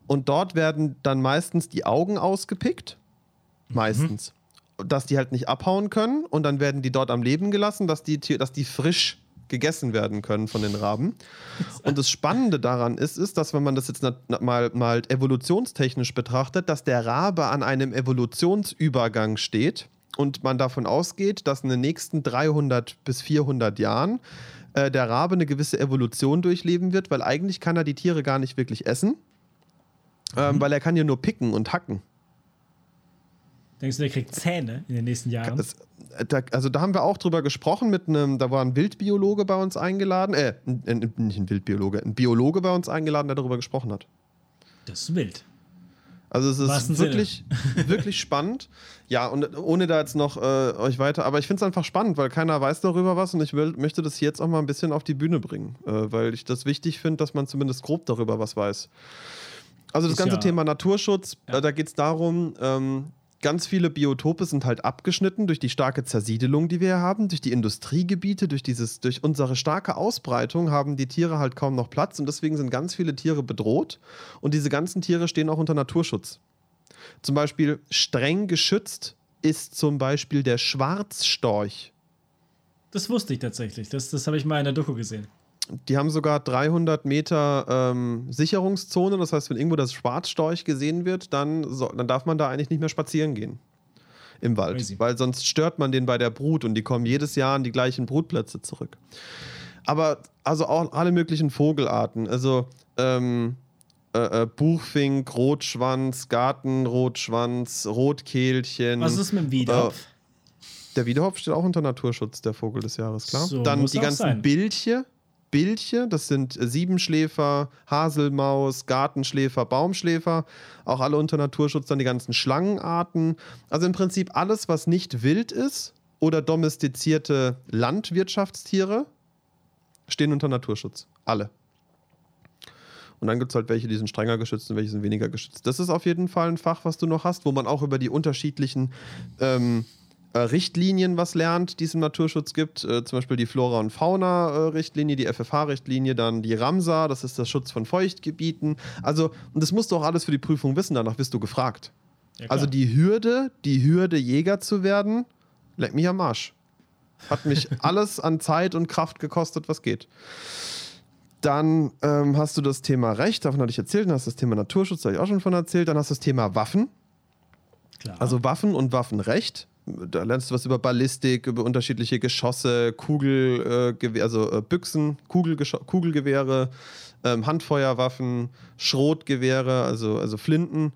[SPEAKER 1] und dort werden dann meistens die Augen ausgepickt. Mhm. Meistens. Mhm dass die halt nicht abhauen können und dann werden die dort am Leben gelassen, dass die, dass die frisch gegessen werden können von den Raben. Und das Spannende daran ist, ist, dass wenn man das jetzt mal, mal evolutionstechnisch betrachtet, dass der Rabe an einem Evolutionsübergang steht und man davon ausgeht, dass in den nächsten 300 bis 400 Jahren äh, der Rabe eine gewisse Evolution durchleben wird, weil eigentlich kann er die Tiere gar nicht wirklich essen, ähm, mhm. weil er kann ja nur picken und hacken.
[SPEAKER 2] Denkst du, der kriegt Zähne in den nächsten Jahren? Das,
[SPEAKER 1] da, also da haben wir auch drüber gesprochen mit einem, da war ein Wildbiologe bei uns eingeladen, äh, nicht ein Wildbiologe, ein Biologe bei uns eingeladen, der darüber gesprochen hat.
[SPEAKER 2] Das ist wild.
[SPEAKER 1] Also es ist wirklich, wirklich spannend. Ja, und ohne da jetzt noch äh, euch weiter, aber ich finde es einfach spannend, weil keiner weiß darüber was und ich will, möchte das jetzt auch mal ein bisschen auf die Bühne bringen, äh, weil ich das wichtig finde, dass man zumindest grob darüber was weiß. Also das ist ganze ja, Thema Naturschutz, ja. äh, da geht es darum, ähm, ganz viele Biotope sind halt abgeschnitten durch die starke Zersiedelung, die wir haben, durch die Industriegebiete, durch, dieses, durch unsere starke Ausbreitung haben die Tiere halt kaum noch Platz und deswegen sind ganz viele Tiere bedroht und diese ganzen Tiere stehen auch unter Naturschutz. Zum Beispiel streng geschützt ist zum Beispiel der Schwarzstorch.
[SPEAKER 2] Das wusste ich tatsächlich. Das, das habe ich mal in der Doku gesehen.
[SPEAKER 1] Die haben sogar 300 Meter ähm, Sicherungszone. Das heißt, wenn irgendwo das Schwarzstorch gesehen wird, dann, so, dann darf man da eigentlich nicht mehr spazieren gehen im Wald. Crazy. Weil sonst stört man den bei der Brut und die kommen jedes Jahr an die gleichen Brutplätze zurück. Aber also auch alle möglichen Vogelarten. Also ähm, äh, äh, Buchfink, Rotschwanz, Gartenrotschwanz, Rotkehlchen.
[SPEAKER 2] Was ist mit dem Wiedehopf? Äh,
[SPEAKER 1] der Wiedehopf steht auch unter Naturschutz, der Vogel des Jahres, klar. So, Dann die ganzen sein. Bilche, Bildche, das sind Siebenschläfer, Haselmaus, Gartenschläfer, Baumschläfer, auch alle unter Naturschutz, dann die ganzen Schlangenarten. Also im Prinzip alles, was nicht wild ist oder domestizierte Landwirtschaftstiere, stehen unter Naturschutz. Alle. Und dann gibt es halt welche, die sind strenger geschützt und welche sind weniger geschützt. Das ist auf jeden Fall ein Fach, was du noch hast, wo man auch über die unterschiedlichen ähm, äh, Richtlinien was lernt, die es im Naturschutz gibt. Äh, zum Beispiel die Flora- und Fauna-Richtlinie, die FFH-Richtlinie, dann die Ramsar, das ist der Schutz von Feuchtgebieten. Also, und das musst du auch alles für die Prüfung wissen, danach bist du gefragt. Ja, also die Hürde, die Hürde, Jäger zu werden, leck mich am Arsch. Hat mich alles an Zeit und Kraft gekostet, was geht. Dann ähm, hast du das Thema Recht, davon hatte ich erzählt. Dann hast du das Thema Naturschutz, da habe ich auch schon von erzählt. Dann hast du das Thema Waffen. Klar. Also Waffen und Waffenrecht da lernst du was über Ballistik, über unterschiedliche Geschosse, Kugel, äh, also äh, Büchsen, Kugelgewehre, ähm, Handfeuerwaffen, Schrotgewehre, also, also Flinten.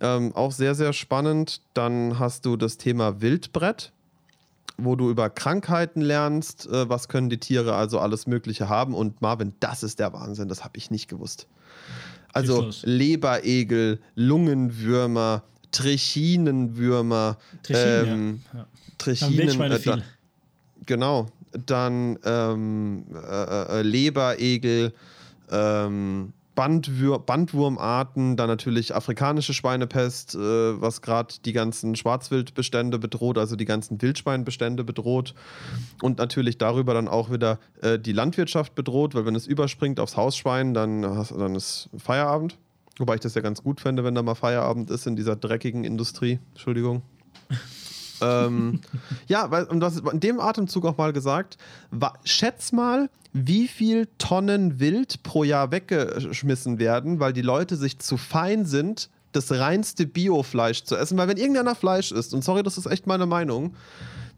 [SPEAKER 1] Ähm, auch sehr, sehr spannend. Dann hast du das Thema Wildbrett, wo du über Krankheiten lernst, äh, was können die Tiere also alles Mögliche haben. Und Marvin, das ist der Wahnsinn, das habe ich nicht gewusst. Also Leberegel, Lungenwürmer, Trichinenwürmer. Trichinen, ähm, ja. ja. Trichinen, äh, da, genau. Dann ähm, äh, äh, Leberegel, ähm, Bandwür Bandwurmarten, dann natürlich afrikanische Schweinepest, äh, was gerade die ganzen Schwarzwildbestände bedroht, also die ganzen Wildschweinbestände bedroht. Und natürlich darüber dann auch wieder äh, die Landwirtschaft bedroht, weil wenn es überspringt aufs Hausschwein, dann, dann ist Feierabend. Wobei ich das ja ganz gut fände, wenn da mal Feierabend ist in dieser dreckigen Industrie. Entschuldigung. ähm, ja, weil, und das ist in dem Atemzug auch mal gesagt, wa, schätz mal, wie viel Tonnen Wild pro Jahr weggeschmissen werden, weil die Leute sich zu fein sind, das reinste Biofleisch zu essen. Weil wenn irgendeiner Fleisch isst, und sorry, das ist echt meine Meinung,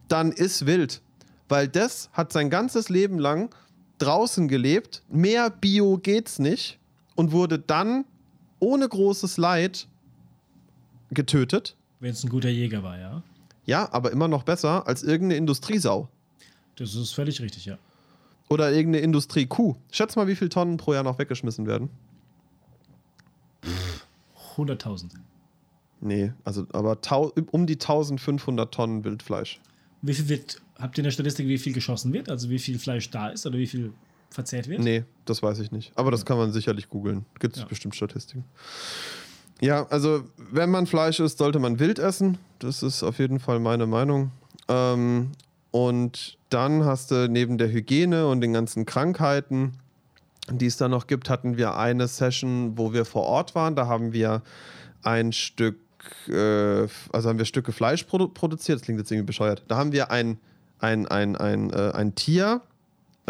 [SPEAKER 1] dann ist wild. Weil das hat sein ganzes Leben lang draußen gelebt, mehr Bio geht's nicht und wurde dann ohne großes Leid getötet.
[SPEAKER 2] Wenn es ein guter Jäger war, ja.
[SPEAKER 1] Ja, aber immer noch besser als irgendeine Industriesau.
[SPEAKER 2] Das ist völlig richtig, ja.
[SPEAKER 1] Oder irgendeine Industriekuh. Schätz mal, wie viele Tonnen pro Jahr noch weggeschmissen werden.
[SPEAKER 2] 100.000.
[SPEAKER 1] Nee, also aber um die 1500 Tonnen Wildfleisch.
[SPEAKER 2] Wie viel wird, habt ihr in der Statistik, wie viel geschossen wird? Also wie viel Fleisch da ist oder wie viel verzehrt wird?
[SPEAKER 1] Nee, das weiß ich nicht. Aber das kann man sicherlich googeln. Gibt es
[SPEAKER 2] Ja.
[SPEAKER 1] bestimmt Statistiken. Ja, also wenn man Fleisch isst, sollte man wild essen. Das ist auf jeden Fall meine Meinung. Ähm, und dann hast du neben der Hygiene und den ganzen Krankheiten, die es da noch gibt, hatten wir eine Session, wo wir vor Ort waren. Da haben wir ein Stück, äh, also haben wir Stücke Fleisch produ produziert. Das klingt jetzt irgendwie bescheuert. Da haben wir ein, ein, ein, ein, äh, ein Tier,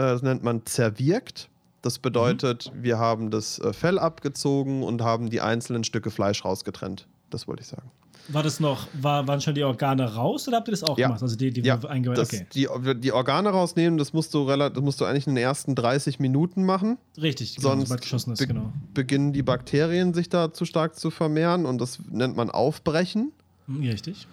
[SPEAKER 1] das nennt man zerwirkt. Das bedeutet, wir haben das äh, Fell abgezogen und haben die einzelnen Stücke Fleisch rausgetrennt. Das wollte ich sagen.
[SPEAKER 2] War das noch, war, waren schon die Organe raus oder habt ihr das auch
[SPEAKER 1] Ja.
[SPEAKER 2] gemacht? Also die, die
[SPEAKER 1] Ja,
[SPEAKER 2] eingeweiht?
[SPEAKER 1] das,
[SPEAKER 2] Okay.
[SPEAKER 1] die, die Organe rausnehmen, das musst, du das musst du eigentlich in den ersten 30 Minuten machen.
[SPEAKER 2] Richtig, genau,
[SPEAKER 1] Sonst
[SPEAKER 2] geschossen ist,
[SPEAKER 1] be
[SPEAKER 2] genau.
[SPEAKER 1] beginnen die Bakterien sich da zu stark zu vermehren und das nennt man Aufbrechen.
[SPEAKER 2] Hm, Richtig.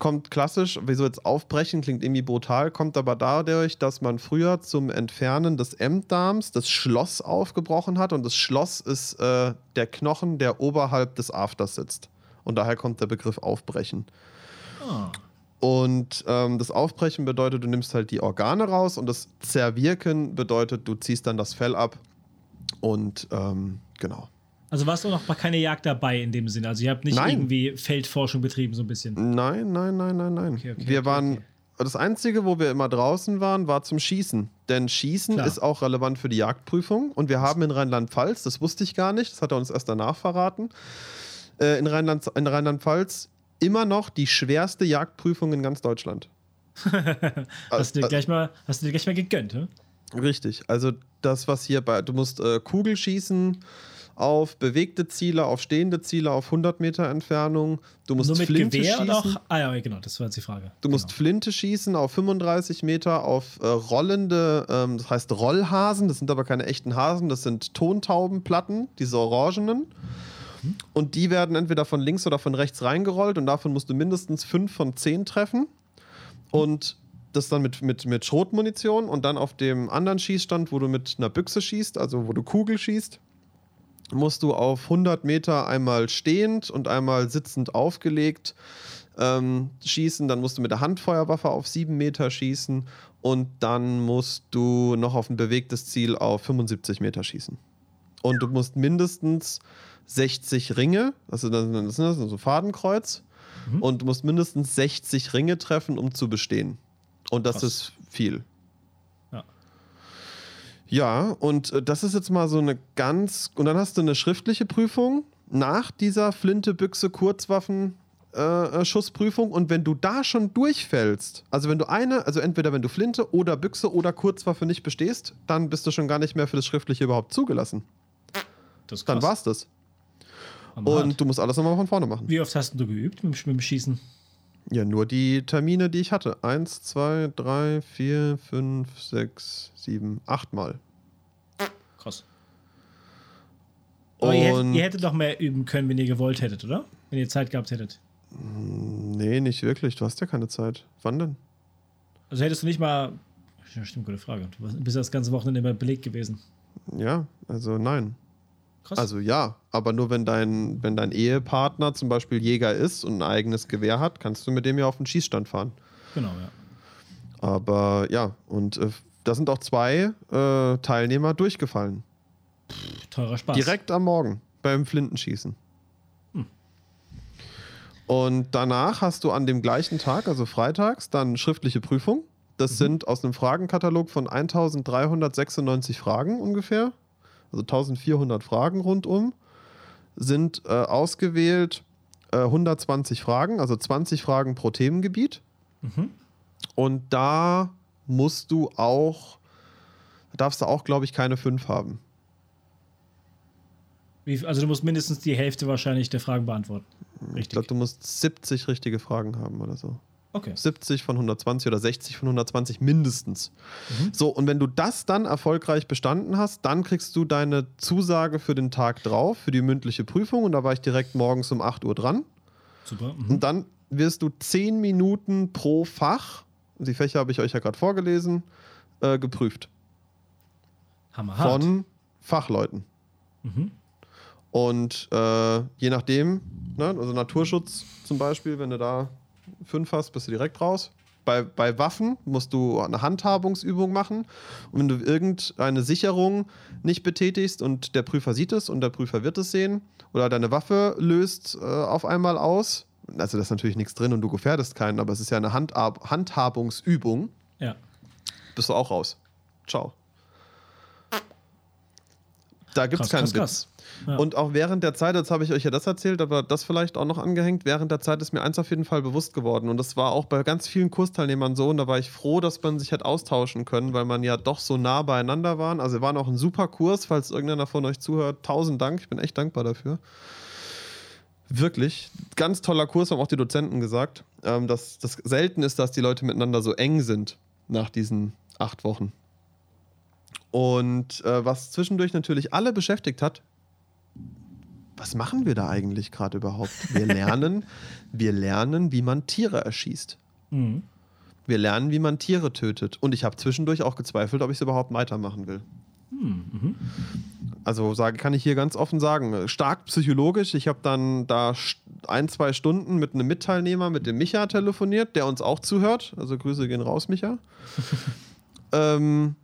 [SPEAKER 1] Kommt klassisch, wieso jetzt Aufbrechen klingt irgendwie brutal, kommt aber dadurch, dass man früher zum Entfernen des Enddarms das Schloss aufgebrochen hat und das Schloss ist äh, der Knochen, der oberhalb des Afters sitzt. Und daher kommt der Begriff Aufbrechen.
[SPEAKER 2] Ah.
[SPEAKER 1] Und ähm, das Aufbrechen bedeutet, du nimmst halt die Organe raus und das Zerwirken bedeutet, du ziehst dann das Fell ab und ähm, genau.
[SPEAKER 2] Also warst du noch mal keine Jagd dabei in dem Sinne? Also ihr habt nicht
[SPEAKER 1] Nein.
[SPEAKER 2] irgendwie Feldforschung betrieben, so ein bisschen.
[SPEAKER 1] Nein, nein, nein, nein, nein.
[SPEAKER 2] Okay, okay,
[SPEAKER 1] wir
[SPEAKER 2] okay,
[SPEAKER 1] waren. Das Einzige, wo wir immer draußen waren, war zum Schießen. Denn Schießen
[SPEAKER 2] Klar.
[SPEAKER 1] ist auch relevant für die Jagdprüfung. Und wir haben in Rheinland-Pfalz, das wusste ich gar nicht, das hat er uns erst danach verraten, äh, in Rheinland- in Rheinland-Pfalz immer noch die schwerste Jagdprüfung in ganz Deutschland.
[SPEAKER 2] Hast du dir
[SPEAKER 1] Äh,
[SPEAKER 2] gleich mal, hast du dir gleich mal gegönnt, hä?
[SPEAKER 1] Richtig. Also das, was hier bei, du musst äh, Kugel schießen auf bewegte Ziele, auf stehende Ziele, auf 100 Meter Entfernung. Du musst
[SPEAKER 2] Nur mit
[SPEAKER 1] Flinte
[SPEAKER 2] Gewehr
[SPEAKER 1] schießen.
[SPEAKER 2] auch. Ah ja, genau, das war jetzt die Frage.
[SPEAKER 1] Du musst
[SPEAKER 2] genau.
[SPEAKER 1] Flinte schießen auf 35 Meter, auf äh, rollende, ähm, das heißt Rollhasen, das sind aber keine echten Hasen, das sind Tontaubenplatten, diese orangenen. Und die werden entweder von links oder von rechts reingerollt und davon musst du mindestens fünf von zehn treffen. Und das dann mit, mit, mit Schrotmunition und dann auf dem anderen Schießstand, wo du mit einer Büchse schießt, also wo du Kugel schießt, musst du auf 100 Meter einmal stehend und einmal sitzend aufgelegt ähm, schießen. Dann musst du mit der Handfeuerwaffe auf 7 Meter schießen und dann musst du noch auf ein bewegtes Ziel auf 75 Meter schießen. Und du musst mindestens 60 Ringe, also das ist so ein Fadenkreuz,
[SPEAKER 2] Mhm.
[SPEAKER 1] und du musst mindestens 60 Ringe treffen, um zu bestehen. Und das
[SPEAKER 2] Krass.
[SPEAKER 1] ist viel.
[SPEAKER 2] Ja.
[SPEAKER 1] Und äh, das ist jetzt mal so eine ganz. Und dann hast du eine schriftliche Prüfung nach dieser Flinte, Büchse, Kurzwaffen. Äh, äh, Schussprüfung und wenn du da schon durchfällst, also wenn du eine, also entweder wenn du Flinte oder Büchse oder Kurzwaffe nicht bestehst, dann bist du schon gar nicht mehr für das Schriftliche überhaupt zugelassen.
[SPEAKER 2] Das ist
[SPEAKER 1] Dann
[SPEAKER 2] krass.
[SPEAKER 1] war's das.
[SPEAKER 2] Hammerhart.
[SPEAKER 1] Und du musst alles nochmal von vorne machen.
[SPEAKER 2] Wie oft hast du geübt mit dem Schießen?
[SPEAKER 1] Ja, nur die Termine, die ich hatte. Eins, zwei, drei, vier, fünf, sechs, sieben, acht Mal.
[SPEAKER 2] Krass. Aber ihr hättet,
[SPEAKER 1] Und
[SPEAKER 2] ihr hättet doch mehr üben können, wenn ihr gewollt hättet, oder? Wenn ihr Zeit gehabt hättet.
[SPEAKER 1] nee, nicht wirklich. Du hast ja keine Zeit. Wann denn?
[SPEAKER 2] Also hättest du nicht mal. Ja, stimmt, gute Frage. Du bist das ganze Wochenende immer belegt gewesen.
[SPEAKER 1] Ja, also nein.
[SPEAKER 2] Krass.
[SPEAKER 1] Also ja, aber nur wenn dein, wenn dein Ehepartner zum Beispiel Jäger ist und ein eigenes Gewehr hat, kannst du mit dem ja auf den Schießstand fahren.
[SPEAKER 2] genau, ja.
[SPEAKER 1] Aber ja, und äh, da sind auch zwei äh, Teilnehmer durchgefallen.
[SPEAKER 2] Teurer Spaß.
[SPEAKER 1] Direkt am Morgen beim Flintenschießen. Und danach hast du an dem gleichen Tag, also freitags, dann schriftliche Prüfung. Das sind aus einem Fragenkatalog von 1396 Fragen ungefähr, also 1400 Fragen rundum, sind äh, ausgewählt äh, 120 Fragen, also 20 Fragen pro Themengebiet. Und da musst du auch, darfst du auch, glaube ich, keine fünf haben.
[SPEAKER 2] Wie, also du musst mindestens die Hälfte wahrscheinlich der Fragen beantworten.
[SPEAKER 1] Ich
[SPEAKER 2] Richtig.
[SPEAKER 1] glaube, du musst 70 richtige Fragen haben oder so.
[SPEAKER 2] Okay.
[SPEAKER 1] 70 von 120 oder 60 von 120 mindestens. So, und wenn du das dann erfolgreich bestanden hast, dann kriegst du deine Zusage für den Tag drauf, für die mündliche Prüfung. Und da war ich direkt morgens um 8 Uhr dran.
[SPEAKER 2] Super. Mhm.
[SPEAKER 1] Und dann wirst du 10 Minuten pro Fach, die Fächer habe ich euch ja gerade vorgelesen, äh, geprüft.
[SPEAKER 2] Hammerhart.
[SPEAKER 1] Von Fachleuten.
[SPEAKER 2] Mhm.
[SPEAKER 1] Und äh, je nachdem, ne, also Naturschutz zum Beispiel, wenn du da fünf hast, bist du direkt raus. Bei, bei Waffen musst du eine Handhabungsübung machen. Und wenn du irgendeine Sicherung nicht betätigst und der Prüfer sieht es und der Prüfer wird es sehen, oder deine Waffe löst äh, auf einmal aus, also da ist natürlich nichts drin und du gefährdest keinen, aber es ist ja eine Handab Handhabungsübung,
[SPEAKER 2] Ja.
[SPEAKER 1] bist du auch raus. Ciao. Da gibt es keinen
[SPEAKER 2] krass,
[SPEAKER 1] Witz.
[SPEAKER 2] krass. Ja.
[SPEAKER 1] Und auch während der Zeit, jetzt habe ich euch ja das erzählt, aber das vielleicht auch noch angehängt, während der Zeit ist mir eins auf jeden Fall bewusst geworden. Und das war auch bei ganz vielen Kursteilnehmern so. Und da war ich froh, dass man sich hat austauschen können, weil man ja doch so nah beieinander waren. Also war noch ein super Kurs, falls irgendeiner von euch zuhört. Tausend Dank, ich bin echt dankbar dafür. Wirklich. Ganz toller Kurs, haben auch die Dozenten gesagt. Ähm, dass das selten ist, dass die Leute miteinander so eng sind nach diesen acht Wochen. Und äh, was zwischendurch natürlich alle beschäftigt hat, was machen wir da eigentlich gerade überhaupt? Wir lernen, wir lernen, wie man Tiere erschießt.
[SPEAKER 2] Mhm.
[SPEAKER 1] Wir lernen, wie man Tiere tötet. Und ich habe zwischendurch auch gezweifelt, ob ich es überhaupt weitermachen will.
[SPEAKER 2] Mhm.
[SPEAKER 1] Also sage, kann ich hier ganz offen sagen, stark psychologisch. Ich habe dann da ein, zwei Stunden mit einem Mitteilnehmer, mit dem Micha telefoniert, der uns auch zuhört. Also Grüße gehen raus, Micha. ähm,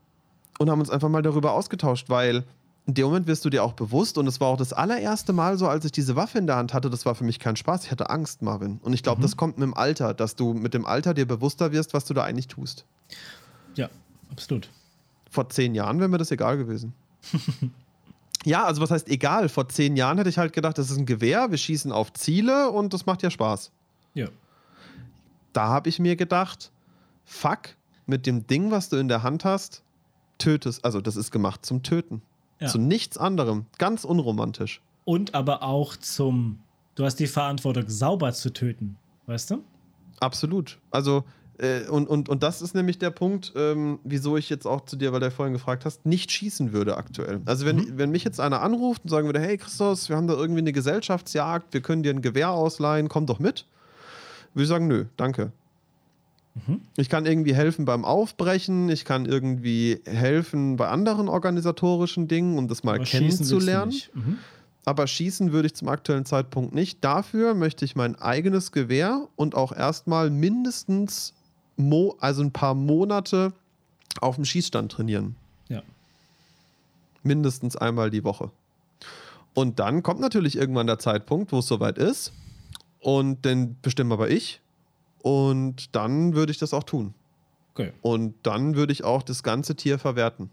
[SPEAKER 1] und haben uns einfach mal darüber ausgetauscht, weil in dem Moment wirst du dir auch bewusst, und es war auch das allererste Mal so, als ich diese Waffe in der Hand hatte, das war für mich kein Spaß. Ich hatte Angst, Marvin. Und ich glaube, das kommt mit dem Alter, dass du mit dem Alter dir bewusster wirst, was du da eigentlich tust.
[SPEAKER 2] Ja, absolut.
[SPEAKER 1] Vor zehn Jahren wäre mir das egal gewesen. ja, also was heißt egal? Vor zehn Jahren hätte ich halt gedacht, das ist ein Gewehr, wir schießen auf Ziele und das macht ja Spaß.
[SPEAKER 2] Ja.
[SPEAKER 1] Da habe ich mir gedacht, fuck, mit dem Ding, was du in der Hand hast, tötest. Also das ist gemacht zum Töten.
[SPEAKER 2] Ja.
[SPEAKER 1] Zu nichts anderem. Ganz unromantisch.
[SPEAKER 2] Und aber auch zum, du hast die Verantwortung, sauber zu töten. Weißt du?
[SPEAKER 1] Absolut. Also, äh, und, und, und das ist nämlich der Punkt, ähm, wieso ich jetzt auch zu dir, weil du ja vorhin gefragt hast, nicht schießen würde aktuell. Also, wenn, wenn mich jetzt einer anruft und sagen würde, hey Christos, wir haben da irgendwie eine Gesellschaftsjagd, wir können dir ein Gewehr ausleihen, komm doch mit, würde ich sagen, nö, danke. Ich kann irgendwie helfen beim Aufbrechen, ich kann irgendwie helfen bei anderen organisatorischen Dingen, um das mal
[SPEAKER 2] Aber
[SPEAKER 1] kennenzulernen.
[SPEAKER 2] Mhm.
[SPEAKER 1] Aber schießen würde ich zum aktuellen Zeitpunkt nicht. Dafür möchte ich mein eigenes Gewehr und auch erstmal mindestens mo also ein paar Monate auf dem Schießstand trainieren.
[SPEAKER 2] Ja.
[SPEAKER 1] Mindestens einmal die Woche. Und dann kommt natürlich irgendwann der Zeitpunkt, wo es soweit ist. Und den bestimme aber ich. Und dann würde ich das auch tun.
[SPEAKER 2] Okay.
[SPEAKER 1] Und dann würde ich auch das ganze Tier verwerten.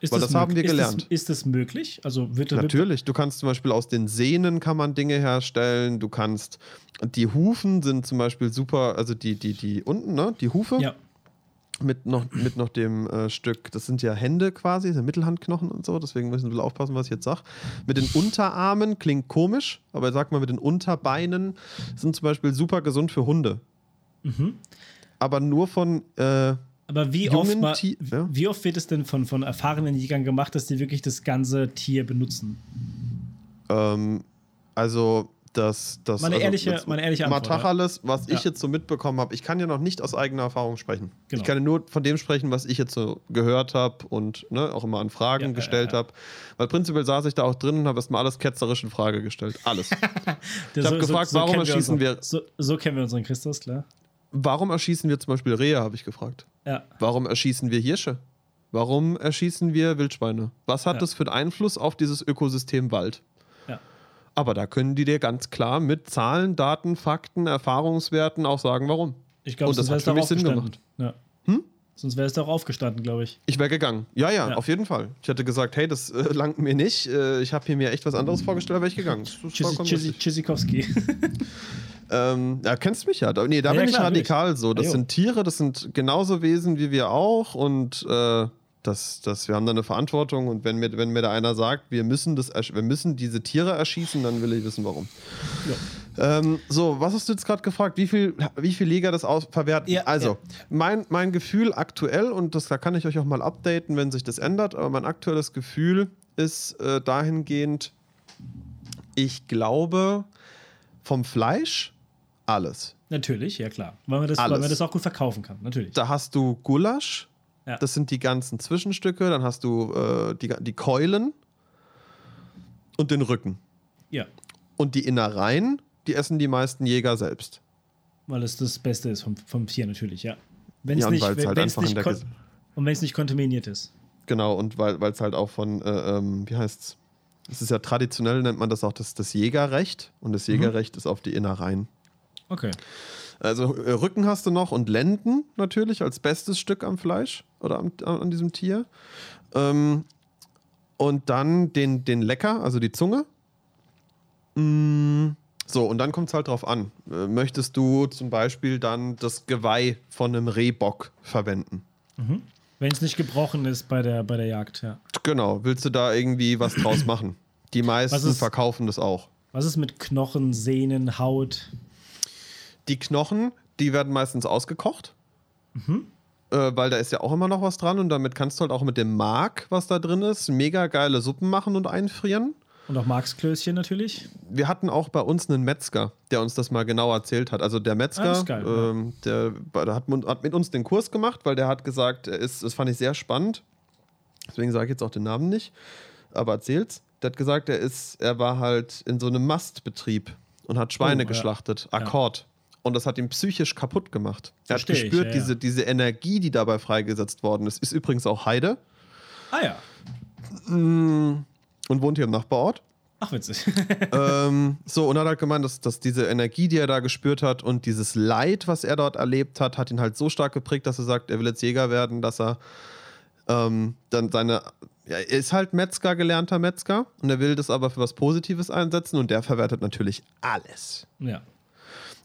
[SPEAKER 2] Ist
[SPEAKER 1] Weil das haben
[SPEAKER 2] mög-
[SPEAKER 1] wir
[SPEAKER 2] ist
[SPEAKER 1] gelernt.
[SPEAKER 2] Das, ist das möglich? Also wird
[SPEAKER 1] Natürlich, du kannst zum Beispiel aus den Sehnen kann man Dinge herstellen. Du kannst, die Hufen sind zum Beispiel super, also die, die, die unten, ne, die Hufe
[SPEAKER 2] ja.
[SPEAKER 1] Mit noch, mit noch dem äh, Stück, das sind ja Hände quasi, sind Mittelhandknochen und so, deswegen müssen wir aufpassen, was ich jetzt sage. Mit den Unterarmen klingt komisch, aber sag mal, mit den Unterbeinen sind zum Beispiel super gesund für Hunde.
[SPEAKER 2] Mhm.
[SPEAKER 1] Aber nur von, äh,
[SPEAKER 2] Aber wie oft, mal,
[SPEAKER 1] ja?
[SPEAKER 2] wie oft wird es denn von, von erfahrenen Jägern gemacht, dass die wirklich das ganze Tier benutzen?
[SPEAKER 1] ähm, also das, das
[SPEAKER 2] Meine
[SPEAKER 1] also
[SPEAKER 2] ehrliche- meine ehrliche Antwort,
[SPEAKER 1] Matacheles, was
[SPEAKER 2] Ja.
[SPEAKER 1] ich jetzt so mitbekommen habe, ich kann ja noch nicht aus eigener Erfahrung sprechen.
[SPEAKER 2] Genau.
[SPEAKER 1] Ich kann ja nur von dem sprechen, was ich jetzt so gehört habe und ne, auch immer an Fragen
[SPEAKER 2] Ja,
[SPEAKER 1] gestellt
[SPEAKER 2] ja,
[SPEAKER 1] habe. Weil prinzipiell saß ich da auch drin und habe erstmal alles ketzerisch in Frage gestellt. Alles.
[SPEAKER 2] Ich
[SPEAKER 1] hab gefragt, warum
[SPEAKER 2] kennen
[SPEAKER 1] erschießen
[SPEAKER 2] unseren,
[SPEAKER 1] wir-
[SPEAKER 2] So, so kennen wir unseren Christus, klar.
[SPEAKER 1] Warum erschießen wir zum Beispiel Rehe, habe ich gefragt.
[SPEAKER 2] Ja.
[SPEAKER 1] Warum erschießen wir Hirsche? Warum erschießen wir Wildschweine? Was hat das für einen Einfluss auf dieses Ökosystem Wald?
[SPEAKER 2] Ja.
[SPEAKER 1] Aber da können die dir ganz klar mit Zahlen, Daten, Fakten, Erfahrungswerten auch sagen, warum.
[SPEAKER 2] Ich glaube,
[SPEAKER 1] das hat für mich Sinn
[SPEAKER 2] aufgestanden. Ja.
[SPEAKER 1] Hm?
[SPEAKER 2] Sonst wäre es doch aufgestanden, glaube ich.
[SPEAKER 1] Ich wäre gegangen. Ja, ja,
[SPEAKER 2] Ja.
[SPEAKER 1] auf jeden Fall. Ich hätte gesagt, hey, das äh, langt mir nicht. Äh, ich habe hier mir echt was anderes vorgestellt, wäre ich gegangen.
[SPEAKER 2] Chisikowski.
[SPEAKER 1] Ähm, ja, kennst mich ja. Da- Nee, da
[SPEAKER 2] Ja,
[SPEAKER 1] bin ich
[SPEAKER 2] klar,
[SPEAKER 1] radikal so. Das
[SPEAKER 2] Ja,
[SPEAKER 1] sind Tiere, das sind genauso Wesen wie wir auch und äh, das, das, wir haben da eine Verantwortung und wenn mir, wenn mir da einer sagt, wir müssen, das, wir müssen diese Tiere erschießen, dann will ich wissen, warum. Ähm, so, was hast du jetzt gerade gefragt? Wie viel, wie viel Liga das aus verwerten?
[SPEAKER 2] Ja,
[SPEAKER 1] also,
[SPEAKER 2] ja.
[SPEAKER 1] Mein, mein Gefühl aktuell, und das, da kann ich euch auch mal updaten, wenn sich das ändert, aber mein aktuelles Gefühl ist äh, dahingehend, ich glaube, vom Fleisch alles.
[SPEAKER 2] Natürlich, ja klar. Weil man, das, weil man das auch gut verkaufen kann, natürlich.
[SPEAKER 1] Da hast du Gulasch,
[SPEAKER 2] Ja.
[SPEAKER 1] das sind die ganzen Zwischenstücke, dann hast du äh, die, die Keulen und den Rücken.
[SPEAKER 2] Ja,
[SPEAKER 1] Und die Innereien, die essen die meisten Jäger selbst.
[SPEAKER 2] weil es das Beste ist vom, vom Tier natürlich, ja. Wenn es
[SPEAKER 1] Ja, und
[SPEAKER 2] nicht,
[SPEAKER 1] weil's
[SPEAKER 2] wenn,
[SPEAKER 1] halt
[SPEAKER 2] wenn's nicht und wenn es nicht kontaminiert ist.
[SPEAKER 1] Genau, und weil es halt auch von, äh, ähm, wie heißt's? Es ist ja traditionell, nennt man das auch das, das Jägerrecht. Und das Jägerrecht ist auf die Innereien.
[SPEAKER 2] Okay.
[SPEAKER 1] Also äh, Rücken hast du noch und Lenden natürlich als bestes Stück am Fleisch oder am, an diesem Tier. Ähm, und dann den, den Lecker, also die Zunge. Mm, so, und dann kommt es halt drauf an. Äh, möchtest du zum Beispiel dann das Geweih von einem Rehbock verwenden?
[SPEAKER 2] Wenn es nicht gebrochen ist bei der, bei der Jagd, ja.
[SPEAKER 1] Genau, willst du da irgendwie was draus machen? Die meisten
[SPEAKER 2] ist-
[SPEAKER 1] verkaufen das auch.
[SPEAKER 2] Was ist mit Knochen, Sehnen, Haut?
[SPEAKER 1] Die Knochen, die werden meistens ausgekocht. Äh, weil da ist ja auch immer noch was dran und damit kannst du halt auch mit dem Mark, was da drin ist, mega geile Suppen machen und einfrieren.
[SPEAKER 2] Und auch Marksklößchen natürlich.
[SPEAKER 1] Wir hatten auch bei uns einen Metzger, der uns das mal genau erzählt hat. Also der
[SPEAKER 2] Ah,
[SPEAKER 1] Metzger,
[SPEAKER 2] ist geil, ja.
[SPEAKER 1] ähm, der, der hat, mit- hat mit uns den Kurs gemacht, weil der hat gesagt, er ist, das fand ich sehr spannend. Deswegen sage ich jetzt auch den Namen nicht, aber erzählt's. Der hat gesagt, er ist, er war halt in so einem Mastbetrieb und hat Schweine
[SPEAKER 2] Oh, ja.
[SPEAKER 1] geschlachtet, Akkord. Und das hat ihn psychisch kaputt gemacht. Er hat
[SPEAKER 2] Versteh ich,
[SPEAKER 1] gespürt,
[SPEAKER 2] ja, ja.
[SPEAKER 1] Diese, diese Energie, die dabei freigesetzt worden ist. Ist übrigens auch Heide
[SPEAKER 2] Ah ja.
[SPEAKER 1] und wohnt hier im Nachbarort.
[SPEAKER 2] Ach, witzig.
[SPEAKER 1] ähm, so, und er hat halt gemeint, dass, dass diese Energie, die er da gespürt hat und dieses Leid, was er dort erlebt hat, hat ihn halt so stark geprägt, dass er sagt, er will jetzt Jäger werden, dass er ähm, dann seine. Ja, er ist halt Metzger, gelernter Metzger und er will das aber für was Positives einsetzen und der verwertet natürlich alles.
[SPEAKER 2] ja.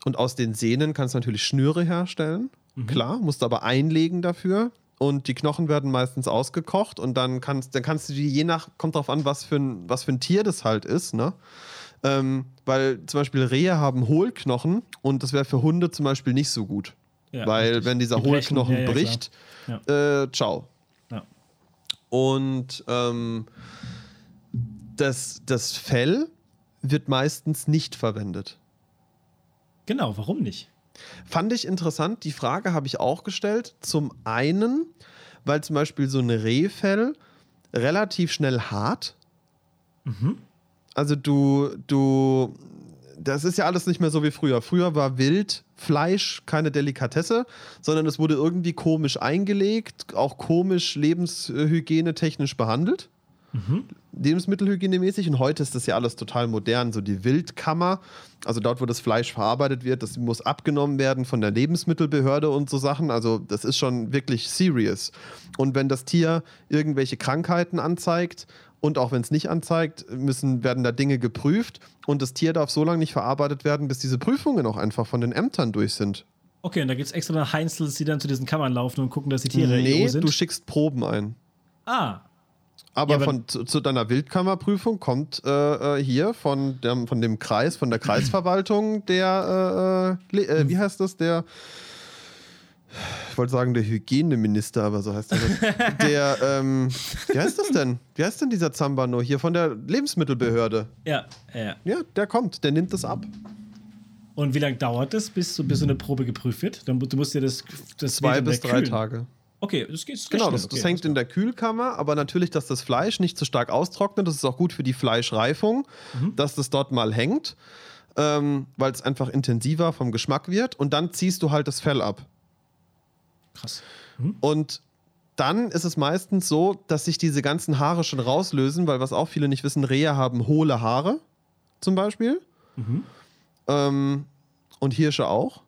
[SPEAKER 1] Und aus den Sehnen kannst du natürlich Schnüre herstellen. Klar, musst aber einlegen dafür. Und die Knochen werden meistens ausgekocht und dann kannst, dann kannst du die, je nach, kommt drauf an, was für ein, was für ein Tier das halt ist, ne? Ähm, weil zum Beispiel Rehe haben Hohlknochen und das wäre für Hunde zum Beispiel nicht so gut.
[SPEAKER 2] Ja,
[SPEAKER 1] weil
[SPEAKER 2] richtig.
[SPEAKER 1] wenn dieser
[SPEAKER 2] Die
[SPEAKER 1] Hohlknochen
[SPEAKER 2] ja, ja,
[SPEAKER 1] bricht, äh, ciao. Und ähm, das, das Fell wird meistens nicht verwendet.
[SPEAKER 2] Genau, warum nicht?
[SPEAKER 1] Fand ich interessant. Die Frage habe ich auch gestellt. Zum einen, weil zum Beispiel so ein Rehfell relativ schnell hart. Also du, du, das ist ja alles nicht mehr so wie früher. Früher war Wildfleisch keine Delikatesse, sondern es wurde irgendwie komisch eingelegt, auch komisch lebenshygienetechnisch behandelt. Lebensmittelhygienemäßig und heute ist das ja alles total modern. So die Wildkammer, also dort, wo das Fleisch verarbeitet wird, das muss abgenommen werden von der Lebensmittelbehörde und so Sachen. Also das ist schon wirklich serious. Und wenn das Tier irgendwelche Krankheiten anzeigt und auch wenn es nicht anzeigt, müssen, werden da Dinge geprüft und das Tier darf so lange nicht verarbeitet werden, bis diese Prüfungen auch einfach von den Ämtern durch sind.
[SPEAKER 2] Okay, und da gibt es extra Heinzels, die dann zu diesen Kammern laufen und gucken, dass die Tiere
[SPEAKER 1] nee,
[SPEAKER 2] EU sind.
[SPEAKER 1] du schickst Proben ein.
[SPEAKER 2] ah,
[SPEAKER 1] Aber,
[SPEAKER 2] Ja, aber-
[SPEAKER 1] von, zu, zu deiner Wildkammerprüfung kommt äh, äh, hier von dem, von dem Kreis, von der Kreisverwaltung der, äh, äh, äh, wie heißt das, der, ich wollte sagen der Hygieneminister, aber so heißt er. Der, ähm, wie heißt das denn? Wie heißt denn dieser Zambano hier von der Lebensmittelbehörde?
[SPEAKER 2] ja, ja.
[SPEAKER 1] Ja, der kommt, der nimmt das ab.
[SPEAKER 2] Und wie lange dauert das, bis so, bis so eine Probe geprüft wird? Dann, du musst dir das, das
[SPEAKER 1] Zwei bis drei
[SPEAKER 2] kühlen.
[SPEAKER 1] Tage.
[SPEAKER 2] Okay, das geht das geht
[SPEAKER 1] Genau,
[SPEAKER 2] schnell,
[SPEAKER 1] das, das
[SPEAKER 2] okay.
[SPEAKER 1] hängt in der Kühlkammer, aber natürlich, dass das Fleisch nicht zu stark austrocknet. Das ist auch gut für die Fleischreifung,
[SPEAKER 2] Mhm.
[SPEAKER 1] dass das dort mal hängt, ähm, weil es einfach intensiver vom Geschmack wird. Und dann ziehst du halt das Fell ab.
[SPEAKER 2] Krass.
[SPEAKER 1] Und dann ist es meistens so, dass sich diese ganzen Haare schon rauslösen, weil was auch viele nicht wissen, Rehe haben hohle Haare zum Beispiel. Ähm, und Hirsche auch.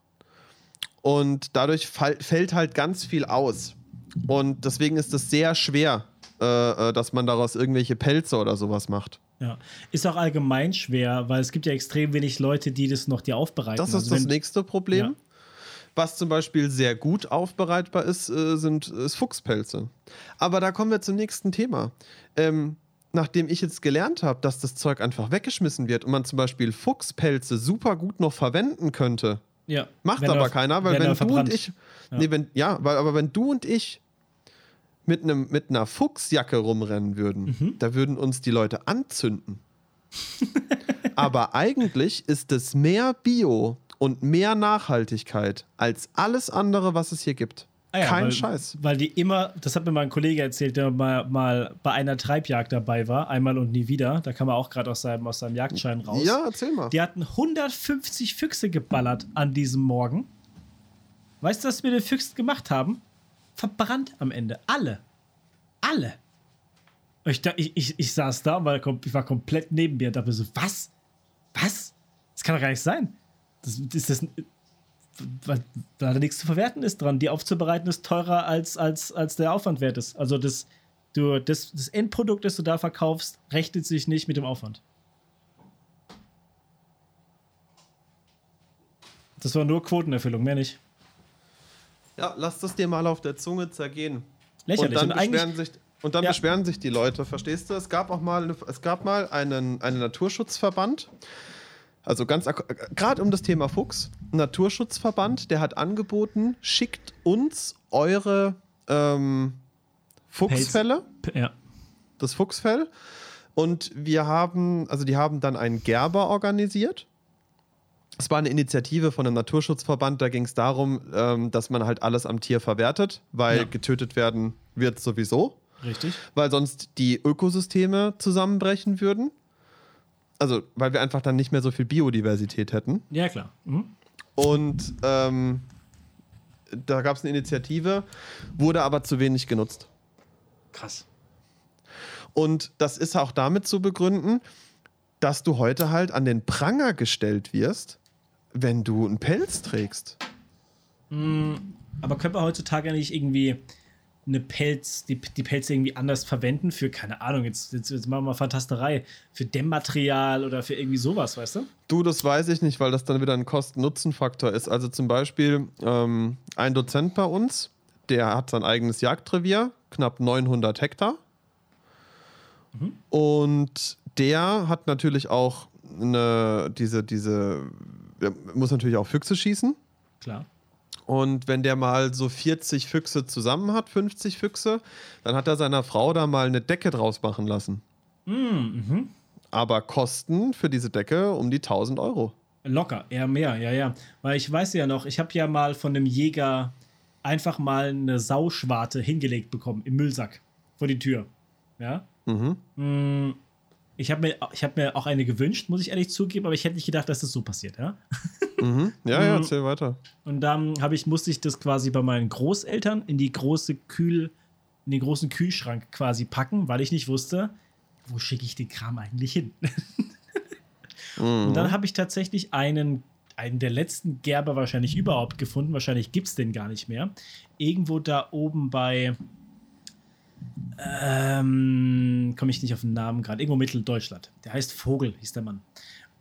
[SPEAKER 1] Und dadurch fall, fällt halt ganz viel aus. Und deswegen ist es sehr schwer, äh, äh, dass man daraus irgendwelche Pelze oder sowas macht.
[SPEAKER 2] Ja. Ist auch allgemein schwer, weil es gibt ja extrem wenig Leute, die das noch dir aufbereiten.
[SPEAKER 1] Das ist
[SPEAKER 2] Also
[SPEAKER 1] das nächste Problem.
[SPEAKER 2] Ja.
[SPEAKER 1] Was zum Beispiel sehr gut aufbereitbar ist, äh, sind ist Fuchspelze. Aber da kommen wir zum nächsten Thema. Ähm, nachdem ich jetzt gelernt habe, dass das Zeug einfach weggeschmissen wird und man zum Beispiel Fuchspelze super gut noch verwenden könnte,
[SPEAKER 2] Ja.
[SPEAKER 1] macht aber
[SPEAKER 2] er-
[SPEAKER 1] keiner, weil
[SPEAKER 2] wenn
[SPEAKER 1] du und
[SPEAKER 2] verbrannt.
[SPEAKER 1] ich,
[SPEAKER 2] Ja.
[SPEAKER 1] nee, wenn, ja, weil, aber wenn du und ich mit, einem, mit einer Fuchsjacke rumrennen würden,
[SPEAKER 2] Mhm.
[SPEAKER 1] da würden uns die Leute anzünden. aber eigentlich ist es mehr Bio und mehr Nachhaltigkeit als alles andere, was es hier gibt.
[SPEAKER 2] Ah ja,
[SPEAKER 1] Kein
[SPEAKER 2] weil,
[SPEAKER 1] Scheiß.
[SPEAKER 2] Weil die immer, das hat mir mein Kollege erzählt, der mal, mal bei einer Treibjagd dabei war, einmal und nie wieder. Da kam er auch gerade aus seinem, aus seinem Jagdschein raus.
[SPEAKER 1] Ja, erzähl mal.
[SPEAKER 2] Die hatten 150 Füchse geballert an diesem Morgen. Weißt du, was wir den Füchsen gemacht haben? Verbrannt am Ende. Alle. Alle. Ich, ich, ich, ich saß da und war, ich war komplett neben mir und dachte so, was? Was? Das kann doch gar nicht sein. Das, ist das, weil da nichts zu verwerten ist dran. Die aufzubereiten ist teurer, als, als, als der Aufwand wert ist. Also das, du, das, das Endprodukt, das du da verkaufst, rechnet sich nicht mit dem Aufwand. Das war nur Quotenerfüllung, mehr nicht.
[SPEAKER 1] Ja, lass das dir mal auf der Zunge zergehen.
[SPEAKER 2] Lächerlich.
[SPEAKER 1] Und dann,
[SPEAKER 2] Und
[SPEAKER 1] beschweren sich, und dann
[SPEAKER 2] Ja.
[SPEAKER 1] beschweren sich die Leute, verstehst du? Es gab auch mal, es gab mal einen, einen Naturschutzverband, also ganz gerade um das Thema Fuchs, Naturschutzverband, der hat angeboten, schickt uns eure ähm, Fuchsfälle,
[SPEAKER 2] Ja.
[SPEAKER 1] das Fuchsfell. Und wir haben, also die haben dann einen Gerber organisiert. Es war eine Initiative von einem Naturschutzverband, da ging es darum, ähm, dass man halt alles am Tier verwertet, weil
[SPEAKER 2] Ja.
[SPEAKER 1] getötet werden wird sowieso,
[SPEAKER 2] Richtig.
[SPEAKER 1] weil sonst die Ökosysteme zusammenbrechen würden. Also, weil wir einfach dann nicht mehr so viel Biodiversität hätten.
[SPEAKER 2] Ja, klar. Mhm.
[SPEAKER 1] Und ähm, da gab es eine Initiative, wurde aber zu wenig genutzt.
[SPEAKER 2] Krass.
[SPEAKER 1] Und das ist auch damit zu begründen, dass du heute halt an den Pranger gestellt wirst, wenn du einen Pelz trägst.
[SPEAKER 2] Aber können wir heutzutage nicht irgendwie eine Pelz, die, die Pelze irgendwie anders verwenden für, keine Ahnung, jetzt, jetzt, jetzt machen wir mal Fantasterei, für Dämmmaterial oder für irgendwie sowas, weißt du?
[SPEAKER 1] Du, das weiß ich nicht, weil das dann wieder ein Kosten-Nutzen-Faktor ist. Also zum Beispiel ähm, ein Dozent bei uns, der hat sein eigenes Jagdrevier, knapp 900 Hektar. Und der hat natürlich auch eine, diese, diese, der muss natürlich auch Füchse schießen.
[SPEAKER 2] Klar.
[SPEAKER 1] Und wenn der mal so 40 Füchse zusammen hat, 50 Füchse, dann hat er seiner Frau da mal eine Decke draus machen lassen.
[SPEAKER 2] Mhm.
[SPEAKER 1] Aber Kosten für diese Decke um die 1000 Euro.
[SPEAKER 2] Locker, eher mehr, ja, ja. Weil ich weiß ja noch, ich habe ja mal von einem Jäger einfach mal eine Sauschwarte hingelegt bekommen im Müllsack vor die Tür. Ja.
[SPEAKER 1] Mhm.
[SPEAKER 2] Ich habe mir, ich hab mir auch eine gewünscht, muss ich ehrlich zugeben, aber ich hätte nicht gedacht, dass das so passiert, ja.
[SPEAKER 1] Mhm. Ja, ja,
[SPEAKER 2] Mhm.
[SPEAKER 1] erzähl weiter.
[SPEAKER 2] Und dann habe ich, musste ich das quasi bei meinen Großeltern in die große Kühl, in den großen Kühlschrank quasi packen, weil ich nicht wusste, wo schicke ich den Kram eigentlich hin.
[SPEAKER 1] Mhm.
[SPEAKER 2] Und dann habe ich tatsächlich einen, einen der letzten Gerber wahrscheinlich überhaupt gefunden. Wahrscheinlich gibt es den gar nicht mehr. Irgendwo da oben bei. Ähm, komme ich nicht auf den Namen gerade. Irgendwo Mitteldeutschland. Der heißt Vogel, hieß der Mann.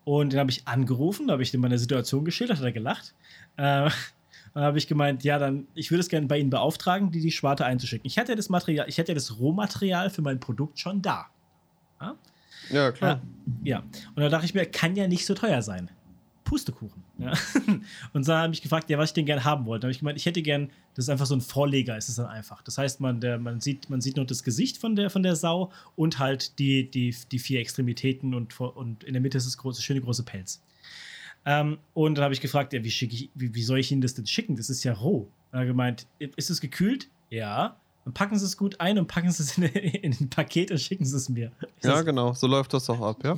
[SPEAKER 2] Und den habe ich angerufen, da habe ich dem meine Situation geschildert, hat er gelacht. Äh, dann habe ich gemeint, ja, dann, ich würde es gerne bei Ihnen beauftragen, die die Schwarte einzuschicken. Ich hatte ja das Material, ich hatte ja das Rohmaterial für mein Produkt schon da. Ja?
[SPEAKER 1] ja, klar.
[SPEAKER 2] Ja, ja. Und da dachte ich mir, kann ja nicht so teuer sein. Pustekuchen. Ja. Und dann habe ich gefragt, ja, was ich denn gerne haben wollte. Da habe ich gemeint, ich hätte gern, das ist einfach so ein Vorleger, ist es dann einfach. Das heißt, man, der, man, sieht, man sieht nur das Gesicht von der, von der Sau und halt die, die, die vier Extremitäten und, und in der Mitte ist das große, schöne große Pelz. Ähm, und dann habe ich gefragt, ja, wie, ich, wie, wie soll ich Ihnen das denn schicken? Das ist ja roh. Dann hat er gemeint, ist es gekühlt? Ja. Dann packen Sie es gut ein und packen Sie es in, in ein Paket und schicken Sie es mir. Ich
[SPEAKER 1] Ja,
[SPEAKER 2] sag,
[SPEAKER 1] genau. So läuft das auch ab, ja.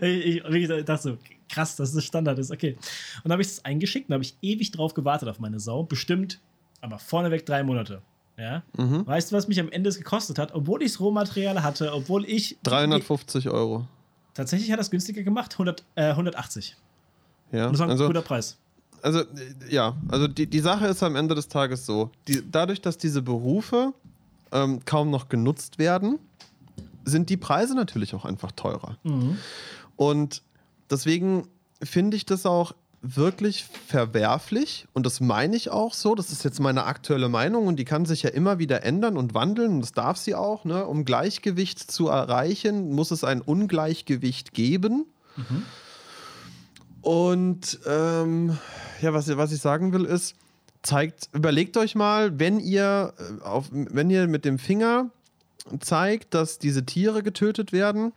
[SPEAKER 2] ich, ich dachte so, krass, dass das Standard ist, okay. Und dann habe ich es eingeschickt und habe ich ewig drauf gewartet auf meine Sau. Bestimmt, aber vorneweg drei Monate. Ja.
[SPEAKER 1] Mhm.
[SPEAKER 2] Weißt du, was mich am Ende gekostet hat? Obwohl ich das Rohmaterial hatte, obwohl ich.
[SPEAKER 1] 350 Euro.
[SPEAKER 2] Tatsächlich hat es günstiger gemacht, 100, äh, 180.
[SPEAKER 1] Ja,
[SPEAKER 2] Und das war ein
[SPEAKER 1] also,
[SPEAKER 2] guter Preis.
[SPEAKER 1] Also äh, ja, also die, die Sache ist am Ende des Tages so, die, dadurch, dass diese Berufe ähm, kaum noch genutzt werden, sind die Preise natürlich auch einfach teurer.
[SPEAKER 2] Mhm.
[SPEAKER 1] Und deswegen finde ich das auch wirklich verwerflich und das meine ich auch so. Das ist jetzt meine aktuelle Meinung und die kann sich ja immer wieder ändern und wandeln und das darf sie auch. Ne? Um Gleichgewicht zu erreichen, muss es ein Ungleichgewicht geben. Und ähm, ja, was, was ich sagen will ist, zeigt, überlegt euch mal, wenn ihr, äh, auf, wenn ihr mit dem Finger zeigt, dass diese Tiere getötet werden,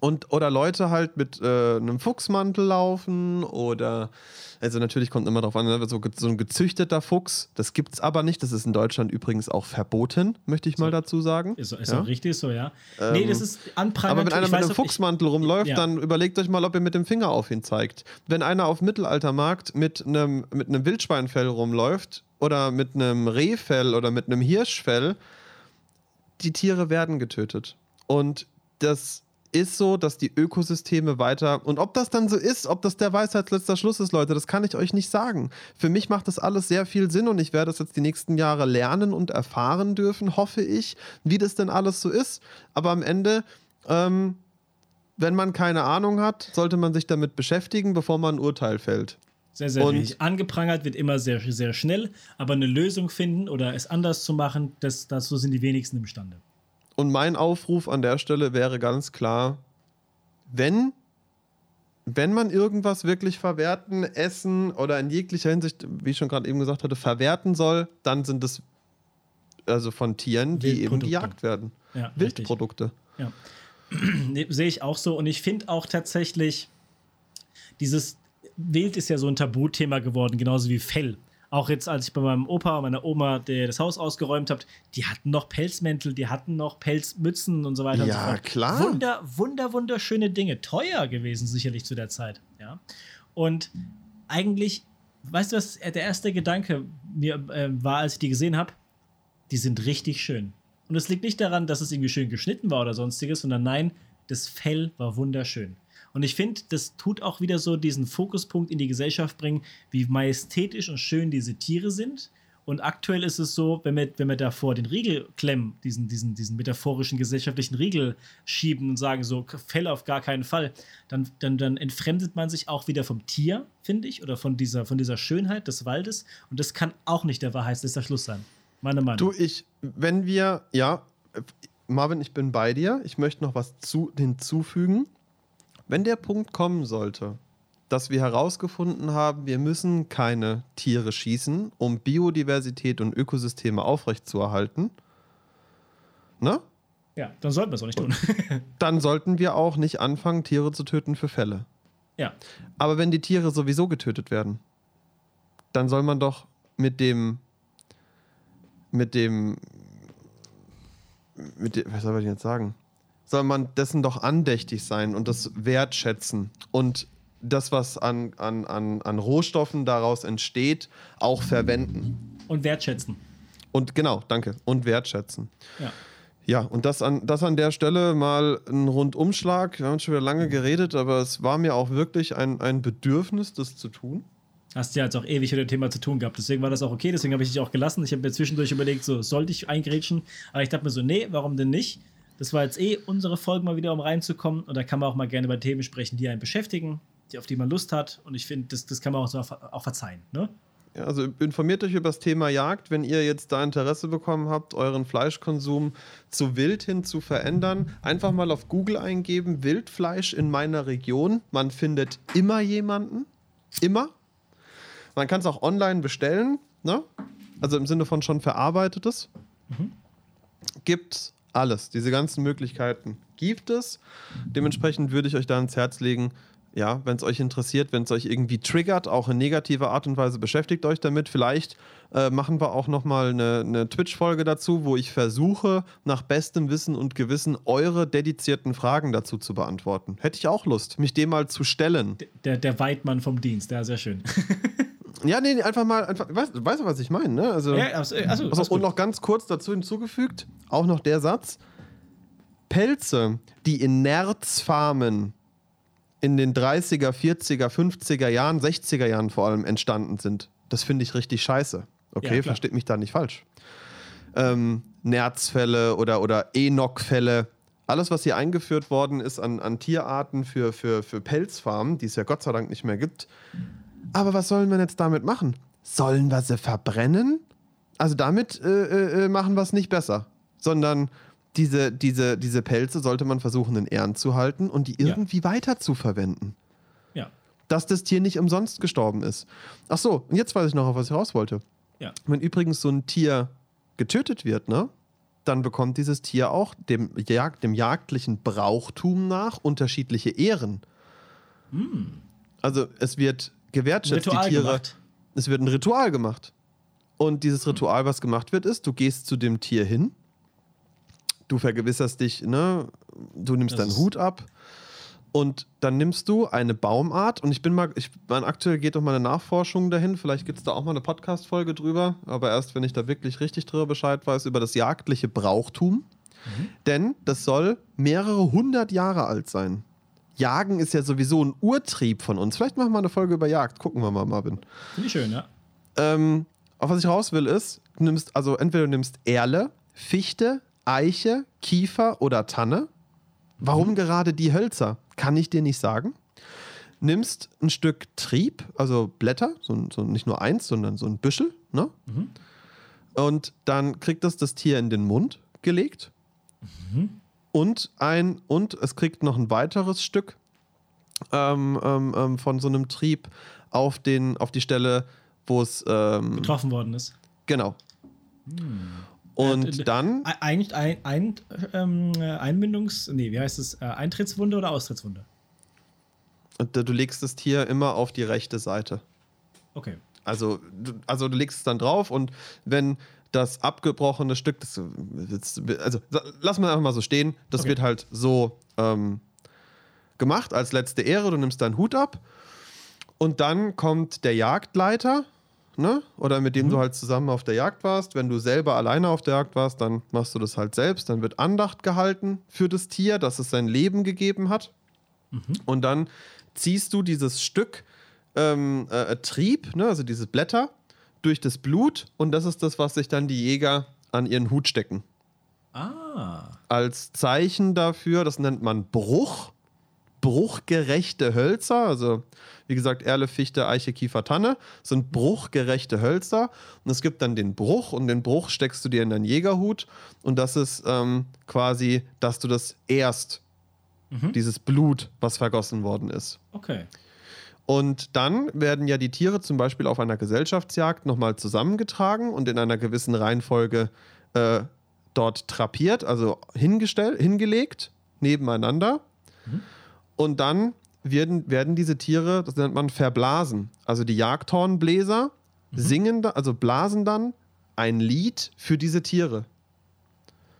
[SPEAKER 1] und oder Leute halt mit äh, einem Fuchsmantel laufen oder also natürlich kommt immer darauf an, ne, so, so ein gezüchteter Fuchs, das gibt's aber nicht. Das ist in Deutschland übrigens auch verboten, möchte ich mal dazu sagen.
[SPEAKER 2] Ist, ist
[SPEAKER 1] Ja?
[SPEAKER 2] auch richtig so, ja. nee, das ist anprangend.
[SPEAKER 1] Aber wenn einer
[SPEAKER 2] Ich
[SPEAKER 1] mit einem Fuchsmantel rumläuft,
[SPEAKER 2] ja.
[SPEAKER 1] dann überlegt euch mal, ob ihr mit dem Finger auf ihn zeigt. Wenn einer auf dem Mittelaltermarkt mit einem, mit einem Wildschweinfell rumläuft oder mit einem Rehfell oder mit einem Hirschfell, die Tiere werden getötet. Und das ist so, dass die Ökosysteme weiter. Und ob das dann so ist, ob das der Weisheitsletzter Schluss ist, Leute, das kann ich euch nicht sagen. Für mich macht das alles sehr viel Sinn und ich werde das jetzt die nächsten Jahre lernen und erfahren dürfen, hoffe ich, wie das denn alles so ist. Aber am Ende, ähm, wenn man keine Ahnung hat, sollte man sich damit beschäftigen, bevor man ein Urteil fällt.
[SPEAKER 2] Sehr, sehr
[SPEAKER 1] Und-
[SPEAKER 2] richtig. Angeprangert wird immer sehr, sehr schnell, aber eine Lösung finden oder es anders zu machen, das, dazu sind die wenigsten imstande.
[SPEAKER 1] Und mein Aufruf an der Stelle wäre ganz klar, wenn, wenn man irgendwas wirklich verwerten, essen oder in jeglicher Hinsicht, wie ich schon gerade eben gesagt hatte, verwerten soll, dann sind es also von Tieren, die eben gejagt werden.
[SPEAKER 2] Ja.
[SPEAKER 1] Wildprodukte.
[SPEAKER 2] Ja. Nee, Sehe ich auch so. Und ich finde auch tatsächlich, dieses Wild ist ja so ein Tabuthema geworden, genauso wie Fell. Auch jetzt, als ich bei meinem Opa und meiner Oma der, das Haus ausgeräumt habe, die hatten noch Pelzmäntel, die hatten noch Pelzmützen und so weiter und
[SPEAKER 1] Ja,
[SPEAKER 2] so fort.
[SPEAKER 1] klar.
[SPEAKER 2] Wunder, wunder, wunderschöne Dinge. Teuer gewesen, sicherlich zu der Zeit. Ja. Und eigentlich, weißt du, was der erste Gedanke mir äh, war, als ich die gesehen habe? Die sind richtig schön. Und es liegt nicht daran, dass es irgendwie schön geschnitten war oder sonstiges, sondern nein, das Fell war wunderschön. Und ich finde, das tut auch wieder so diesen Fokuspunkt in die Gesellschaft bringen, wie majestätisch und schön diese Tiere sind. Und aktuell ist es so, wenn wir, wenn wir davor den Riegel klemmen, diesen, diesen, diesen metaphorischen gesellschaftlichen Riegel schieben und sagen, so Fell auf gar keinen Fall, dann, dann, dann entfremdet man sich auch wieder vom Tier, finde ich, oder von dieser, von dieser Schönheit des Waldes. Und das kann auch nicht der Wahrheitsletzter Schluss sein. Meine Meinung.
[SPEAKER 1] Du, ich, wenn wir, ja, Marvin, ich bin bei dir. Ich möchte noch was zu, hinzufügen. Wenn der Punkt kommen sollte, dass wir herausgefunden haben, wir müssen keine Tiere schießen, um Biodiversität und Ökosysteme aufrechtzuerhalten, ne?
[SPEAKER 2] Ja, dann sollten wir es auch nicht tun.
[SPEAKER 1] dann sollten wir auch nicht anfangen, Tiere zu töten für Fälle.
[SPEAKER 2] ja,
[SPEAKER 1] Aber wenn die Tiere sowieso getötet werden, dann soll man doch mit dem, mit dem, mit dem, was soll ich jetzt sagen? Soll man dessen doch andächtig sein und das wertschätzen und das, was an, an, an, an Rohstoffen daraus entsteht, auch verwenden.
[SPEAKER 2] und wertschätzen.
[SPEAKER 1] Und genau, danke. Und wertschätzen.
[SPEAKER 2] Ja.
[SPEAKER 1] Ja, und das an, das an der Stelle mal ein Rundumschlag. Wir haben schon wieder lange geredet, aber es war mir auch wirklich ein, ein Bedürfnis, das zu tun.
[SPEAKER 2] Hast ja jetzt auch ewig mit dem Thema zu tun gehabt. Deswegen war das auch okay. Deswegen habe ich dich auch gelassen. Ich habe mir zwischendurch überlegt, so sollte ich eingrätschen. Aber ich dachte mir so, nee, warum denn nicht? Das war jetzt eh unsere Folge mal wieder, um reinzukommen. Und da kann man auch mal gerne über Themen sprechen, die einen beschäftigen, die, auf die man Lust hat. Und ich finde, das, das kann man auch, so, auch verzeihen. Ne?
[SPEAKER 1] Ja, also informiert euch über das Thema Jagd, wenn ihr jetzt da Interesse bekommen habt, euren Fleischkonsum zu wild hin zu verändern. Einfach mal auf Google eingeben, Wildfleisch in meiner Region. Man findet immer jemanden. Immer. Man kann es auch online bestellen. Ne? Also im Sinne von schon verarbeitetes. Gibt alles. Diese ganzen Möglichkeiten gibt es. Dementsprechend würde ich euch da ans Herz legen, ja, wenn es euch interessiert, wenn es euch irgendwie triggert, auch in negativer Art und Weise, beschäftigt euch damit. Vielleicht äh, machen wir auch nochmal eine, eine Twitch-Folge dazu, wo ich versuche, nach bestem Wissen und Gewissen eure dedizierten Fragen dazu zu beantworten. Hätte ich auch Lust, mich dem mal zu stellen.
[SPEAKER 2] Der, der Weidmann vom Dienst, ja, sehr schön.
[SPEAKER 1] Ja, nee, einfach mal, einfach, weißt, weißt du, was ich meine, ne? Also,
[SPEAKER 2] ja, also, also,
[SPEAKER 1] also, und noch ganz kurz dazu hinzugefügt, auch noch der Satz: Pelze, die in Nerzfarmen in den 30er, 40er, 50er Jahren, 60er Jahren vor allem entstanden sind, das finde ich richtig scheiße. Okay,
[SPEAKER 2] Ja,
[SPEAKER 1] versteht mich da nicht falsch. Ähm, Nerzfälle oder, oder Enoch-Fälle, alles, was hier eingeführt worden ist an, an Tierarten für, für, für Pelzfarmen, die es ja Gott sei Dank nicht mehr gibt. Aber was sollen wir jetzt damit machen? Sollen wir sie verbrennen? Also damit äh, äh, machen wir es nicht besser, sondern diese, diese, diese Pelze sollte man versuchen in Ehren zu halten und die
[SPEAKER 2] Ja.
[SPEAKER 1] irgendwie weiter zu verwenden.
[SPEAKER 2] Ja.
[SPEAKER 1] Dass das Tier nicht umsonst gestorben ist. Ach so, und jetzt weiß ich noch, auf was ich raus wollte.
[SPEAKER 2] Ja.
[SPEAKER 1] Wenn übrigens so ein Tier getötet wird, ne, dann bekommt dieses Tier auch dem, Jag dem jagdlichen Brauchtum nach unterschiedliche Ehren. Also es wird gewertschätzt,
[SPEAKER 2] Ritual
[SPEAKER 1] die Tiere.
[SPEAKER 2] gemacht.
[SPEAKER 1] Es wird ein Ritual gemacht. Und dieses Ritual, was gemacht wird, ist, du gehst zu dem Tier hin, du vergewisserst dich, ne, du nimmst
[SPEAKER 2] Das
[SPEAKER 1] deinen Hut ab und dann nimmst du eine Baumart und ich bin mal, ich, mein, aktuell geht doch mal eine Nachforschung dahin, vielleicht gibt es da auch mal eine Podcast-Folge drüber, aber erst, wenn ich da wirklich richtig drüber Bescheid weiß, über das jagdliche Brauchtum. Denn das soll mehrere hundert Jahre alt sein. Jagen ist ja sowieso ein Urtrieb von uns. Vielleicht machen wir eine Folge über Jagd. Gucken wir mal, Marvin.
[SPEAKER 2] Finde ich schön, ja.
[SPEAKER 1] Ähm, auf was ich raus will, ist, du nimmst, also entweder du nimmst Erle, Fichte, Eiche, Kiefer oder Tanne. Warum gerade die Hölzer? Kann ich dir nicht sagen. Nimmst ein Stück Trieb, also Blätter, so, so nicht nur eins, sondern so ein Büschel, ne? Und dann kriegt das das Tier in den Mund gelegt. Und ein, und es kriegt noch ein weiteres Stück ähm, ähm, ähm, von so einem Trieb auf, den, auf die Stelle, wo es ähm,
[SPEAKER 2] Getroffen worden ist.
[SPEAKER 1] Genau. Und
[SPEAKER 2] Äh,
[SPEAKER 1] dann,
[SPEAKER 2] Ein, ein, ein, ähm, äh, Einbindungs-, nee, wie heißt es? Äh, Eintrittswunde oder Austrittswunde?
[SPEAKER 1] und du legst das Tier immer auf die rechte Seite.
[SPEAKER 2] Okay.
[SPEAKER 1] Also also du legst es dann drauf und wenn das abgebrochene Stück, das, also lass mal einfach mal so stehen, das
[SPEAKER 2] Okay.
[SPEAKER 1] wird halt so ähm, gemacht als letzte Ehre. Du nimmst deinen Hut ab und dann kommt der Jagdleiter, ne? oder mit dem du halt zusammen auf der Jagd warst. Wenn du selber alleine auf der Jagd warst, dann machst du das halt selbst. Dann wird Andacht gehalten für das Tier, dass es sein Leben gegeben hat. Und dann ziehst du dieses Stück ähm, äh, Trieb, ne, also diese Blätter, durch das Blut und das ist das, was sich dann die Jäger an ihren Hut stecken.
[SPEAKER 2] Ah.
[SPEAKER 1] Als Zeichen dafür, das nennt man Bruch, bruchgerechte Hölzer, also wie gesagt, Erle, Fichte, Eiche, Kiefer, Tanne, sind bruchgerechte Hölzer. Und es gibt dann den Bruch und den Bruch steckst du dir in deinen Jägerhut und das ist ähm, quasi, dass du das erst, dieses Blut, was vergossen worden ist.
[SPEAKER 2] Okay.
[SPEAKER 1] Und dann werden ja die Tiere zum Beispiel auf einer Gesellschaftsjagd nochmal zusammengetragen und in einer gewissen Reihenfolge äh, dort trapiert, also hingestellt, hingelegt, nebeneinander. Und dann werden, werden diese Tiere, das nennt man verblasen. Also die Jagdhornbläser singen, da, also blasen dann ein Lied für diese Tiere.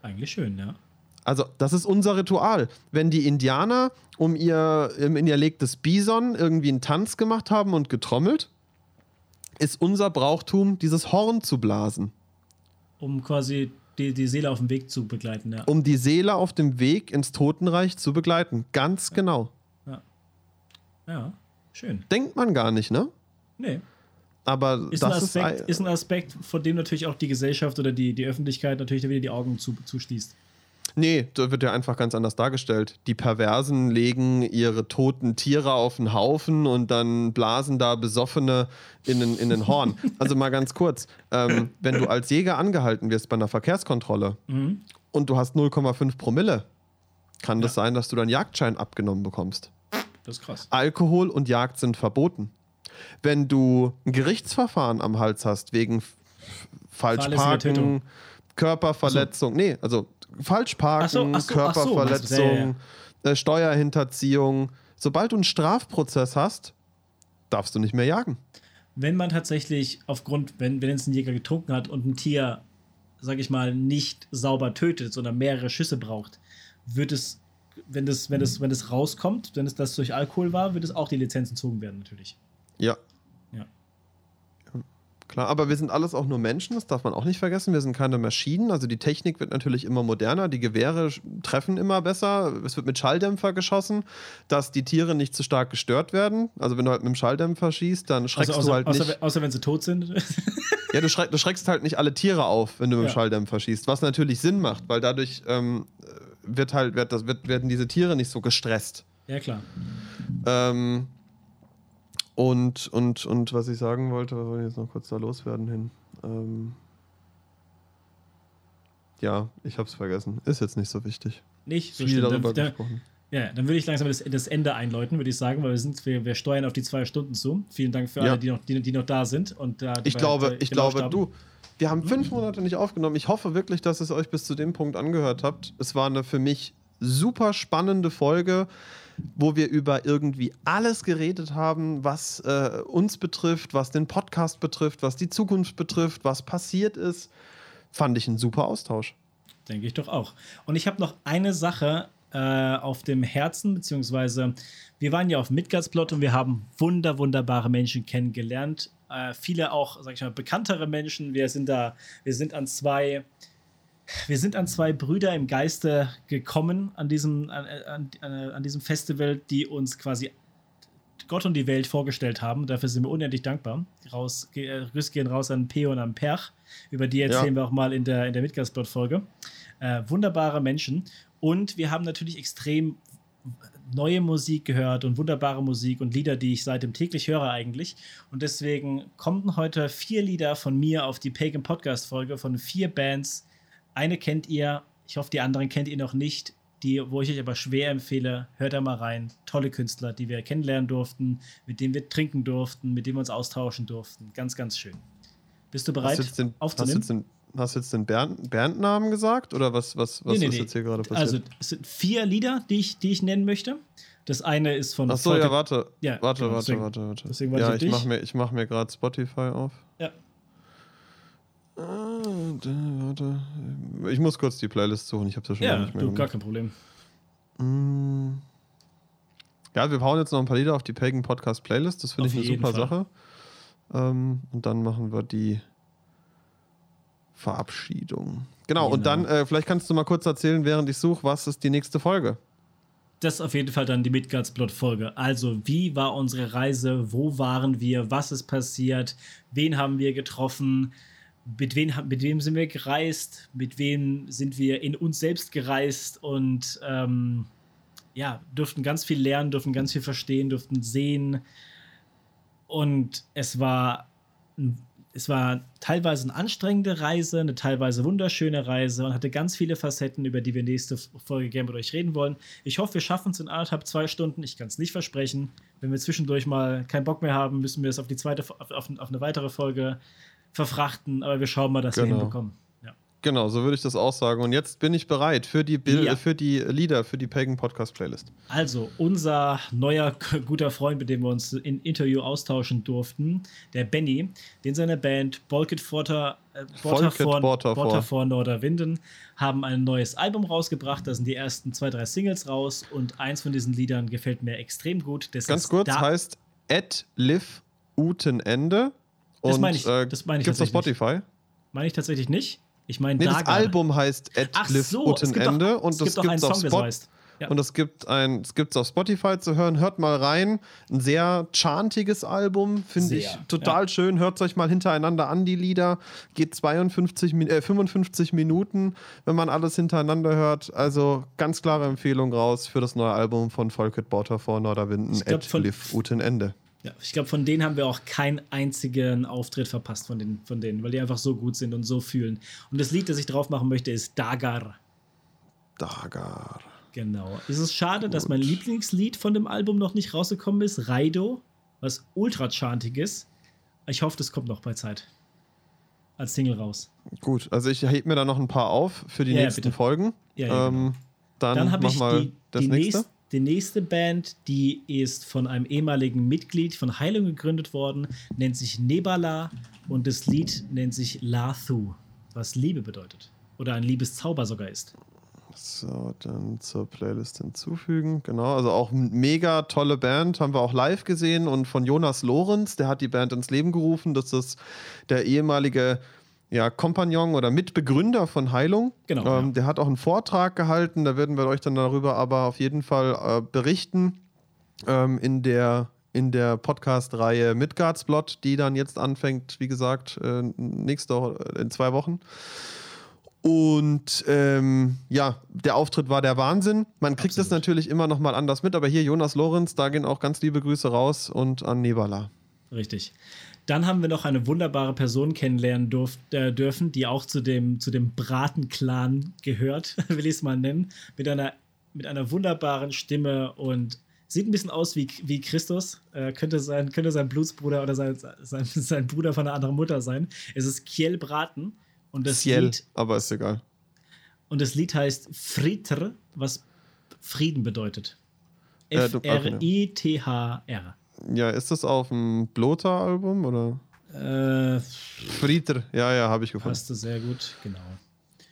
[SPEAKER 2] Eigentlich schön, ja.
[SPEAKER 1] Also, das ist unser Ritual. Wenn die Indianer um ihr, um in ihr legtes Bison irgendwie einen Tanz gemacht haben und getrommelt, ist unser Brauchtum, dieses Horn zu blasen,
[SPEAKER 2] Um quasi die, die Seele auf dem Weg zu begleiten, ja.
[SPEAKER 1] um die Seele auf dem Weg ins Totenreich zu begleiten. Ganz genau.
[SPEAKER 2] Ja. Schön.
[SPEAKER 1] Denkt man gar nicht, ne?
[SPEAKER 2] Nee.
[SPEAKER 1] Aber
[SPEAKER 2] Ist, ein
[SPEAKER 1] das
[SPEAKER 2] Aspekt,
[SPEAKER 1] ist,
[SPEAKER 2] ist ein Aspekt, von dem natürlich auch die Gesellschaft oder die, die Öffentlichkeit natürlich wieder die Augen zu, zuschließt.
[SPEAKER 1] Nee, da wird ja einfach ganz anders dargestellt. Die Perversen legen ihre toten Tiere auf den Haufen und dann blasen da Besoffene in den, in den Horn. Also mal ganz kurz, ähm, wenn du als Jäger angehalten wirst bei einer Verkehrskontrolle und du hast 0,5 Promille, kann das sein, dass du deinen Jagdschein abgenommen bekommst.
[SPEAKER 2] Das ist krass.
[SPEAKER 1] Alkohol und Jagd sind verboten. Wenn du ein Gerichtsverfahren am Hals hast wegen Falschparken. Körperverletzung, nee, also Falschparken,
[SPEAKER 2] Ach so, ach so, so,
[SPEAKER 1] Körperverletzung,
[SPEAKER 2] meinst du, ja,
[SPEAKER 1] Äh, Steuerhinterziehung. Sobald du einen Strafprozess hast, darfst du nicht mehr jagen.
[SPEAKER 2] Wenn man tatsächlich aufgrund, wenn, wenn jetzt ein Jäger getrunken hat und ein Tier, sag ich mal, nicht sauber tötet, sondern mehrere Schüsse braucht, wird es, wenn das, wenn das, wenn das rauskommt, wenn es das durch Alkohol war, wird es auch die Lizenz entzogen werden, natürlich.
[SPEAKER 1] Ja.
[SPEAKER 2] Ja.
[SPEAKER 1] Klar, aber wir sind alles auch nur Menschen, das darf man auch nicht vergessen. Wir sind keine Maschinen. Also die Technik wird natürlich immer moderner, die Gewehre treffen immer besser. Es wird mit Schalldämpfer geschossen, dass die Tiere nicht zu stark gestört werden. Also wenn du halt mit dem Schalldämpfer schießt, dann schreckst
[SPEAKER 2] Also, außer,
[SPEAKER 1] du halt
[SPEAKER 2] außer,
[SPEAKER 1] nicht.
[SPEAKER 2] außer wenn sie tot sind.
[SPEAKER 1] Ja, du, schreck, du schreckst halt nicht alle Tiere auf, wenn du mit dem
[SPEAKER 2] Ja.
[SPEAKER 1] Schalldämpfer schießt. Was natürlich Sinn macht, weil dadurch ähm, wird halt, wird das, wird, werden diese Tiere nicht so gestresst.
[SPEAKER 2] Ja, klar.
[SPEAKER 1] Ähm, und, und, und was ich sagen wollte, was wollte ich jetzt noch kurz da loswerden hin? Ähm, ja, ich hab's vergessen. Ist jetzt nicht so wichtig.
[SPEAKER 2] Nicht so
[SPEAKER 1] Viel darüber
[SPEAKER 2] Dann,
[SPEAKER 1] gesprochen.
[SPEAKER 2] ja, dann würde ich langsam das, das Ende einläuten, würde ich sagen, weil wir sind, wir, wir steuern auf die zwei Stunden zu. Vielen Dank für
[SPEAKER 1] Ja.
[SPEAKER 2] alle, die noch, die, die noch da sind. Und, da die
[SPEAKER 1] Ich
[SPEAKER 2] wir
[SPEAKER 1] glaube,
[SPEAKER 2] äh,
[SPEAKER 1] ich glaube,
[SPEAKER 2] haben.
[SPEAKER 1] du, wir haben fünf Monate nicht aufgenommen. Ich hoffe wirklich, dass es euch bis zu dem Punkt angehört habt. Es war eine für mich super spannende Folge, wo wir über irgendwie alles geredet haben, was äh, uns betrifft, was den Podcast betrifft, was die Zukunft betrifft, was passiert ist. Fand ich ein super Austausch.
[SPEAKER 2] Denke ich doch auch. Und ich habe noch eine Sache äh, auf dem Herzen, beziehungsweise wir waren ja auf Midgardsplot und wir haben wunder, wunderbare Menschen kennengelernt. Äh, viele auch, sag ich mal, bekanntere Menschen. Wir sind da, wir sind an zwei, wir sind an zwei Brüder im Geiste gekommen an diesem, an, an, an, diesem Festival, die uns quasi Gott und die Welt vorgestellt haben. Dafür sind wir unendlich dankbar. Raus, äh, Grüße gehen raus an Peo und an Perch. Über die erzählen wir auch mal in der, in der Midgard-Folge. Äh, wunderbare Menschen. Und wir haben natürlich extrem neue Musik gehört und wunderbare Musik und Lieder, die ich seitdem täglich höre eigentlich. Und deswegen kommen heute vier Lieder von mir auf die Pagan Podcast Folge von vier Bands. Eine kennt ihr, ich hoffe, die anderen kennt ihr noch nicht. Die, wo ich euch aber schwer empfehle, hört da mal rein. Tolle Künstler, die wir kennenlernen durften, mit denen wir trinken durften, mit denen wir uns austauschen durften. Ganz, ganz schön. Bist du bereit
[SPEAKER 1] Hast du den, hast du
[SPEAKER 2] aufzunehmen?
[SPEAKER 1] jetzt den, hast du jetzt den Band, Bandnamen gesagt? Oder was, was, was
[SPEAKER 2] Nee, nee,
[SPEAKER 1] ist
[SPEAKER 2] nee.
[SPEAKER 1] jetzt hier gerade passiert?
[SPEAKER 2] Also, es sind vier Lieder, die ich, die ich nennen möchte. Das eine ist von.
[SPEAKER 1] Ach so,
[SPEAKER 2] Volker-
[SPEAKER 1] ja, warte.
[SPEAKER 2] Ja,
[SPEAKER 1] warte,
[SPEAKER 2] genau,
[SPEAKER 1] warte,
[SPEAKER 2] deswegen-
[SPEAKER 1] warte, warte.
[SPEAKER 2] deswegen
[SPEAKER 1] ja,
[SPEAKER 2] ich
[SPEAKER 1] mache mir, ich mach mir gerade Spotify auf. Ah, warte. Ich muss kurz die Playlist suchen. Ich habe ja schon
[SPEAKER 2] Ja,
[SPEAKER 1] nicht mehr
[SPEAKER 2] du, gar kein Problem.
[SPEAKER 1] Mm. Ja, wir hauen jetzt noch ein paar Lieder auf die Pagan Podcast Playlist. Das finde ich eine super
[SPEAKER 2] Fall.
[SPEAKER 1] Sache. Ähm, und dann machen wir die Verabschiedung. Genau, und
[SPEAKER 2] Genau.
[SPEAKER 1] dann, äh, vielleicht kannst du mal kurz erzählen, während ich suche, was ist die nächste Folge?
[SPEAKER 2] Das ist auf jeden Fall dann die Midgardsplot-Folge. Also, wie war unsere Reise? Wo waren wir? Was ist passiert? Wen haben wir getroffen? Mit, wen, mit wem sind wir gereist? Mit wem sind wir in uns selbst gereist? Und ähm, ja, durften ganz viel lernen, durften ganz viel verstehen, durften sehen. Und es war, es war teilweise eine anstrengende Reise, eine teilweise wunderschöne Reise und hatte ganz viele Facetten, über die wir nächste Folge gerne mit euch reden wollen. Ich hoffe, wir schaffen es in anderthalb, zwei Stunden. Ich kann es nicht versprechen. Wenn wir zwischendurch mal keinen Bock mehr haben, müssen wir es auf die zweite, auf, auf eine weitere Folge verfrachten. Aber wir schauen mal, dass wir
[SPEAKER 1] Genau.
[SPEAKER 2] hinbekommen. Ja.
[SPEAKER 1] Genau, so würde ich das auch sagen. Und jetzt bin ich bereit für die, Bil
[SPEAKER 2] Ja.
[SPEAKER 1] für die Lieder, für die Pagan Podcast Playlist.
[SPEAKER 2] Also, unser neuer guter Freund, mit dem wir uns in Interview austauschen durften, der Benny, den seine Band Bolket Forter, äh,
[SPEAKER 1] Volket Borter vor.
[SPEAKER 2] vor Norderwinden haben ein neues Album rausgebracht. Da sind die ersten zwei, drei Singles raus und eins von diesen Liedern gefällt mir extrem gut. Das
[SPEAKER 1] Ganz kurz, heißt Ed Liv Utenende.
[SPEAKER 2] Das
[SPEAKER 1] Und
[SPEAKER 2] meine ich-
[SPEAKER 1] äh,
[SPEAKER 2] das meine ich
[SPEAKER 1] gibt's auf
[SPEAKER 2] tatsächlich
[SPEAKER 1] Spotify?
[SPEAKER 2] meine ich tatsächlich nicht. Ich meine
[SPEAKER 1] Nee, das
[SPEAKER 2] Dagar.
[SPEAKER 1] Album heißt Ed
[SPEAKER 2] Ach
[SPEAKER 1] Liv
[SPEAKER 2] so, es gibt
[SPEAKER 1] Utenende
[SPEAKER 2] auch,
[SPEAKER 1] und
[SPEAKER 2] es
[SPEAKER 1] das
[SPEAKER 2] gibt auch einen
[SPEAKER 1] gibt's
[SPEAKER 2] Song, der so heißt. Ja.
[SPEAKER 1] und es gibt ein, es gibt's auf Spotify zu hören. Hört mal rein. Ein sehr chantiges Album, finde ich total
[SPEAKER 2] ja.
[SPEAKER 1] schön. Hört euch mal hintereinander an, die Lieder. Geht 52, Min- äh, 55 Minuten, wenn man alles hintereinander hört. Also ganz klare Empfehlung raus für das neue Album von Volket Borter vor Norderwinden,
[SPEAKER 2] glaub,
[SPEAKER 1] Ed
[SPEAKER 2] von-
[SPEAKER 1] Liv Utenende.
[SPEAKER 2] Ja, ich glaube, von denen haben wir auch keinen einzigen Auftritt verpasst von, den, von denen, weil die einfach so gut sind und so fühlen. Und das Lied, das ich drauf machen möchte, ist Dagar.
[SPEAKER 1] Dagar.
[SPEAKER 2] Genau. Es ist schade, dass
[SPEAKER 1] Gut.
[SPEAKER 2] mein Lieblingslied von dem Album noch nicht rausgekommen ist, Raido, was ultra chantig ist. Ich hoffe, das kommt noch bei Zeit. Als Single raus.
[SPEAKER 1] Gut, also ich hebe mir da noch ein paar auf für die
[SPEAKER 2] Ja, ja,
[SPEAKER 1] nächsten
[SPEAKER 2] bitte.
[SPEAKER 1] Folgen.
[SPEAKER 2] Ja, ja,
[SPEAKER 1] ähm, Dann,
[SPEAKER 2] Dann habe ich
[SPEAKER 1] mal
[SPEAKER 2] die,
[SPEAKER 1] das
[SPEAKER 2] die,
[SPEAKER 1] nächste.
[SPEAKER 2] nächst, die nächste Band, die ist von einem ehemaligen Mitglied von Heilung gegründet worden, nennt sich Nebala und das Lied nennt sich Lathu, was Liebe bedeutet. Oder ein Liebeszauber sogar ist.
[SPEAKER 1] So, dann zur Playlist hinzufügen. Genau, also auch mega tolle Band. Haben wir auch live gesehen und von Jonas Lorenz, der hat die Band ins Leben gerufen. Das ist der ehemalige ja, Kompagnon oder Mitbegründer von Heilung.
[SPEAKER 2] Genau,
[SPEAKER 1] Ähm,
[SPEAKER 2] ja.
[SPEAKER 1] Der hat auch einen Vortrag gehalten. Da werden wir euch dann darüber aber auf jeden Fall äh, berichten ähm, in der in der Podcast-Reihe Midgard's Blot, die dann jetzt anfängt, wie gesagt, äh, nächste Woche, in zwei Wochen. Und ähm, ja, der Auftritt war der Wahnsinn. Man kriegt
[SPEAKER 2] Absolut.
[SPEAKER 1] das natürlich immer noch mal anders mit, aber hier Jonas Lorenz, da gehen auch ganz liebe Grüße raus und an Nebala.
[SPEAKER 2] Richtig. Dann haben wir noch eine wunderbare Person kennenlernen durf, äh, dürfen, die auch zu dem, zu dem Braten-Clan gehört, will ich es mal nennen. Mit einer, mit einer wunderbaren Stimme und sieht ein bisschen aus wie, wie Christus. Äh, könnte, sein, könnte sein Blutsbruder oder sein, sein, sein Bruder von einer anderen Mutter sein. Es ist Kiel Braten. Und das,
[SPEAKER 1] Ciel,
[SPEAKER 2] Lied,
[SPEAKER 1] aber ist egal.
[SPEAKER 2] und das Lied heißt Fritr, was Frieden bedeutet.
[SPEAKER 1] Äh,
[SPEAKER 2] F-R-I-T-H-R.
[SPEAKER 1] Ja, ist das auf dem Bloter-Album oder?
[SPEAKER 2] Äh,
[SPEAKER 1] Frieder, ja, ja, habe ich gefunden.
[SPEAKER 2] passte sehr gut, genau.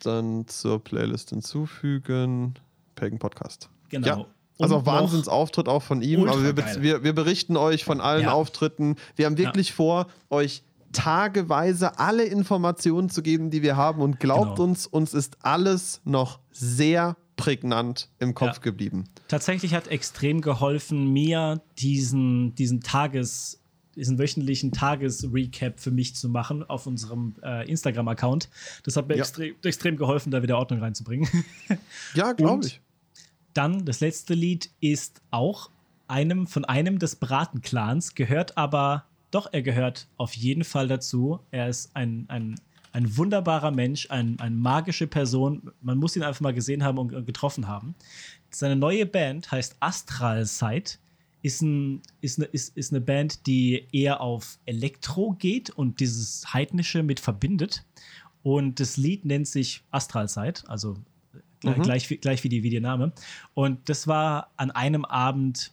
[SPEAKER 1] Dann zur Playlist hinzufügen. Pagan Podcast.
[SPEAKER 2] Genau.
[SPEAKER 1] Ja. Also
[SPEAKER 2] Und
[SPEAKER 1] Wahnsinnsauftritt auch von ihm. Aber wir,
[SPEAKER 2] geil.
[SPEAKER 1] wir, wir berichten euch von allen
[SPEAKER 2] Ja.
[SPEAKER 1] Auftritten. Wir haben wirklich vor, euch tageweise alle Informationen zu geben, die wir haben. Und glaubt
[SPEAKER 2] Genau.
[SPEAKER 1] uns, uns ist alles noch sehr prägnant im Kopf
[SPEAKER 2] Ja.
[SPEAKER 1] geblieben.
[SPEAKER 2] Tatsächlich hat extrem geholfen, mir diesen, diesen Tages, diesen wöchentlichen Tagesrecap für mich zu machen auf unserem äh, Instagram-Account. Das hat mir
[SPEAKER 1] Ja.
[SPEAKER 2] extrem, extrem geholfen, da wieder Ordnung reinzubringen.
[SPEAKER 1] Ja, glaube ich.
[SPEAKER 2] Dann das letzte Lied ist auch einem von einem des Braten-Clans, gehört aber, doch, er gehört auf jeden Fall dazu. Er ist ein, ein, ein wunderbarer Mensch, ein, eine magische Person. Man muss ihn einfach mal gesehen haben und, getroffen haben. Seine neue Band heißt Astral Sight. Ist, ein, ist, eine, ist, ist eine Band, die eher auf Elektro geht und dieses Heidnische mit verbindet. Und das Lied nennt sich Astral Sight, also
[SPEAKER 1] Mhm.
[SPEAKER 2] gleich, wie- gleich wie, die, wie der Name. Und das war an einem Abend,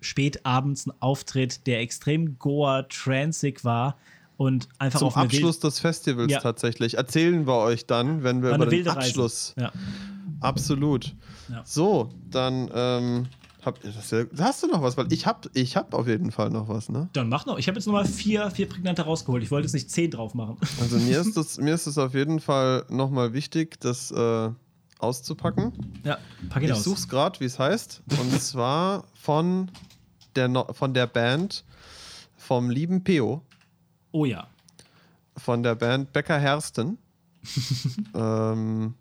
[SPEAKER 2] spät abends, ein Auftritt, der extrem goa-transig war und einfach
[SPEAKER 1] Zum
[SPEAKER 2] wild-
[SPEAKER 1] Abschluss des Festivals
[SPEAKER 2] Ja.
[SPEAKER 1] tatsächlich. Erzählen wir euch dann, wenn wir über den Abschluss.
[SPEAKER 2] Ja.
[SPEAKER 1] Absolut.
[SPEAKER 2] Ja.
[SPEAKER 1] So, dann ähm, hab, das, hast du noch was? Weil ich hab, ich hab auf jeden Fall noch was, ne?
[SPEAKER 2] Dann mach noch. Ich habe jetzt nochmal vier, vier prägnante rausgeholt. Ich wollte jetzt nicht zehn drauf machen.
[SPEAKER 1] Also mir ist es mir ist es auf jeden Fall nochmal wichtig, das äh, auszupacken.
[SPEAKER 2] Ja, pack ihn
[SPEAKER 1] Ich
[SPEAKER 2] aus.
[SPEAKER 1] such's gerade, wie es heißt. Und zwar von der, No- von der Band vom lieben Peo,
[SPEAKER 2] Oh ja.
[SPEAKER 1] von der Band Becker Hersten. ähm,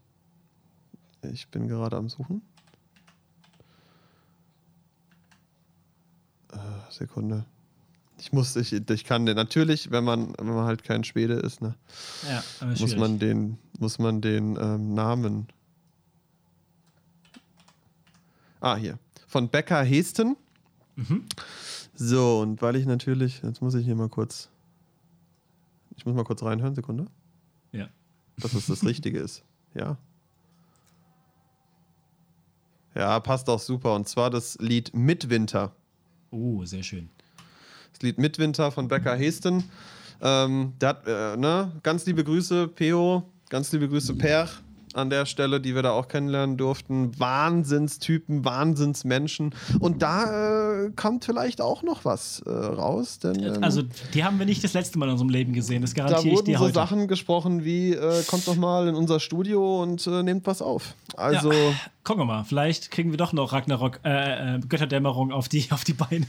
[SPEAKER 1] ich bin gerade am Suchen. Äh, Sekunde. Ich muss, ich, ich kann den, natürlich, wenn man, wenn man halt kein Schwede ist, ne,
[SPEAKER 2] Ja,
[SPEAKER 1] muss
[SPEAKER 2] schwierig.
[SPEAKER 1] man den, muss man den ähm, Namen. Ah, hier. Von Becker Hesten.
[SPEAKER 2] Mhm.
[SPEAKER 1] So, und weil ich natürlich, jetzt muss ich hier mal kurz. Ich muss mal kurz reinhören, Sekunde.
[SPEAKER 2] Ja.
[SPEAKER 1] Dass es das Richtige ist. Ja. Ja, passt auch super. Und zwar das Lied Midwinter.
[SPEAKER 2] Oh, sehr schön.
[SPEAKER 1] Das Lied Midwinter von Becker Hesten. Ähm, der hat, äh, ne, ganz liebe Grüße, Peo, ganz liebe Grüße, Per, an der Stelle, die wir da auch kennenlernen durften. Wahnsinnstypen, Wahnsinnsmenschen. Und da äh, kommt vielleicht auch noch was äh, raus, denn ähm,
[SPEAKER 2] Also, die haben wir nicht das letzte Mal in unserem Leben gesehen. Das
[SPEAKER 1] da
[SPEAKER 2] garantiere ich
[SPEAKER 1] wurden
[SPEAKER 2] dir
[SPEAKER 1] so
[SPEAKER 2] heute.
[SPEAKER 1] Sachen gesprochen wie, äh, kommt doch mal in unser Studio und äh, nehmt was auf. Also,
[SPEAKER 2] Ja. Gucken wir mal, vielleicht kriegen wir doch noch Ragnarok, äh, äh, Götterdämmerung auf die, auf die Beine.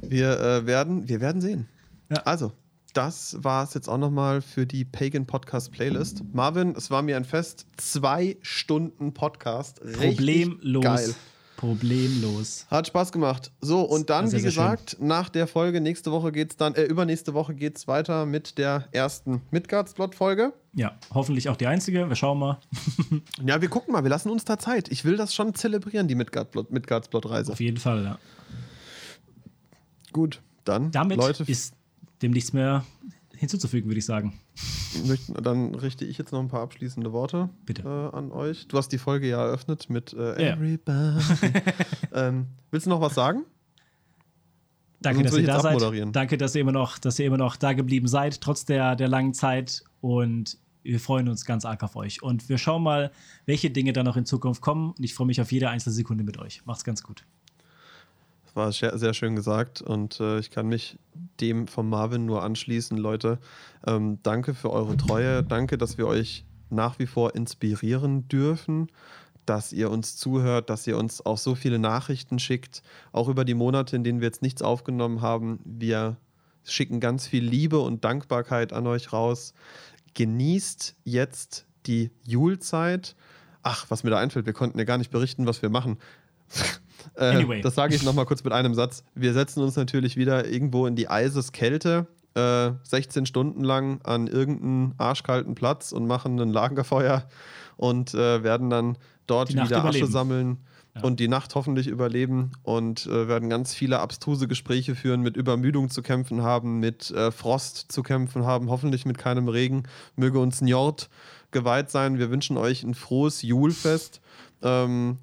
[SPEAKER 1] wir, äh, werden, wir werden sehen.
[SPEAKER 2] Ja.
[SPEAKER 1] Also, das war es jetzt auch nochmal für die Pagan Podcast Playlist. Marvin, es war mir ein Fest. Zwei Stunden Podcast.
[SPEAKER 2] Problemlos.
[SPEAKER 1] Geil.
[SPEAKER 2] Problemlos.
[SPEAKER 1] Hat Spaß gemacht. So, und dann,
[SPEAKER 2] Sehr,
[SPEAKER 1] wie
[SPEAKER 2] sehr
[SPEAKER 1] gesagt, nach der Folge, nächste Woche geht's dann, äh, übernächste Woche geht's weiter mit der ersten Midgards-Plot-Folge.
[SPEAKER 2] Ja, hoffentlich auch die einzige. Wir schauen mal.
[SPEAKER 1] Ja, wir gucken mal, wir lassen uns da Zeit. Ich will das schon zelebrieren, die Midgards-Plot-Reise.
[SPEAKER 2] Auf jeden Fall, ja.
[SPEAKER 1] Gut, dann,
[SPEAKER 2] Damit
[SPEAKER 1] Leute,
[SPEAKER 2] ist dem nichts mehr hinzuzufügen, würde ich sagen.
[SPEAKER 1] dann richte ich jetzt noch ein paar abschließende Worte. Äh, an euch. Du hast die Folge ja eröffnet mit äh. Everybody. ähm, willst du noch was sagen?
[SPEAKER 2] Danke,
[SPEAKER 1] Sonst
[SPEAKER 2] dass ihr da seid. Danke, dass ihr immer noch, dass ihr immer noch da geblieben seid, trotz der, der langen Zeit. Und wir freuen uns ganz arg auf euch. Und wir schauen mal, welche Dinge da noch in Zukunft kommen. Und ich freue mich auf jede einzelne Sekunde mit euch. Macht's ganz gut.
[SPEAKER 1] War sehr, schön gesagt und äh, ich kann mich dem von Marvin nur anschließen, Leute. Ähm, danke für eure Treue. Danke, dass wir euch nach wie vor inspirieren dürfen, dass ihr uns zuhört, dass ihr uns auch so viele Nachrichten schickt, auch über die Monate, in denen wir jetzt nichts aufgenommen haben. Wir schicken ganz viel Liebe und Dankbarkeit an euch raus. Genießt jetzt die Julezeit. Ach, was mir da einfällt, wir konnten ja gar nicht berichten, was wir machen. äh, anyway. Das sage ich nochmal kurz mit einem Satz. Wir setzen uns natürlich wieder irgendwo in die Eiseskälte, äh, 16 Stunden lang an irgendeinen arschkalten Platz und machen ein Lagerfeuer und äh, werden dann dort wieder überleben. Asche sammeln ja. und die Nacht hoffentlich überleben und äh, werden ganz viele abstruse Gespräche führen, mit Übermüdung zu kämpfen haben, mit äh, Frost zu kämpfen haben, hoffentlich mit keinem Regen. Möge uns Njord geweiht sein. Wir wünschen euch ein frohes Julfest. Ähm,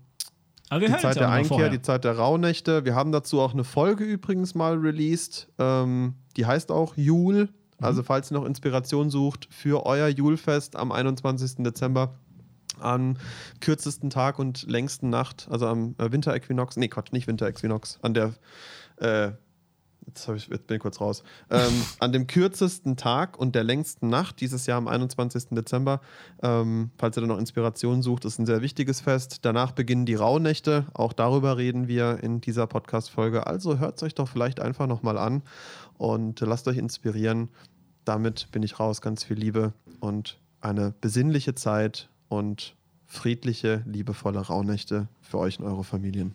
[SPEAKER 1] die Zeit der Einkehr, die Zeit der Rauhnächte. Wir haben dazu auch eine Folge übrigens mal released. Ähm, die heißt auch Jul. Also, mhm. falls ihr noch Inspiration sucht für euer Julfest am 21. Dezember, am kürzesten Tag und längsten Nacht, also am äh, Winteräquinox, nee, Quatsch, nicht Winteräquinox, an der, äh, jetzt, ich, jetzt, bin ich kurz raus, ähm, an dem kürzesten Tag und der längsten Nacht dieses Jahr am 21. Dezember, ähm, falls ihr da noch Inspiration sucht, ist ein sehr wichtiges Fest. Danach beginnen die Rauhnächte, auch darüber reden wir in dieser Podcast-Folge, also hört es euch doch vielleicht einfach nochmal an und lasst euch inspirieren. Damit bin ich raus, ganz viel Liebe und eine besinnliche Zeit und friedliche, liebevolle Rauhnächte für euch und eure Familien.